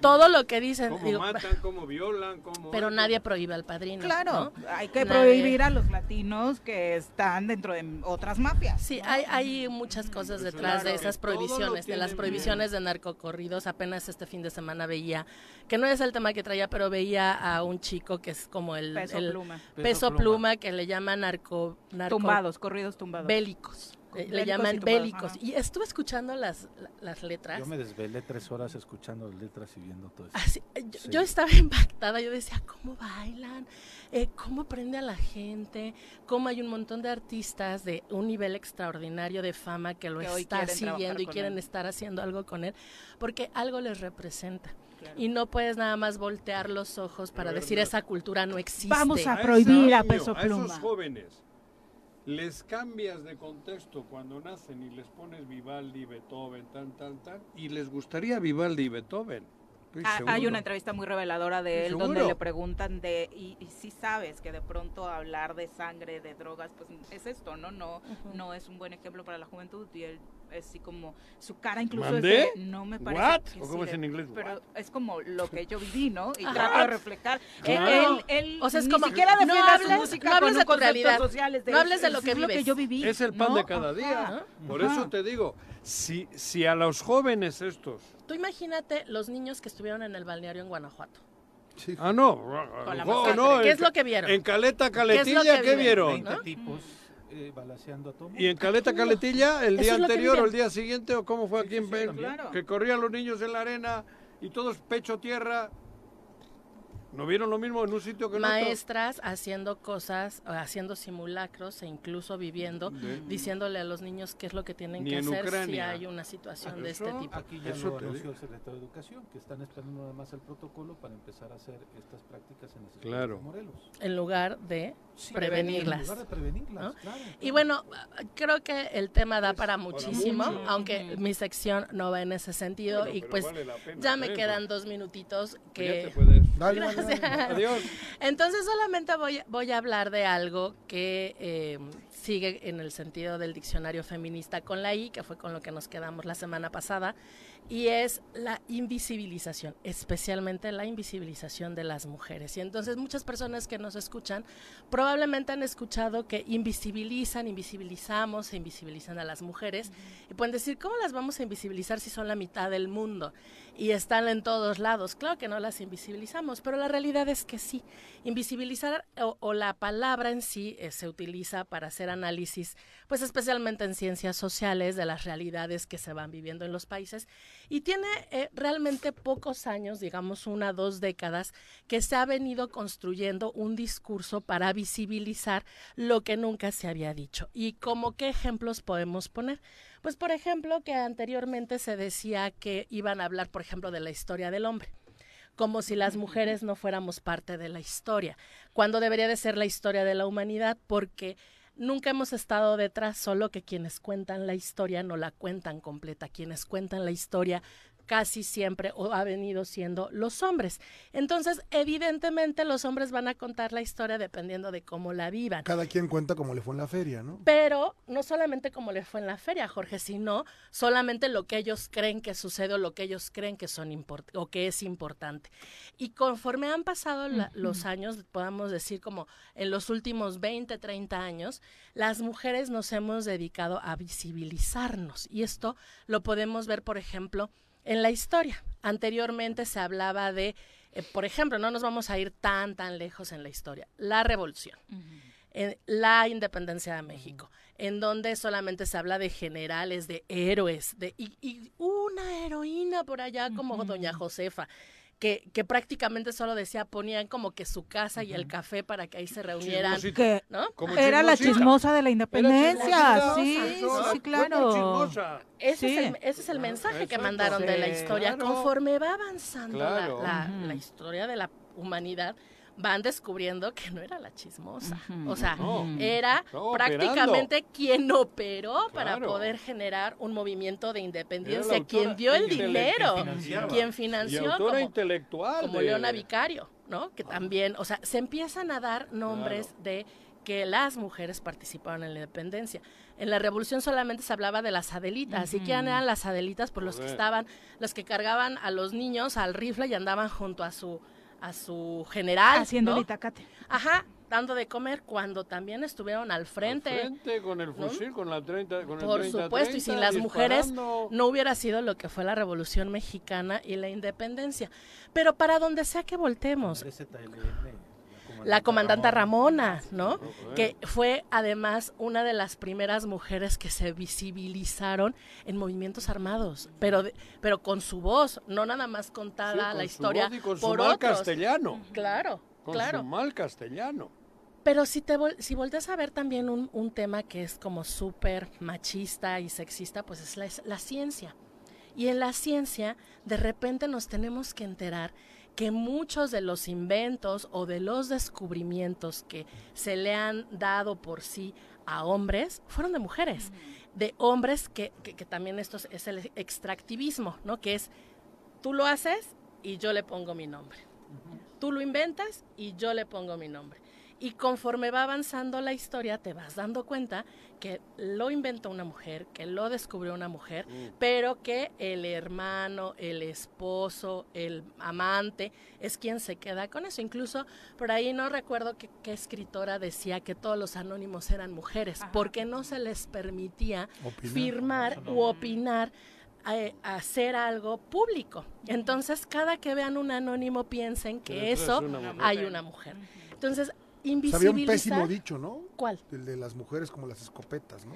Todo lo que dicen. Cómo digo, matan, cómo violan, cómo... pero nadie prohíbe al padrino. Claro, ¿no? hay que Nadie- prohibir a los latinos que están dentro de otras mafias. Sí, hay, hay muchas cosas detrás Claro. de esas prohibiciones, de las prohibiciones de narcocorridos. Apenas este fin de semana veía, que no es el tema que traía, pero veía a un chico que es como el Peso el pluma. peso, Peso pluma. pluma. que le llaman narco, narco Tumbados, corridos tumbados. bélicos. Le- Le Bélicos y llaman bélicos. ajá. Y estuve escuchando las, la- las letras. Yo me desvelé tres horas escuchando las letras y viendo todo eso. Así, eh, yo, Sí. yo estaba impactada, yo decía, ¿cómo bailan? Eh, ¿Cómo prende a la gente? ¿Cómo hay un montón de artistas de un nivel extraordinario de fama que lo Que está siguiendo y quieren él. estar haciendo algo con él? Porque algo les representa. Y no puedes nada más voltear los ojos para ver, decir no. esa cultura no existe. Vamos a prohibir a niño, Peso A Pluma. esos jóvenes les cambias de contexto cuando nacen y les pones Vivaldi, Beethoven, tan, tan, tan, y les gustaría Vivaldi y Beethoven. Ah, Hay una entrevista muy reveladora de él ¿Seguro? donde le preguntan de, y, y sí sabes que de pronto hablar de sangre, de drogas, pues es esto, ¿no? No, no es un buen ejemplo para la juventud y él así como, su cara incluso es ¿Mandé? de, no me parece What? que ¿O cómo es en inglés? Pero es como lo que yo viví, ¿no? Y Ajá. trato de reflejar. Eh, Claro. Él, él O sea, es ni como, siquiera no defiende hables- su música no hables con de realidad. sociales. No hables de lo es que lo vives. yo viví. Es el pan ¿no? de cada Ajá. día. Por Ajá. eso te digo, si, si a los jóvenes estos... Tú imagínate los niños que estuvieron en el balneario en Guanajuato. Ah, no. Con la oh, no, ¿Qué es lo que vieron? En Caleta ¿Qué es lo Caletilla, que ¿qué, viven? vieron? 20 tipos eh, todo Y en Caleta Caletilla, el día anterior o el día siguiente, o cómo fue aquí en claro. que corrían los niños en la arena y todos pecho tierra. ¿No vieron lo mismo en un sitio que en otro? maestras haciendo cosas, haciendo simulacros e incluso viviendo, De- diciéndole a los niños qué es lo que tienen Ni que en hacer si Ucrania. hay una situación de este tipo. Aquí ya Eso lo anunció el secretario de Educación, que están esperando nada más el protocolo para empezar a hacer estas prácticas en las escuelas Claro. de Morelos. En lugar de prevenirlas. En lugar de prevenirlas, ¿no? claro, Y bueno, creo que el tema da para para muchísimo, mucho. aunque mi sección no va en ese sentido Bueno, y pues vale ya me ¿eh? quedan dos minutitos que... Ya te puedes- Dale, Adiós. Entonces solamente voy, voy a hablar de algo que eh, sigue en el sentido del diccionario feminista con la I, que fue con lo que nos quedamos la semana pasada, y es la invisibilización, especialmente la invisibilización de las mujeres. Y entonces muchas personas que nos escuchan probablemente han escuchado que invisibilizan, invisibilizamos, se invisibilizan a las mujeres, y pueden decir, ¿cómo las vamos a invisibilizar si son la mitad del mundo? Y están en todos lados. Claro que no las invisibilizamos, pero la realidad es que sí. Invisibilizar o, o la palabra en sí eh, se utiliza para hacer análisis, pues especialmente en ciencias sociales, de las realidades que se van viviendo en los países. Y tiene eh, realmente pocos años, digamos una, dos décadas, que se ha venido construyendo un discurso para visibilizar lo que nunca se había dicho. ¿Y como qué ejemplos podemos poner? Pues por ejemplo que anteriormente se decía que iban a hablar, por ejemplo, de la historia del hombre como si las mujeres no fuéramos parte de la historia, cuando debería de ser la historia de la humanidad, porque nunca hemos estado detrás, solo que quienes cuentan la historia no la cuentan completa, quienes cuentan la historia casi siempre o ha venido siendo los hombres. Entonces, evidentemente los hombres van a contar la historia dependiendo de cómo la vivan. Cada quien cuenta como le fue en la feria, ¿no? Pero no solamente como le fue en la feria, Jorge, sino solamente lo que ellos creen que sucede o lo que ellos creen que son import o que es importante. Y conforme han pasado la- los años, podamos decir como en los últimos 20, 30 años, las mujeres nos hemos dedicado a visibilizarnos. Y esto lo podemos ver, por ejemplo, en la historia. Anteriormente se hablaba de, eh, por ejemplo, no nos vamos a ir tan, tan lejos en la historia, la revolución. en la independencia de México, en donde solamente se habla de generales, de héroes, de y, y una heroína por allá como Doña Josefa. Que, que prácticamente solo decía, ponían como que su casa y el café para que ahí se reunieran. Que ¿no? era la chismosa de la independencia, sí, Persona, sí, claro. Ese, Sí. es el, ese es el mensaje que mandaron de la historia. claro. Conforme va avanzando la- la, la historia de la humanidad, van descubriendo que no era la chismosa. O sea, No. era prácticamente quien operó para poder generar un movimiento de independencia, autora quien dio el dinero, quien Y financió como, intelectual como de- Leona Vicario, ¿no? Que también, o sea, se empiezan a dar nombres de que las mujeres participaron en la independencia. En la revolución solamente se hablaba de las adelitas, así que Ujú. eran las adelitas por los que estaban, los que cargaban a los niños al rifle y andaban junto a su a su general, Haciendo ¿no? el itacate. Ajá, dando de comer cuando también estuvieron al frente. Frente con el ¿no? fusil, con la 30, con el Por 30, supuesto, y sin 30, las mujeres no hubiera sido lo que fue la Revolución Mexicana y la independencia. Pero para donde sea que voltemos, la comandante Ramona, ¿no? Que fue además una de las primeras mujeres que se visibilizaron en movimientos armados, pero de- pero con su voz, no nada más contada Sí, con la su historia voz y con su mal otros. castellano. Claro, Con claro. su mal castellano. Pero si te vol- si volteas a ver también un, un tema que es como súper machista y sexista, pues es la, es la ciencia. Y en la ciencia, de repente nos tenemos que enterar que muchos de los inventos o de los descubrimientos que se le han dado por sí a hombres fueron de mujeres, de hombres que, que, que también esto es, es el extractivismo, ¿no? Que es, tú lo haces y yo le pongo mi nombre. Tú lo inventas y yo le pongo mi nombre. Y conforme va avanzando la historia, te vas dando cuenta que lo inventó una mujer, que lo descubrió una mujer, pero que el hermano, el esposo, el amante es quien se queda con eso. Incluso por ahí no recuerdo qué, escritora decía que todos los anónimos eran mujeres, porque no se les permitía Opinar. firmar no. u opinar eh, hacer algo público. Entonces, cada que vean un anónimo piensen que eso una hay una mujer. Entonces, Había un invisibilizar pésimo dicho, ¿no? ¿Cuál? El de las mujeres como las escopetas, ¿no?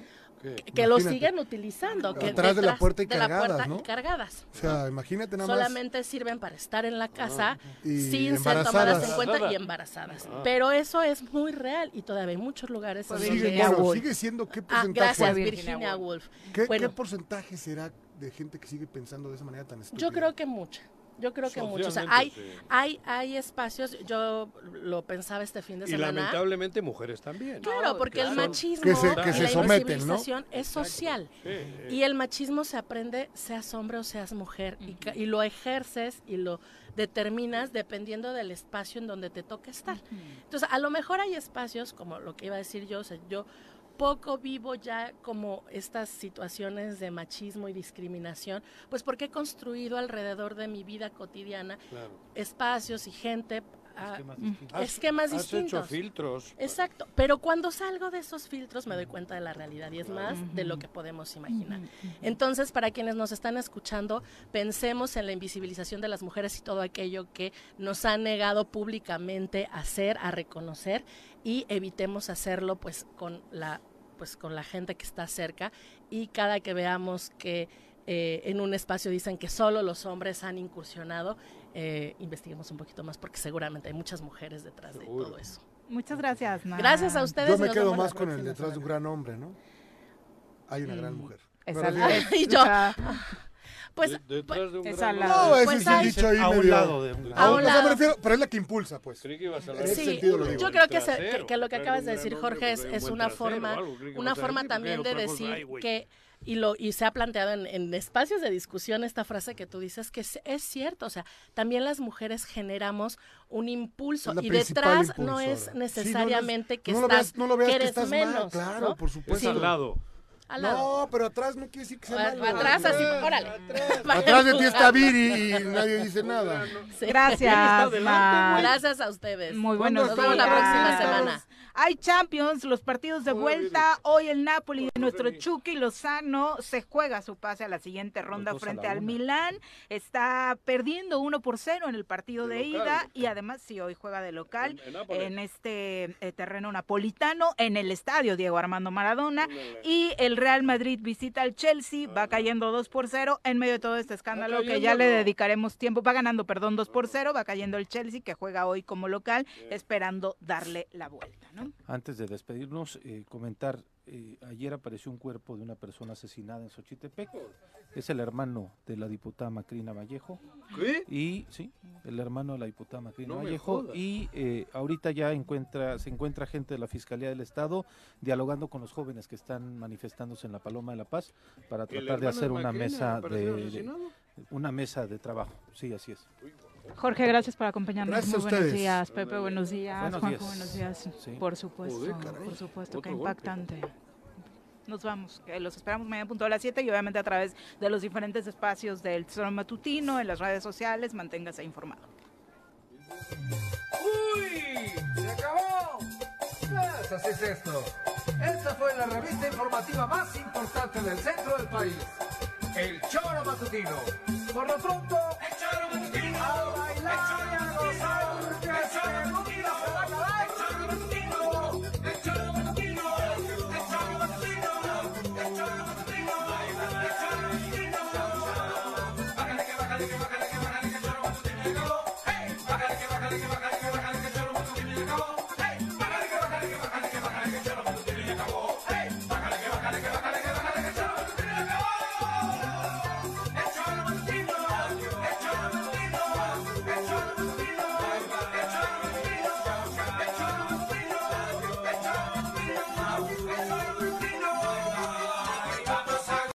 que lo siguen utilizando, que Atrás de la puerta y de la cargadas, puerta ¿no? y cargadas. O sea, imagínate nada más. Solamente sirven para estar en la casa Y sin ser tomadas en cuenta y embarazadas. Ah. Pero eso es muy real y todavía hay muchos lugares en Sigue, donde- bueno, sigue siendo qué Ah, porcentaje. gracias, Virginia Woolf. ¿Qué, Bueno. qué porcentaje será de gente que sigue pensando de esa manera tan estúpida? Yo creo que mucha. Yo creo que mucho. O sea, hay, sí. hay, hay espacios, yo lo pensaba este fin de Y semana. lamentablemente mujeres también. Claro, porque el machismo Que se- que y se la someten, ¿no? invisibilización es social. Sí, sí. Y el machismo se aprende, seas hombre o seas mujer, y, y lo ejerces y lo determinas dependiendo del espacio en donde te toca estar. Entonces, a lo mejor hay espacios, como lo que iba a decir yo, o sea, yo poco vivo ya como estas situaciones de machismo y discriminación, pues porque he construido alrededor de mi vida cotidiana Claro. espacios y gente, ah, Has- esquemas has hecho distintos. filtros. Exacto, pero cuando salgo de esos filtros me doy cuenta de la realidad y es más de lo que podemos imaginar. Entonces, para quienes nos están escuchando, pensemos en la invisibilización de las mujeres y todo aquello que nos han negado públicamente a hacer, a reconocer y evitemos hacerlo pues con la pues con la gente que está cerca y cada que veamos que eh, en un espacio dicen que solo los hombres han incursionado, eh, investiguemos un poquito más porque seguramente hay muchas mujeres detrás de todo eso. Muchas gracias, Nan. Gracias a ustedes. Yo y me quedo más con el detrás de un gran hombre, ¿no? Hay una gran Mm. mujer. ¿Me la- refiero? Y yo, pues, De- detrás de un Esa gran la- No, ese Pues es el dicho ahí A un medio- lado de un- A A un un o sea, me lado. refiero, pero es la que impulsa, pues. Creí que ibas a En hablar ese Sí, sentido lo digo. yo creo que, se- que- que lo que acabas un de gran decir, Jorge, es, pues, un es buen una trasero forma, algo, una forma también de cosa decir que, y, lo, y se ha planteado en, en espacios de discusión esta frase que tú dices, que es, es cierto, o sea, también las mujeres generamos un impulso y detrás no es necesariamente Sí, que no lo estás, veas- no lo veas que que eres mal, menos, claro, ¿no? por supuesto. Es al lado. Al lado. No, pero atrás no quiere decir que sea A- malo. atrás, así, órale. Atrás de ti está Viri y nadie dice nada. Sí. Gracias. Gracias a ustedes. Muy buenos Nos vemos la días. próxima semana. Hay Champions, los partidos de vuelta. Hoy el Napoli de nuestro Chucky Lozano se juega su pase a la siguiente ronda frente al. Milán. Está perdiendo 1 por 0 en el partido de, ida y además sí, hoy juega de local En- en Nápoles. en este eh, terreno napolitano en el estadio Diego Armando Maradona. Y el Real Madrid visita al Chelsea, va cayendo 2 por 0 en medio de todo este escándalo que ya le dedicaremos tiempo. Va ganando, perdón, 2 por 0, va cayendo el Chelsea que juega hoy como local, esperando darle la vuelta, ¿no? Antes de despedirnos, eh, comentar, eh, ayer apareció un cuerpo de una persona asesinada en Xochitepec. Es el hermano de la diputada Macrina Vallejo. ¿Qué? Y sí, el hermano de la diputada Macrina No Vallejo. Y eh, ahorita ya encuentra, se encuentra gente de la Fiscalía del Estado dialogando con los jóvenes que están manifestándose en la Paloma de la Paz para ¿El tratar de hacer de una mesa de, una mesa de trabajo. Sí, así es. Jorge, gracias por acompañarnos. Gracias a Muy buenos ustedes. días, Pepe, buenos días. Buenos Juanjo, días. buenos días. Sí. Por supuesto, Joder, caray. por supuesto, qué golpe. impactante. Nos vamos, que los esperamos mañana punto a las 7 y obviamente a través de los diferentes espacios del Tesoro Matutino, en las redes sociales, manténgase informado. ¡Uy! ¡Se acabó! Pues así es esto. Esta fue la revista informativa más importante del centro del país. El Choro Matutino. Por lo pronto, el Choro Matutino. A